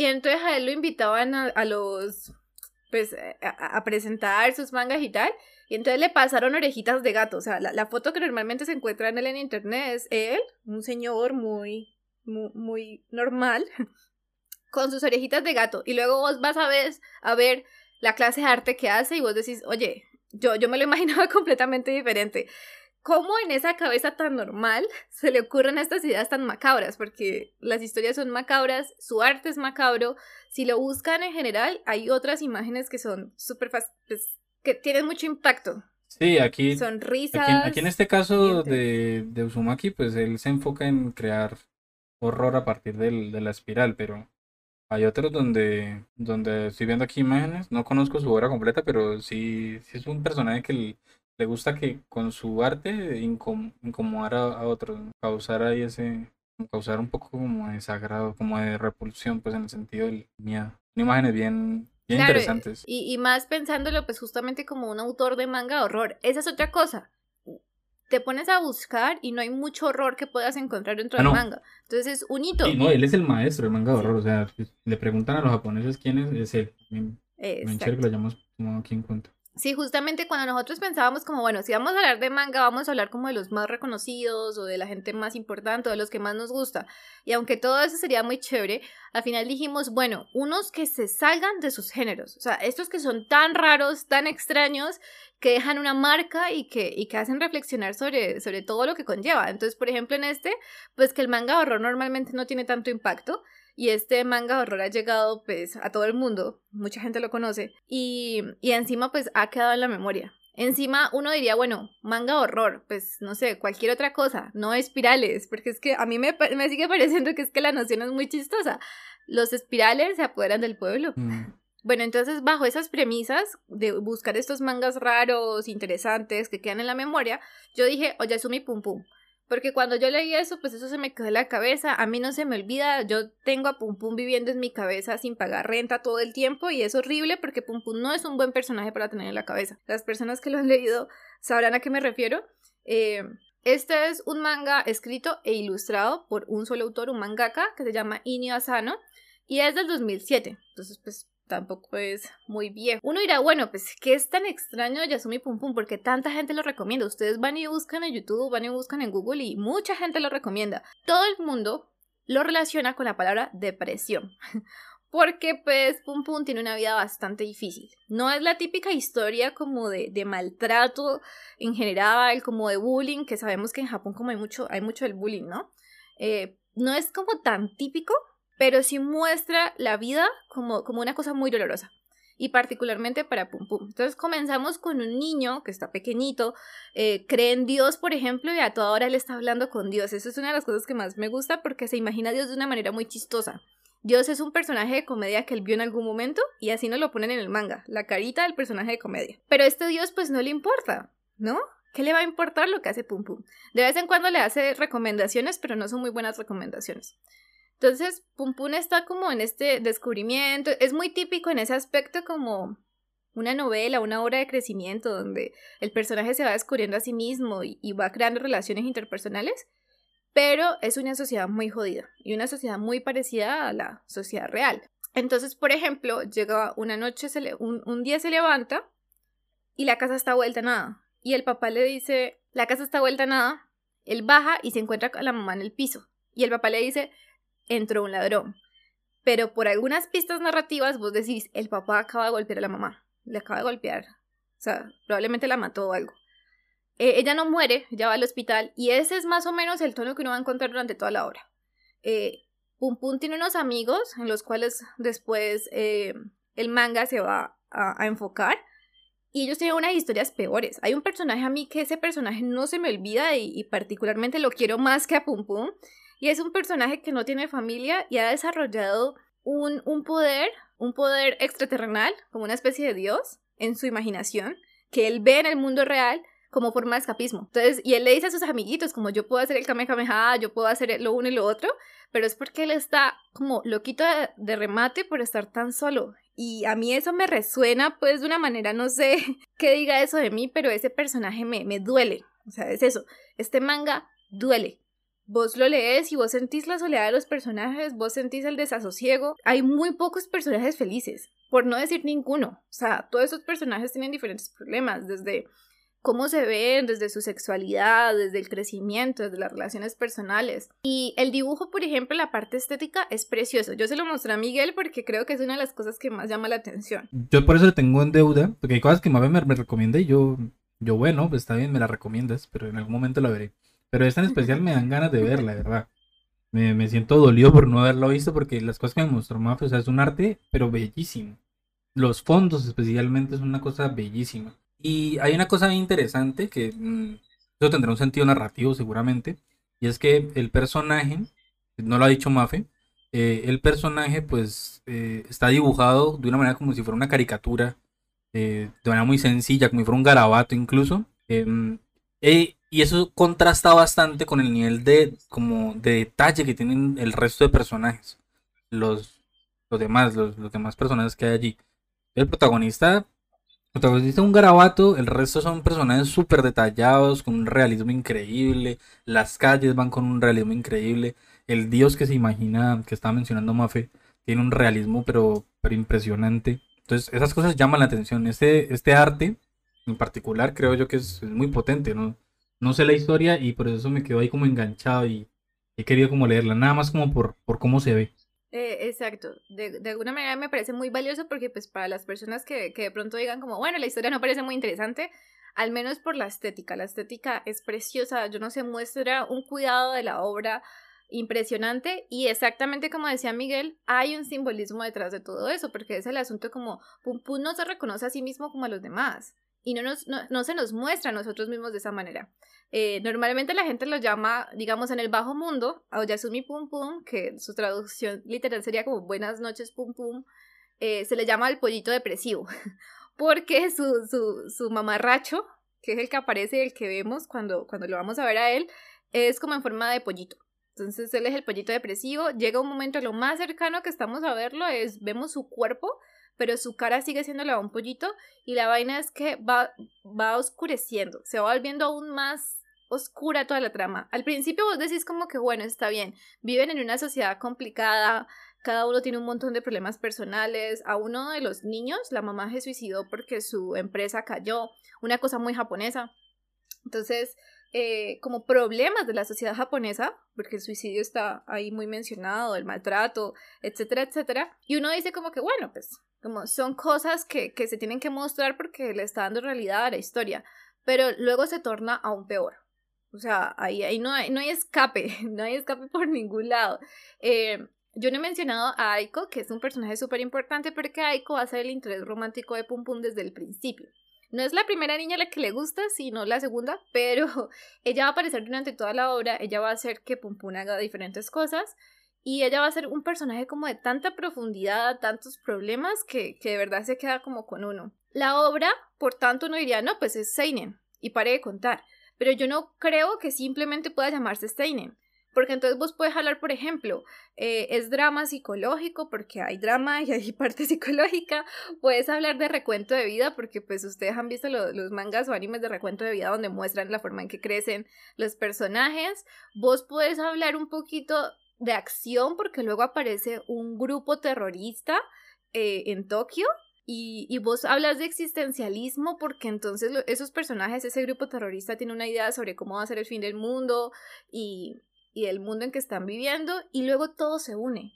Y entonces a él lo invitaban a, los. Pues a, a presentar sus mangas y tal. Y entonces le pasaron orejitas de gato. O sea, la, la foto que normalmente se encuentra en él en internet es él, un señor muy, muy, muy normal, con sus orejitas de gato. Y luego vos vas a ver, a ver la clase de arte que hace y vos decís, oye, yo, yo me lo imaginaba completamente diferente. ¿Cómo en esa cabeza tan normal se le ocurren estas ideas tan macabras? Porque las historias son macabras, su arte es macabro. Si lo buscan en general, hay otras imágenes que son súper pues, que tienen mucho impacto. Sí, aquí, Sonrisas. aquí, aquí en este caso de, de Uzumaki, pues él se enfoca en crear horror a partir del, de la espiral, pero hay otros donde, donde estoy viendo aquí imágenes, no conozco su obra completa, pero sí, sí es un personaje que le, le gusta que con su arte incom- incomodar a, a otros, causar ahí ese, causar un poco como de desagrado, como de repulsión, pues en el sentido del miedo. Son imágenes bien, bien Claro, interesantes. Y, y más pensándolo, pues justamente como un autor de manga de horror. Esa es otra cosa. Te pones a buscar y no hay mucho horror que puedas encontrar dentro Ah, del no. manga. Entonces es un hito. Sí, no, él es el maestro del manga de horror, o sea, le preguntan a los japoneses quién es, es él. Chévere que lo hayamos tomado aquí en cuenta. Sí, justamente cuando nosotros pensábamos como, bueno, si vamos a hablar de manga, vamos a hablar como de los más reconocidos o de la gente más importante o de los que más nos gusta. Y aunque todo eso sería muy chévere, al final dijimos, bueno, unos que se salgan de sus géneros. O sea, estos que son tan raros, tan extraños, que dejan una marca y que, y que hacen reflexionar sobre, sobre todo lo que conlleva. Entonces, por ejemplo, en este, pues que el manga horror normalmente no tiene tanto impacto. Y este manga de horror ha llegado pues a todo el mundo, mucha gente lo conoce y, y encima pues ha quedado en la memoria. Encima uno diría, bueno, manga horror, pues no sé, cualquier otra cosa, no espirales, porque es que a mí me, me sigue pareciendo que es que la noción es muy chistosa. Los espirales se apoderan del pueblo. Mm, Bueno, entonces bajo esas premisas de buscar estos mangas raros, interesantes, que quedan en la memoria, yo dije, Oyasumi Pum Pum. Porque cuando yo leí eso, pues eso se me quedó en la cabeza. A mí no se me olvida, yo tengo a Pum Pum viviendo en mi cabeza sin pagar renta todo el tiempo y es horrible porque Pum Pum no es un buen personaje para tener en la cabeza. Las personas que lo han leído sabrán a qué me refiero. Eh, este es un manga escrito e ilustrado por un solo autor, un mangaka, que se llama Inio Asano, y es del 2007. Entonces, pues tampoco es muy viejo. Uno dirá, bueno, pues, ¿qué es tan extraño Yasumi Pum Pum? Porque tanta gente lo recomienda. Ustedes van y buscan en YouTube, van y buscan en Google y mucha gente lo recomienda. Todo el mundo lo relaciona con la palabra depresión. Porque pues Pum Pum tiene una vida bastante difícil. No es la típica historia como de, maltrato en general, como de bullying, que sabemos que en Japón como hay mucho, hay mucho del bullying, ¿no? Eh, no es como tan típico, pero sí muestra la vida como, como una cosa muy dolorosa. Y particularmente para Pum Pum. Entonces comenzamos con un niño que está pequeñito, eh, cree en Dios, por ejemplo, y a toda hora le está hablando con Dios. Eso es una de las cosas que más me gusta porque se imagina a Dios de una manera muy chistosa. Dios es un personaje de comedia que él vio en algún momento y así nos lo ponen en el manga, la carita del personaje de comedia. Pero este Dios pues no le importa, ¿no? ¿Qué le va a importar lo que hace Pum Pum? De vez en cuando le hace recomendaciones, pero no son muy buenas recomendaciones. Entonces, Pum Pum está como en este descubrimiento. Es muy típico en ese aspecto como una novela, una obra de crecimiento donde el personaje se va descubriendo a sí mismo y, va creando relaciones interpersonales, pero es una sociedad muy jodida y una sociedad muy parecida a la sociedad real. Entonces, por ejemplo, llega una noche, se le- un, un día se levanta y la casa está vuelta a nada. Y el papá le dice, la casa está vuelta a nada. Él baja y se encuentra con la mamá en el piso. Y el papá le dice, entró un ladrón. Pero por algunas pistas narrativas vos decís, el papá acaba de golpear a la mamá. Le acaba de golpear. O sea, probablemente la mató o algo. Eh, ella no muere, ya va al hospital. Y ese es más o menos el tono que uno va a encontrar durante toda la obra. Eh, Pum Pum tiene unos amigos en los cuales después eh, el manga se va a, enfocar. Y ellos tienen unas historias peores. Hay un personaje a mí que ese personaje no se me olvida y particularmente lo quiero más que a Pum Pum. Y es un personaje que no tiene familia y ha desarrollado un, un poder, un poder extraterrenal, como una especie de dios en su imaginación, que él ve en el mundo real como forma de escapismo. Entonces, y él le dice a sus amiguitos, como yo puedo hacer el Kamehameha, yo puedo hacer lo uno y lo otro, pero es porque él está como loquito de, de remate por estar tan solo. Y a mí eso me resuena, pues de una manera, no sé qué diga eso de mí, pero ese personaje me, me duele. O sea, es eso. Este manga duele. Vos lo lees y vos sentís la soledad de los personajes, vos sentís el desasosiego. Hay muy pocos personajes felices, por no decir ninguno. O sea, todos esos personajes tienen diferentes problemas, desde cómo se ven, desde su sexualidad, desde el crecimiento, desde las relaciones personales. Y el dibujo, por ejemplo, la parte estética es precioso. Yo se lo mostré a Miguel porque creo que es una de las cosas que más llama la atención. Yo por eso le tengo en deuda, porque hay cosas que Mabe me, me recomienda y yo, yo, bueno, pues está bien, me la recomiendas, pero en algún momento la veré. Pero esta en especial me dan ganas de verla, verdad. Me, me siento dolido por no haberlo visto porque las cosas que me mostró Mafe, o sea, es un arte, pero bellísimo. Los fondos especialmente es una cosa bellísima. Y hay una cosa interesante que mm, eso tendrá un sentido narrativo seguramente, y es que el personaje, no lo ha dicho Mafe, eh, el personaje pues eh, está dibujado de una manera como si fuera una caricatura, eh, de manera muy sencilla, como si fuera un garabato incluso. em, eh, y eso contrasta bastante con el nivel de, como, de detalle que tienen el resto de personajes. Los, los demás, los, los demás personajes que hay allí. El protagonista, el protagonista es un garabato, el resto son personajes súper detallados, con un realismo increíble. Las calles van con un realismo increíble. El dios que se imagina, que estaba mencionando Mafe, tiene un realismo pero, pero impresionante. Entonces, esas cosas llaman la atención. Este, este arte, en particular, creo yo que es, es muy potente, ¿no? No sé la historia y por eso me quedo ahí como enganchado y he querido como leerla, nada más como por, por cómo se ve. Eh, exacto, de, de alguna manera me parece muy valioso porque pues para las personas que, que de pronto digan como, bueno, la historia no parece muy interesante, al menos por la estética, la estética es preciosa, yo no sé, muestra un cuidado de la obra impresionante y exactamente como decía Miguel, hay un simbolismo detrás de todo eso, porque es el asunto como Pum Pum no se reconoce a sí mismo como a los demás y no, nos, no, no se nos muestra a nosotros mismos de esa manera. Eh, normalmente la gente lo llama, digamos, en el bajo mundo, Aoyasumi Pum Pum, que su traducción literal sería como Buenas noches Pum Pum, eh, se le llama el pollito depresivo, porque su, su, su mamarracho, que es el que aparece y el que vemos cuando, cuando lo vamos a ver a él, es como en forma de pollito. Entonces él es el pollito depresivo, llega un momento, lo más cercano que estamos a verlo es, vemos su cuerpo, pero su cara sigue siendo la de un pollito y la vaina es que va, va oscureciendo, se va volviendo aún más oscura toda la trama. Al principio vos decís como que bueno, está bien, viven en una sociedad complicada, cada uno tiene un montón de problemas personales, a uno de los niños la mamá se suicidó porque su empresa cayó, una cosa muy japonesa. Entonces, eh, como problemas de la sociedad japonesa, porque el suicidio está ahí muy mencionado, el maltrato, etcétera, etcétera. Y uno dice como que, bueno, pues como son cosas que, que se tienen que mostrar porque le está dando realidad a la historia, pero luego se torna aún peor. O sea, ahí, ahí no, hay, no hay escape, no hay escape por ningún lado. Eh, yo no he mencionado a Aiko, que es un personaje súper importante porque Aiko va a ser el interés romántico de Pum Pum desde el principio. No es la primera niña a la que le gusta, sino la segunda, pero ella va a aparecer durante toda la obra, ella va a hacer que Pum Pum haga diferentes cosas y ella va a ser un personaje como de tanta profundidad, tantos problemas, que, que de verdad se queda como con uno. La obra, por tanto, uno diría, no, pues es Seinen, y pare de contar. Pero yo no creo que simplemente pueda llamarse Seinen. Porque entonces vos puedes hablar, por ejemplo, eh, es drama psicológico porque hay drama y hay parte psicológica. Puedes hablar de recuento de vida porque pues ustedes han visto los mangas o animes de recuento de vida donde muestran la forma en que crecen los personajes. Vos puedes hablar un poquito de acción porque luego aparece un grupo terrorista eh, en Tokio y, y, vos hablas de existencialismo porque entonces esos personajes, ese grupo terrorista tiene una idea sobre cómo va a ser el fin del mundo y, y el mundo en que están viviendo y luego todo se une.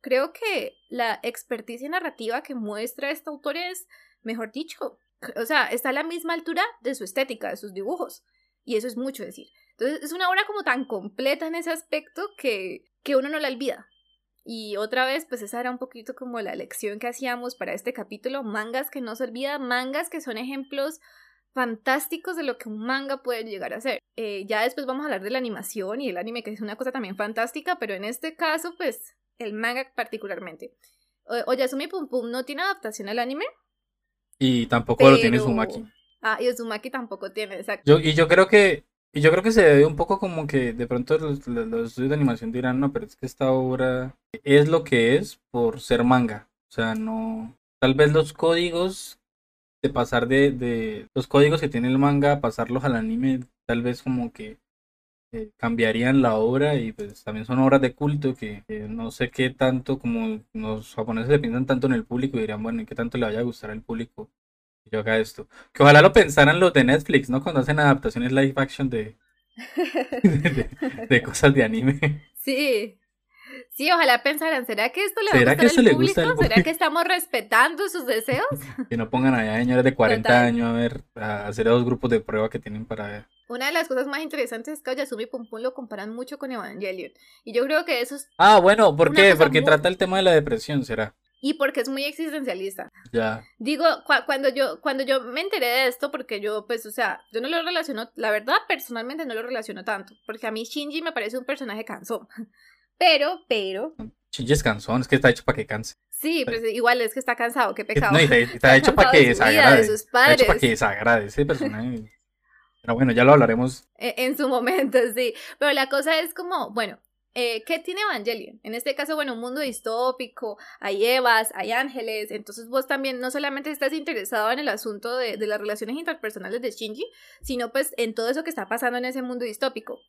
Creo que la experticia narrativa que muestra este autor es, mejor dicho, o sea, está a la misma altura de su estética, de sus dibujos. Y eso es mucho decir. Entonces es una obra como tan completa en ese aspecto que, que uno no la olvida. Y otra vez, pues esa era un poquito como la lección que hacíamos para este capítulo, mangas que no se olvidan, mangas que son ejemplos fantásticos de lo que un manga puede llegar a ser. Eh, ya después vamos a hablar de la animación y el anime, que es una cosa también fantástica, pero en este caso, pues, el manga particularmente. O Oyasumi Pum Pum no tiene adaptación al anime. Y tampoco lo tiene Sumaki. Ah, y Sumaki tampoco tiene, exacto. Yo, y yo creo que y yo creo que se debe un poco como que de pronto los, estudios de animación dirán, no, pero es que esta obra es lo que es por ser manga. O sea, no. Tal vez los códigos de pasar de, de los códigos que tiene el manga, pasarlos al anime, tal vez como que eh, cambiarían la obra y pues también son obras de culto que no sé qué tanto como los japoneses se piensan tanto en el público y dirían, bueno, ¿y qué tanto le vaya a gustar al público yo haga esto? Que ojalá lo pensaran los de Netflix, ¿no? Cuando hacen adaptaciones live action de, de cosas de anime. Sí, Sí, ojalá pensaran, ¿será que esto le va a gustar al público? ¿Será que estamos respetando sus deseos? Que no pongan allá señores de 40 años a ver, a hacer dos grupos de prueba que tienen para ver. Una de las cosas más interesantes es que Oyasumi Pum Pum lo comparan mucho con Evangelion. Y yo creo que eso es... Ah, bueno, ¿por qué? Porque trata el tema de la depresión, ¿será? Y porque es muy existencialista. Ya. Digo, cuando yo cuando yo me enteré de esto, porque yo, pues, o sea, yo no lo relaciono, la verdad, personalmente no lo relaciono tanto, porque a mí Shinji me parece un personaje cansón. Pero, pero. Chilles cansón, es que está hecho para que canse. Sí, pues igual es que está cansado, qué pecado. No, está, hecho para que desagrade. Está hecho para que desagrade ese personaje. Pero bueno, ya lo hablaremos. E, en, su momento, sí. Pero la cosa es como, bueno, eh, ¿qué tiene Evangelion? En este caso, bueno, un mundo distópico, hay Evas, hay ángeles, entonces vos también no solamente estás interesado en el asunto de, de las relaciones interpersonales de Shinji, sino pues en todo eso que está pasando en ese mundo distópico.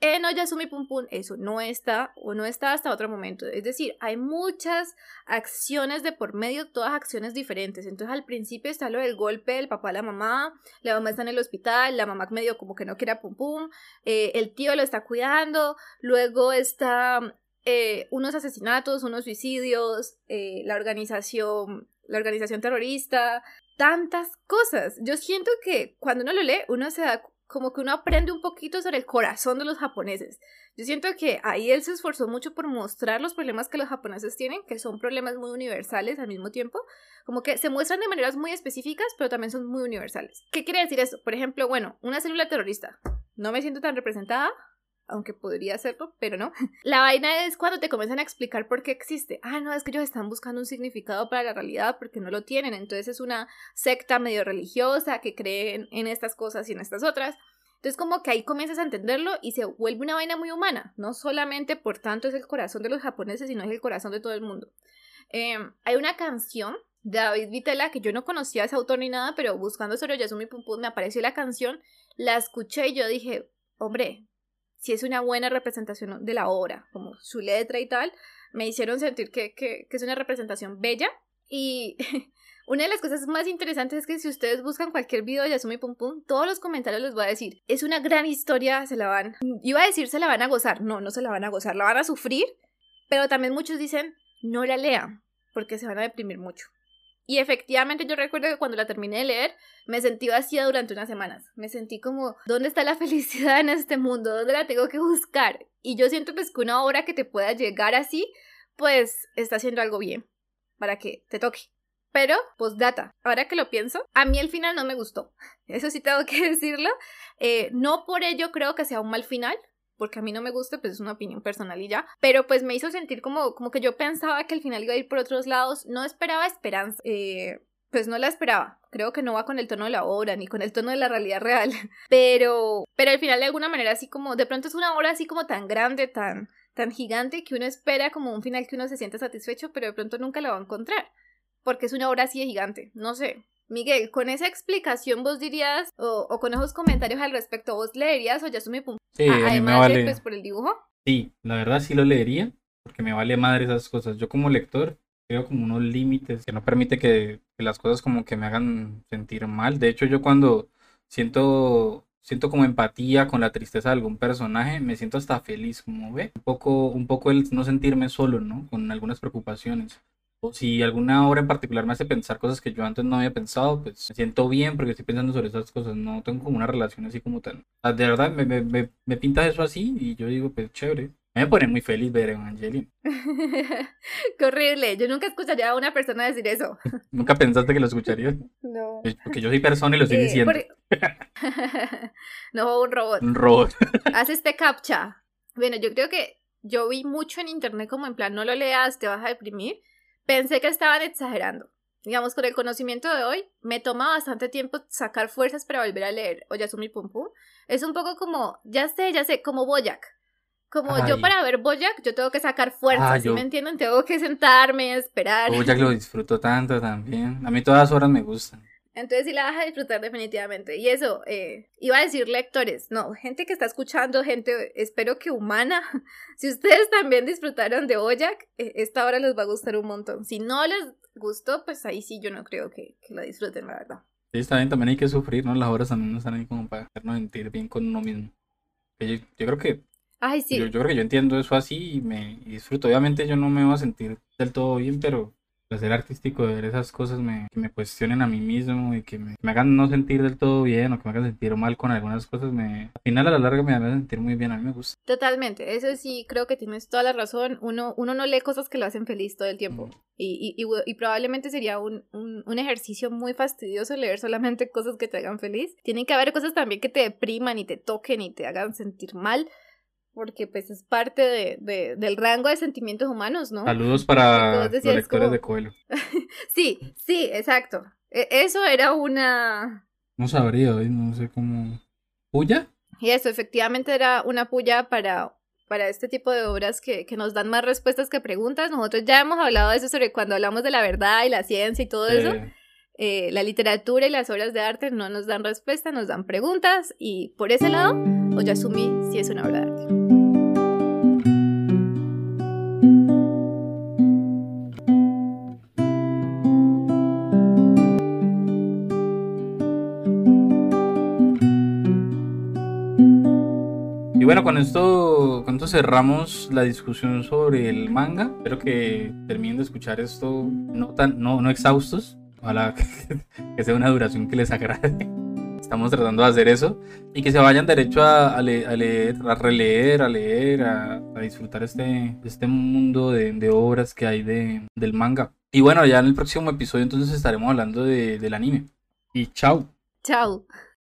En Oyasumi Pum Pum eso no está o no está hasta otro momento. Es decir, hay muchas acciones de por medio, todas acciones diferentes. Entonces al principio está lo del golpe del papá a la mamá, la mamá está en el hospital, la mamá medio como que no quiere Pum Pum, eh, el tío lo está cuidando, luego está eh, unos asesinatos, unos suicidios, eh, la organización, la organización terrorista, tantas cosas. Yo siento que cuando uno lo lee, uno se da como que uno aprende un poquito sobre el corazón de los japoneses. Yo siento que ahí él se esforzó mucho por mostrar los problemas que los japoneses tienen, que son problemas muy universales al mismo tiempo, como que se muestran de maneras muy específicas, pero también son muy universales. ¿Qué quiere decir eso? Por ejemplo, bueno, una célula terrorista. No me siento tan representada, aunque podría hacerlo, pero no. La vaina es cuando te comienzan a explicar por qué existe. Ah, no, es que ellos están buscando un significado para la realidad porque no lo tienen. Entonces es una secta medio religiosa que creen en estas cosas y en estas otras. Entonces como que ahí comienzas a entenderlo y se vuelve una vaina muy humana. No solamente por tanto es el corazón de los japoneses, sino es el corazón de todo el mundo. Em, hay una canción de David Vitela que yo no conocía ese autor ni nada, pero buscando sobre Yasumi Pum Pum me apareció la canción, la escuché y yo dije, hombre, si es una buena representación de la obra, como su letra y tal, me hicieron sentir que, que, es una representación bella. Y una de las cosas más interesantes es que si ustedes buscan cualquier video de Yasumi Pum Pum, todos los comentarios les voy a decir, es una gran historia, se la van, iba a decir se la van a gozar, no, no se la van a gozar, la van a sufrir, pero también muchos dicen, no la lean, porque se van a deprimir mucho. Y efectivamente yo recuerdo que cuando la terminé de leer me sentí vacía durante unas semanas. Me sentí como, ¿dónde está la felicidad en este mundo? ¿Dónde la tengo que buscar? Y yo siento pues que una obra que te pueda llegar así, pues está haciendo algo bien para que te toque. Pero, pues data, ahora que lo pienso, a mí el final no me gustó. Eso sí tengo que decirlo. Eh, no por ello creo que sea un mal final, porque a mí no me gusta, pues es una opinión personal y ya, pero pues me hizo sentir como, como que yo pensaba que al final iba a ir por otros lados, no esperaba esperanza, eh, pues no la esperaba. Creo que no va con el tono de la obra ni con el tono de la realidad real. Pero, pero al final de alguna manera así como, de pronto es una obra así como tan grande, tan, tan gigante que uno espera como un final que uno se siente satisfecho, pero de pronto nunca la va a encontrar. Porque es una obra así de gigante. No sé. Miguel, con esa explicación vos dirías, o, con esos comentarios al respecto, vos leerías o ya mi punto. Sí, a mí me Además de, vale. pues, por el dibujo. Sí, la verdad sí lo leería, porque me vale madre esas cosas. Yo como lector creo como unos límites que no permite que, que las cosas como que me hagan sentir mal. De hecho, yo cuando siento siento como empatía con la tristeza de algún personaje, me siento hasta feliz, como ve, un poco un poco el no sentirme solo, ¿no? Con algunas preocupaciones. O si alguna obra en particular me hace pensar cosas que yo antes no había pensado, pues me siento bien porque estoy pensando sobre esas cosas. No tengo como una relación así como tan. o sea, De verdad, me, me, me, me pintas eso así y yo digo, pues chévere. Me pone muy feliz ver Evangelion. Qué horrible. Yo nunca escucharía a una persona decir eso. ¿Nunca pensaste que lo escucharías? No. Porque yo soy persona y lo estoy Eh, diciendo. por- no, un robot. Un robot. Haz este captcha. Bueno, yo creo que yo vi mucho en internet como en plan, no lo leas, te vas a deprimir. Pensé que estaban exagerando. Digamos, con el conocimiento de hoy, me toma bastante tiempo sacar fuerzas para volver a leer Oyasumi Pum Pum. Es un poco como, ya sé, ya sé, como Boyac. Como yo para ver Boyac, yo tengo que sacar fuerzas, Ah, ¿sí yo- me entienden? Tengo que sentarme, esperar. ya que lo disfruto tanto también. A mí todas las horas me gustan. Entonces sí la vas a disfrutar definitivamente. Y eso, eh, iba a decir lectores, no, gente que está escuchando, gente, espero que humana. Si ustedes también disfrutaron de Boyac, eh, esta hora les va a gustar un montón. Si no les gustó, pues ahí sí yo no creo que, que la disfruten, la verdad. Sí, bien, también hay que sufrir, ¿no? Las horas también no están ahí como para hacernos sentir bien con uno mismo. Yo, yo creo que Ay, sí. yo, yo creo que yo entiendo eso así y me y disfruto. Obviamente yo no me voy a sentir del todo bien, pero placer artístico de ver esas cosas me, que me cuestionen a mí mismo y que me, me hagan no sentir del todo bien o que me hagan sentir mal con algunas cosas, me, al final a la larga me hagan sentir muy bien. A mí me gusta. Totalmente, eso sí creo que tienes toda la razón. Uno, uno no lee cosas que lo hacen feliz todo el tiempo. Mm. Y, y, y, y probablemente sería un, un, un ejercicio muy fastidioso leer solamente cosas que te hagan feliz. Tienen que haber cosas también que te depriman y te toquen y te hagan sentir mal. Porque pues es parte de, de- del rango de sentimientos humanos, ¿no? Saludos para vos los decías lectores como- de Coelho. Sí, sí, exacto. E- Eso era una... No sabría hoy, no sé cómo. ¿Puya? Y eso efectivamente era una puya para, para este tipo de obras que, que nos dan más respuestas que preguntas. Nosotros ya hemos hablado de eso sobre cuando hablamos de la verdad y la ciencia y todo eso. Eh, Eh, la literatura y las obras de arte no nos dan respuesta, nos dan preguntas y por ese lado, Oyasumi sí es una obra de arte. Bueno, con esto, con esto cerramos la discusión sobre el manga. Espero que terminen de escuchar esto no tan, no, no exhaustos. Ojalá que, que sea una duración que les agrade. Estamos tratando de hacer eso. Y que se vayan derecho a, a le- a leer, a releer, a leer, a, a disfrutar este, este mundo de, de obras que hay de, del manga. Y bueno, ya en el próximo episodio entonces estaremos hablando de- del anime. Y chao. Chao.